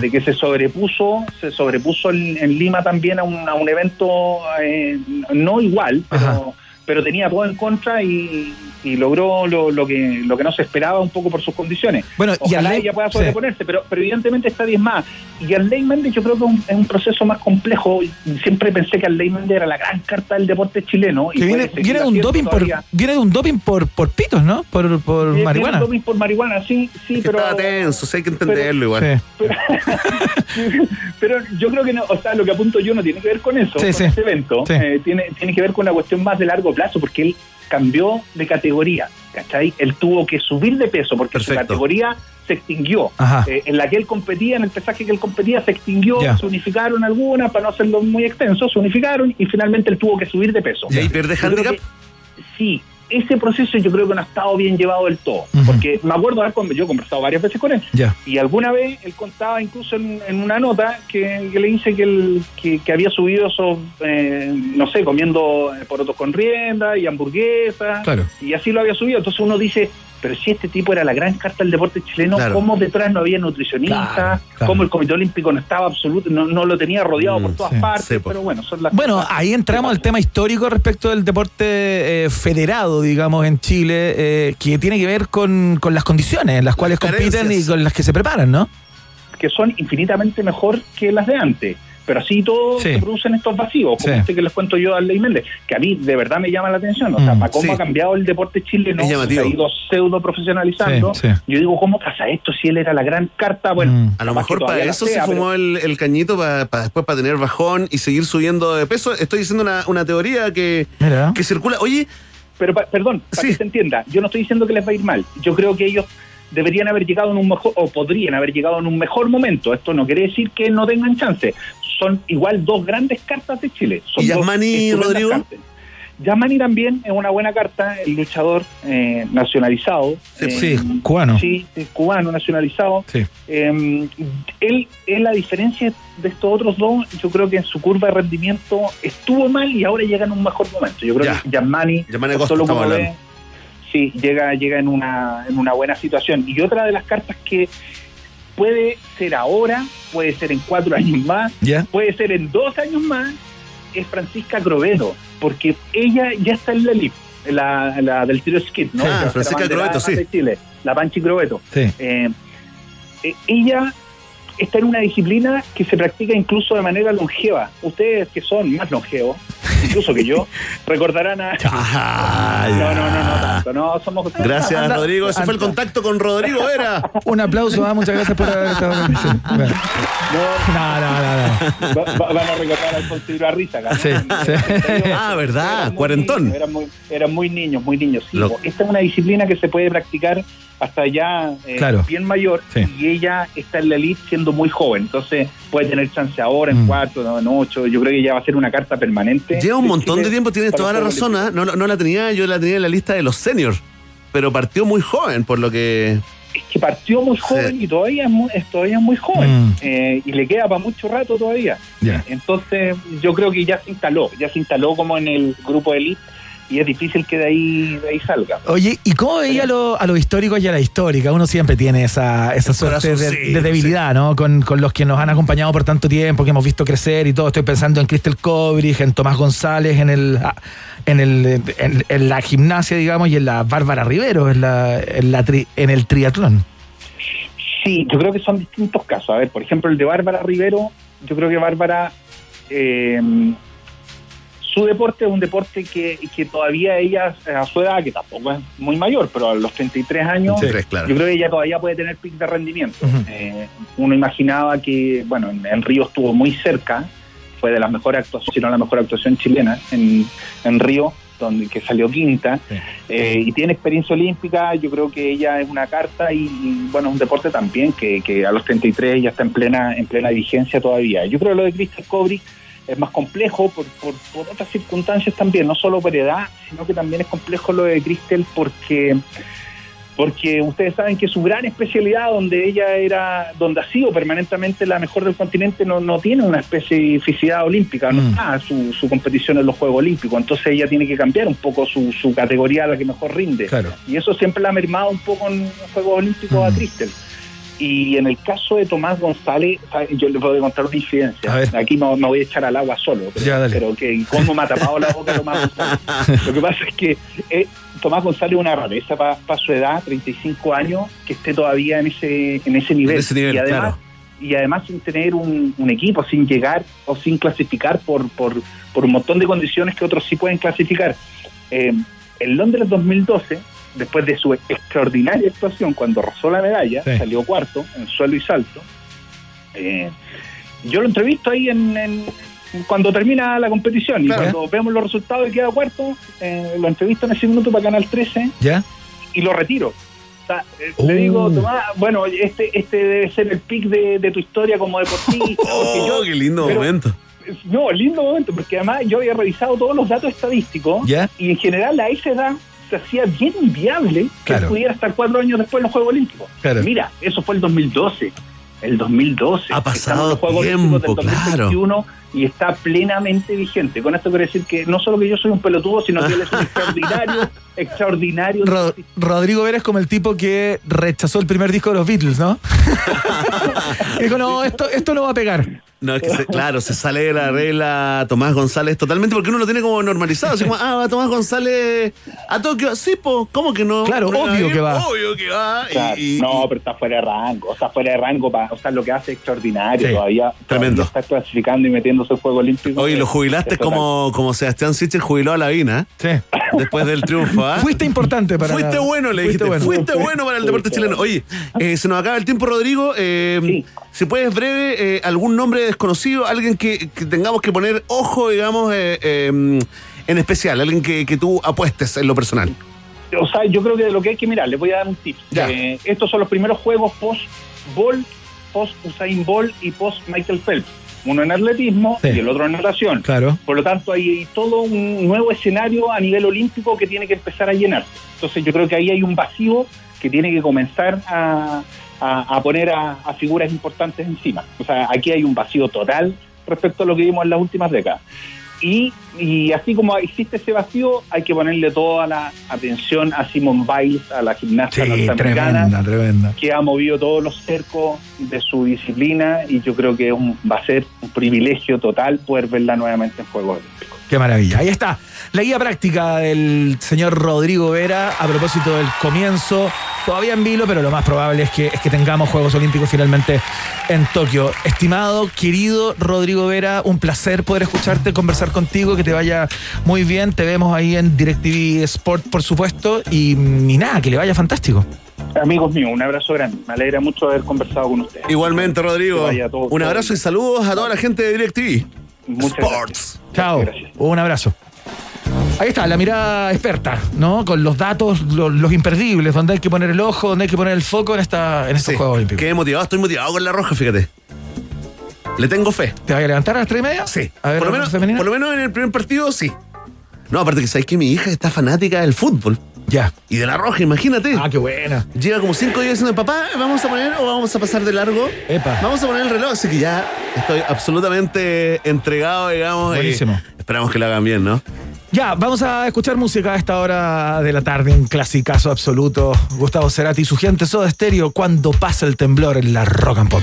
de que se sobrepuso, se sobrepuso en, en Lima también a un, a un evento eh, no igual, pero, pero tenía todo en contra y, y logró lo, lo que lo que no se esperaba un poco por sus condiciones. Bueno, y Ojalá Arley- ella pueda sí. sobreponerse, pero, pero evidentemente está diezmada. Y Arley Méndez yo creo que es un, es un proceso más complejo. Siempre pensé que Arley Méndez era la gran carta del deporte chileno. y Que viene, seguir viene de un doping por, viene de un doping por, por pitos, ¿no? Por, por Eh, viene marihuana. un doping por marihuana, sí, sí, pero... Estaba tenso, sí, hay que entenderlo igual. Sí. Pero yo creo que no, o sea, lo que apunto yo no tiene que ver con eso, Sí, con sí. este evento. Sí. Eh, tiene, tiene que ver con una cuestión más de largo plazo, porque él cambió de categoría, ¿cachai? Él tuvo que subir de peso, porque su categoría se extinguió. Eh, en la que él competía, en el pesaje que él competía, se extinguió, Ya. se unificaron algunas, para no hacerlo muy extenso, se unificaron y finalmente él tuvo que subir de peso. ¿Y ahí pierde Yo creo handicap? que- Sí, ese proceso yo creo que no ha estado bien llevado del todo, porque me acuerdo haber yo he conversado varias veces con él, y alguna vez él contaba incluso en, en una nota que, que le dice que, él, que, que había subido esos, eh, no sé, comiendo eh, porotos con rienda y hamburguesas, Claro. y así lo había subido. Entonces uno dice, pero si este tipo era la gran carta del deporte chileno, Claro. ¿cómo detrás no había nutricionistas? Claro, claro. ¿Cómo el Comité Olímpico no estaba absoluto, no, no lo tenía rodeado por todas sí. partes? Sí, pues. pero bueno, son las Bueno, cosas ahí entramos al tema histórico respecto del deporte eh, federado, digamos, en Chile, eh, que tiene que ver con, con las condiciones en las cuales compiten y con las que se preparan, ¿no? que son infinitamente mejor que las de antes. Pero así todo Sí. se producen estos vacíos, como Sí. este que les cuento yo a Ley Méndez, que a mí de verdad me llama la atención. O sea, Mm, para cómo sí. ha cambiado el deporte chileno, se ha ido pseudo profesionalizando. Sí, sí. Yo digo, ¿cómo pasa esto si él era la gran carta? Bueno, Mm. A lo mejor para eso sea, se fumó pero- el, el cañito para después para tener bajón y seguir subiendo de peso. Estoy diciendo una, una teoría que, Mira. que circula. Oye, Pero, pa- perdón, para Sí. que se entienda, yo no estoy diciendo que les va a ir mal. Yo creo que ellos deberían haber llegado en un mejor, o podrían haber llegado en un mejor momento. Esto no quiere decir que no tengan chance. Son igual dos grandes cartas de Chile. Son ¿Y dos Yasmani, estupendas Rodrigo? cartas. Yasmani también es una buena carta, el luchador eh, nacionalizado. Sí, eh, sí, cubano. Sí, es cubano nacionalizado. Sí. Eh, él, él, a diferencia de estos otros dos, yo creo que en su curva de rendimiento estuvo mal y ahora llega en un mejor momento. Yo creo Ya. que Yasmani, Yasmani por Acosta todo lo que estamos uno hablando. ve, sí, llega, llega en, una, en una buena situación. Y otra de las cartas que puede ser ahora, puede ser en cuatro años más, puede ser en dos años más, es Francisca Crobeto, porque ella ya está en la elite, la, la del tiro skit, ¿no? Ah, Francisca Crobeto, sí. de Chile, la Panchi Crobeto. Sí. Eh, eh, ella está en una disciplina que se practica incluso de manera longeva. Ustedes que son más longevos, incluso que yo, recordarán a... no, no, no, no tanto, no, somos... Gracias, Anda- Rodrigo. Ese fue el contacto con Rodrigo Vera. Un aplauso, ah, muchas gracias por haber estado con nosotros. Bueno. No, No, no, no, no. va- va- van a recordar al Ibra Risa acá. ¿no? Sí, sí. Ah, ¿verdad? Eran Cuarentón. niños, Eran muy, eran muy niños, muy niños. Sí, Lo-. Esta es una disciplina que se puede practicar hasta ya eh, Claro. bien mayor Sí. y ella está en la elite siendo muy joven. Entonces puede tener chance ahora en Mm. cuarto, no, en ocho. Yo creo que ya va a ser una carta permanente. Lleva un de montón de tiempo, tienes toda la razón. ¿ah? No, no la tenía, yo la tenía en la lista de los seniors. Pero partió muy joven, por lo que. es que partió muy joven y todavía es muy, es todavía muy joven Mm. eh, y le queda para mucho rato todavía. Entonces yo creo que ya se instaló, ya se instaló como en el grupo elite y es difícil que de ahí, de ahí salga. Oye, ¿y cómo veía a, lo- a los históricos y a la histórica? Uno siempre tiene esa, esa suerte de, debilidad, ¿no? Con, con los que nos han acompañado por tanto tiempo, que hemos visto crecer y todo. Estoy pensando en Cristel Cobrich, en Tomás González, en el ah, en el en, en la gimnasia, digamos, y en la Bárbara Rivero, en la, en la tri- en el triatlón. Sí, yo creo que son distintos casos. A ver, por ejemplo, el de Bárbara Rivero, yo creo que Bárbara eh, su deporte es un deporte que, que todavía ella, a su edad, que tampoco es muy mayor, pero a los 33 años, 33, claro. yo creo que ella todavía puede tener pic de rendimiento. Eh, uno imaginaba que, bueno, en, en Río estuvo muy cerca, fue de las mejores actuaciones, si no la mejor actuación chilena en, en Río, donde que salió quinta, eh, y tiene experiencia olímpica, yo creo que ella es una carta y, y, bueno, es un deporte también que, que a los 33 ya está en plena, en plena vigencia todavía. Yo creo que lo de Crystal Kobri es más complejo por, por, por otras circunstancias también, no solo por edad, sino que también es complejo lo de Crystal porque porque ustedes saben que su gran especialidad, donde ella era, donde ha sido permanentemente la mejor del continente, no, no tiene una especificidad olímpica, no está su, su competición en los Juegos Olímpicos, entonces ella tiene que cambiar un poco su, su categoría a la que mejor rinde. Claro. Y eso siempre la ha mermado un poco en los Juegos Olímpicos a Cristel. Y en el caso de Tomás González, ¿sabe? yo le puedo contar una incidencia. Aquí me, me voy a echar al agua solo, pero, Ya, pero que cómo me ha tapado la boca Tomás González. Lo que pasa es que eh, Tomás González es una rareza para su edad, 35 años, que esté todavía en ese, en ese nivel. En ese nivel, y además, claro. y además sin tener un, un equipo, sin llegar o sin clasificar por, por, por un montón de condiciones que otros sí pueden clasificar. Eh, en Londres 2012, después de su extraordinaria actuación, cuando rozó la medalla, Sí. salió cuarto en suelo y salto. eh, yo lo entrevisto ahí en, en- cuando termina la competición Claro. y cuando vemos los resultados y queda cuarto, eh, lo entrevisto en ese minuto para Canal 13 ¿Ya? y lo retiro. O sea, eh, Uh. Le digo, Tomás, bueno, este, este debe ser el pic de, de tu historia como deportista. porque yo- Oh, qué lindo pero- momento. no, lindo momento, porque además yo había revisado todos los datos estadísticos ¿Ya? y en general a esa edad se hacía bien inviable que Claro. pudiera estar cuatro años después en los Juegos Olímpicos. Claro. Mira, eso fue el 2012. El 2012. Ha pasado los Juegos tiempo, Olímpicos del 2021 y está plenamente vigente. Con esto quiero decir que no solo que yo soy un pelotudo, sino que él es un extraordinario, extraordinario. Ro- Rodrigo Vera es como el tipo que rechazó el primer disco de los Beatles, ¿no? Dijo, no, esto, esto no va a pegar. No, es que se- claro, se sale de la regla Tomás González totalmente porque uno lo tiene como normalizado. Así como, ah, va Tomás González a Tokio. Sí, po, ¿cómo que no? Claro, No, obvio eh, que va. Obvio que va. y- Claro, y- no, pero está fuera de rango, está fuera de rango, para, o sea, lo que hace es extraordinario, Sí, todavía, tremendo. todavía está clasificando y metiéndose al Juego Olímpico. Oye, lo jubilaste como, como Sebastián Sichel jubiló a la Vina Sí. después del triunfo. ¿ah? Fuiste importante para Fuiste bueno, le fuiste dijiste. bueno. Fuiste bueno para el deporte Fuiste chileno. Oye, eh, se nos acaba el tiempo, Rodrigo. Eh, Si puedes breve, eh, algún nombre desconocido, alguien que, que tengamos que poner ojo, digamos, eh, eh, en especial, alguien que, que tú apuestes en lo personal. O sea, yo creo que lo que hay que mirar, les voy a dar un tip. Ya. Eh, estos son los primeros juegos post Bolt, post Usain Bolt y post Michael Phelps. Uno en atletismo Sí. y el otro en natación. Claro. Por lo tanto, hay todo un nuevo escenario a nivel olímpico que tiene que empezar a llenarse. Entonces, yo creo que ahí hay un vacío que tiene que comenzar a, a- a poner a, a figuras importantes encima. O sea, aquí hay un vacío total respecto a lo que vimos en las últimas décadas. Y, y así como existe ese vacío, hay que ponerle toda la atención a Simone Biles, a la gimnasta Sí, norteamericana tremenda, tremenda. que ha movido todos los cercos de su disciplina y yo creo que un- va a ser un privilegio total poder verla nuevamente en Juegos Olímpicos. Qué maravilla. Ahí está. La guía práctica del señor Rodrigo Vera a propósito del comienzo. Todavía en vilo, pero lo más probable es que, es que tengamos Juegos Olímpicos finalmente en Tokio. Estimado, querido Rodrigo Vera, un placer poder escucharte, conversar contigo, que te vaya muy bien. Te vemos ahí en DirecTV Sport, por supuesto. Y, y nada, que le vaya fantástico. Amigos míos, un abrazo grande. Me alegra mucho haber conversado con ustedes. Igualmente, Rodrigo. Todo- Un todo abrazo y saludos a toda la gente de DirecTV. Muchas Sports. Chao. Un abrazo. Ahí está, la mirada experta, ¿no? Con los datos, los, los imperdibles, donde hay que poner el ojo, donde hay que poner el foco en, esta, en estos Sí, Juegos Olímpicos. Qué motivado, estoy motivado con la roja, fíjate. Le tengo fe. ¿Te vas a levantar a las tres y media? Sí. A ver, por, lo menos, por lo menos en el primer partido, sí. No, aparte que sabéis que mi hija está fanática del fútbol. Ya. Y de la roja, imagínate. Ah, qué buena. Lleva como cinco días diciendo, papá, ¿vamos a poner o vamos a pasar de largo? Epa. Vamos a poner el reloj. Así que ya estoy absolutamente entregado, digamos. y Buenísimo. esperamos que lo hagan bien, ¿no? Ya, vamos a escuchar música a esta hora de la tarde, un clasicazo absoluto. Gustavo Cerati y su gente Soda Stereo, cuando pasa el temblor en la rock and pop.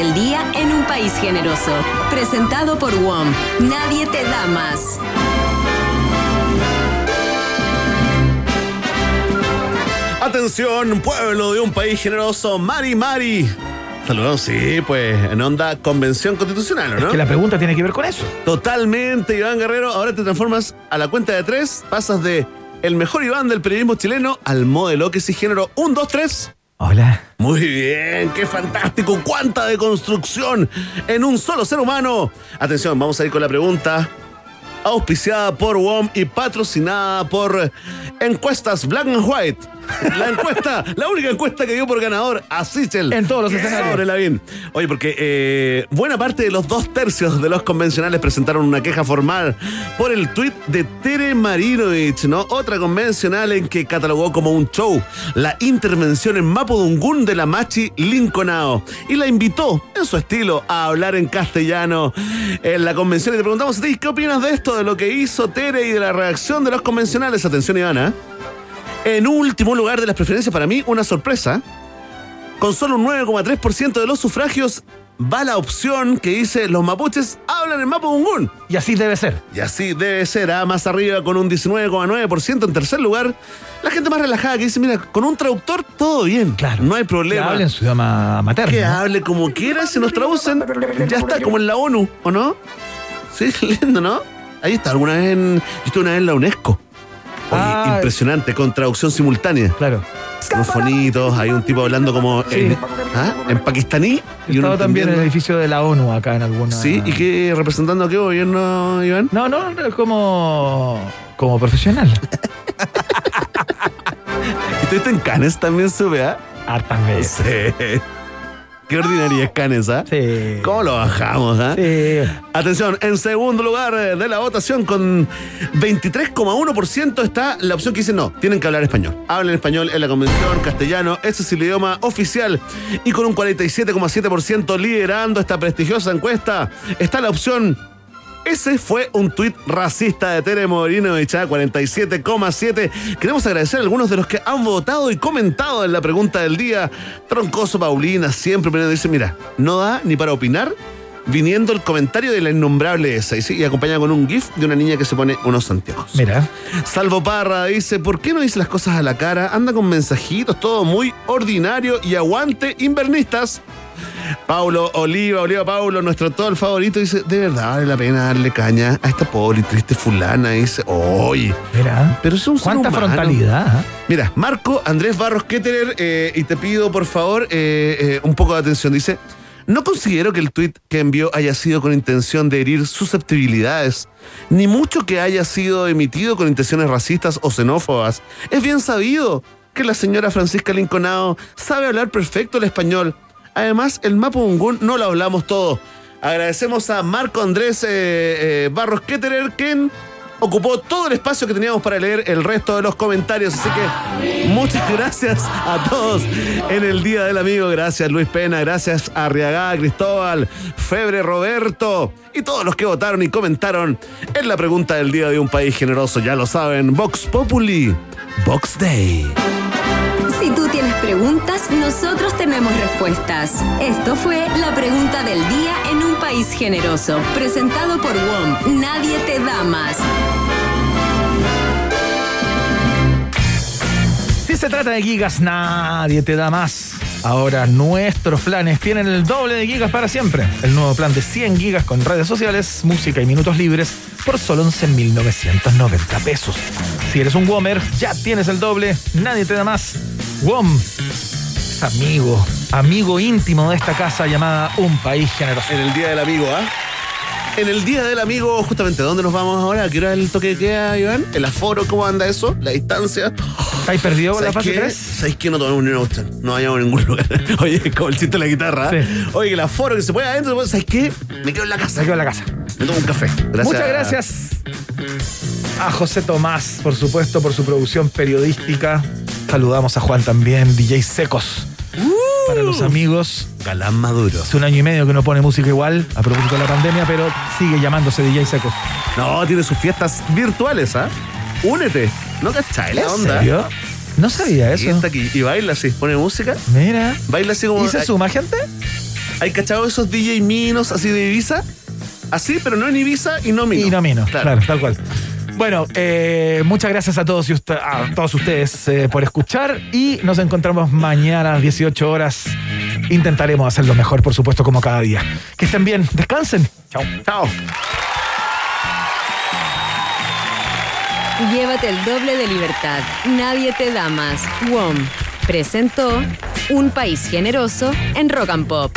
Del día en un país generoso. Presentado por WOM. Nadie te da más. Atención, pueblo de un país generoso, Mari Mari. Saludos, sí, pues en onda convención constitucional, ¿o ¿no? Que la pregunta tiene que ver con eso. Totalmente, Iván Guerrero. Ahora te transformas a la cuenta de tres, pasas de el mejor Iván del periodismo chileno al modelo que sí género. Un, dos, tres. Hola. Muy bien, qué fantástico, cuánta deconstrucción en un solo ser humano. Atención, vamos a ir con la pregunta. Auspiciada por WOM y patrocinada por Encuestas Black and White. La encuesta, la única encuesta que dio por ganador a Sichel. En todos los escenarios. Sobre Lavín. Oye, porque eh, buena parte de los dos tercios de los convencionales presentaron una queja formal por el tuit de Tere Marinovich, ¿no? Otra convencional en que catalogó como un show la intervención en Mapudungún de la Machi Lincolnao y la invitó, en su estilo, a hablar en castellano en la convención. Y te preguntamos a ti, ¿qué opinas de esto, de lo que hizo Tere y de la reacción de los convencionales? Atención, Ivana. En último lugar de las preferencias, para mí, una sorpresa. Con solo un 9,3% de los sufragios va la opción que dice los mapuches hablan en Mapudungún. Y así debe ser. Y así debe ser. ah, Más arriba con un 19,9% en tercer lugar. La gente más relajada que dice, mira, con un traductor todo bien. Claro. No hay Que problema. hable en su idioma materno. Que hable como quiera, si nos traducen, ya está, como en la ONU, ¿o no? Sí, lindo, ¿no? Ahí está, alguna vez en. Yo estuve una vez en la UNESCO. Oye, impresionante, con traducción simultánea. Claro. Unos hay un tipo hablando como en, ¿ah? en pakistaní y uno estado también en el edificio de la ONU acá en alguna. Sí, ¿y qué representando a qué gobierno, Iván? No, no, como. como profesional. ¿Estuviste en Cannes también, sube, ah? Hartas veces. Sí. Qué ordinaria es Cannes, ¿ah? Sí. ¿Cómo lo bajamos, ah? Sí. Atención, en segundo lugar eh, de la votación con 23,1% está la opción que dice no, tienen que hablar español. Hablen español en la convención, castellano, ese es el idioma oficial. Y con un 47,7% liderando esta prestigiosa encuesta está la opción ese fue un tuit racista de Tere Morino de 47,7. Queremos agradecer a algunos de los que han votado y comentado en la pregunta del día. Troncoso Paulina siempre primero dice, mira, no da ni para opinar viniendo el comentario de la innombrable esa y, y acompañada con un gif de una niña que se pone unos santiagos. Mira. Salvo Parra dice, ¿por qué no dice las cosas a la cara? Anda con mensajitos, todo muy ordinario y aguante invernistas. Paulo Oliva, Oliva Paulo, nuestro todo el favorito, dice, de verdad vale la pena darle caña a esta pobre y triste fulana. Dice, oye, Mira. pero es un Cuánta humano". frontalidad. ¿ah? Mira, Marco Andrés Barros Ketterer, eh, y te pido por favor eh, eh, un poco de atención. Dice, no considero que el tuit que envió haya sido con intención de herir susceptibilidades, ni mucho que haya sido emitido con intenciones racistas o xenófobas. Es bien sabido que la señora Francisca Linconao sabe hablar perfecto el español. Además, el Mapudungún no lo hablamos todo. Agradecemos a Marco Andrés eh, eh, Barros Ketterer, quien ocupó todo el espacio que teníamos para leer el resto de los comentarios. Así que muchas gracias a todos en el Día del Amigo. Gracias Luis Pena, gracias Arriagada Cristóbal, Febre Roberto y todos los que votaron y comentaron en la pregunta del Día de un País Generoso. Ya lo saben, Vox Populi, Vox Day. Tú tienes preguntas, nosotros tenemos respuestas. Esto fue la pregunta del día en un país generoso, presentado por WOM. Nadie te da más. Si se trata de gigas, nadie te da más. Ahora nuestros planes tienen el doble de gigas para siempre. El nuevo plan de 100 gigas con redes sociales, música y minutos libres por solo 11.990 pesos. Si eres un WOMer, ya tienes el doble, nadie te da más. WOM es amigo, amigo íntimo de esta casa llamada Un País Generoso. En el Día del Amigo, ¿ah? En el Día del Amigo, justamente, ¿dónde nos vamos ahora? ¿A qué hora es el toque de queda, Iván? ¿El aforo? ¿Cómo anda eso? ¿La distancia? ¿Estáis perdido con la ¿Sabes fase qué? 3? ¿Sabéis que no tomamos ni una cuestión? No vayamos a ningún lugar. Oye, es como el chiste de la guitarra. ¿eh? Sí. Oye, el aforo que se puede adentro, ¿sabes qué? Me quedo en la casa. Se quedó en la casa. Me tomo un café. Gracias. Muchas gracias a José Tomás, por supuesto, por su producción periodística. Saludamos a Juan también, DJ Secos. Para los amigos, Galán Maduro. hace un año y medio que no pone música igual a propósito de la pandemia, pero sigue llamándose DJ Secos. No, tiene sus fiestas virtuales, ¿ah? Únete. ¿No cachai la ¿En onda? serio? No sabía Sí, eso. está aquí. Y baila así, pone música. Mira. Baila así como. ¿Y se suma gente? ¿Hay cachado esos DJ minos así de Ibiza? Así, pero no en Ibiza y no mino. Y no mino, claro, tal cual. Bueno, eh, muchas gracias a todos, y usted- a todos ustedes eh, por escuchar y nos encontramos mañana a las 18 horas. Intentaremos hacerlo mejor, por supuesto, como cada día. Que estén bien, descansen. Chao. Chao. Llévate el doble de libertad. Nadie te da más. WOM presentó Un país generoso en Rock and Pop.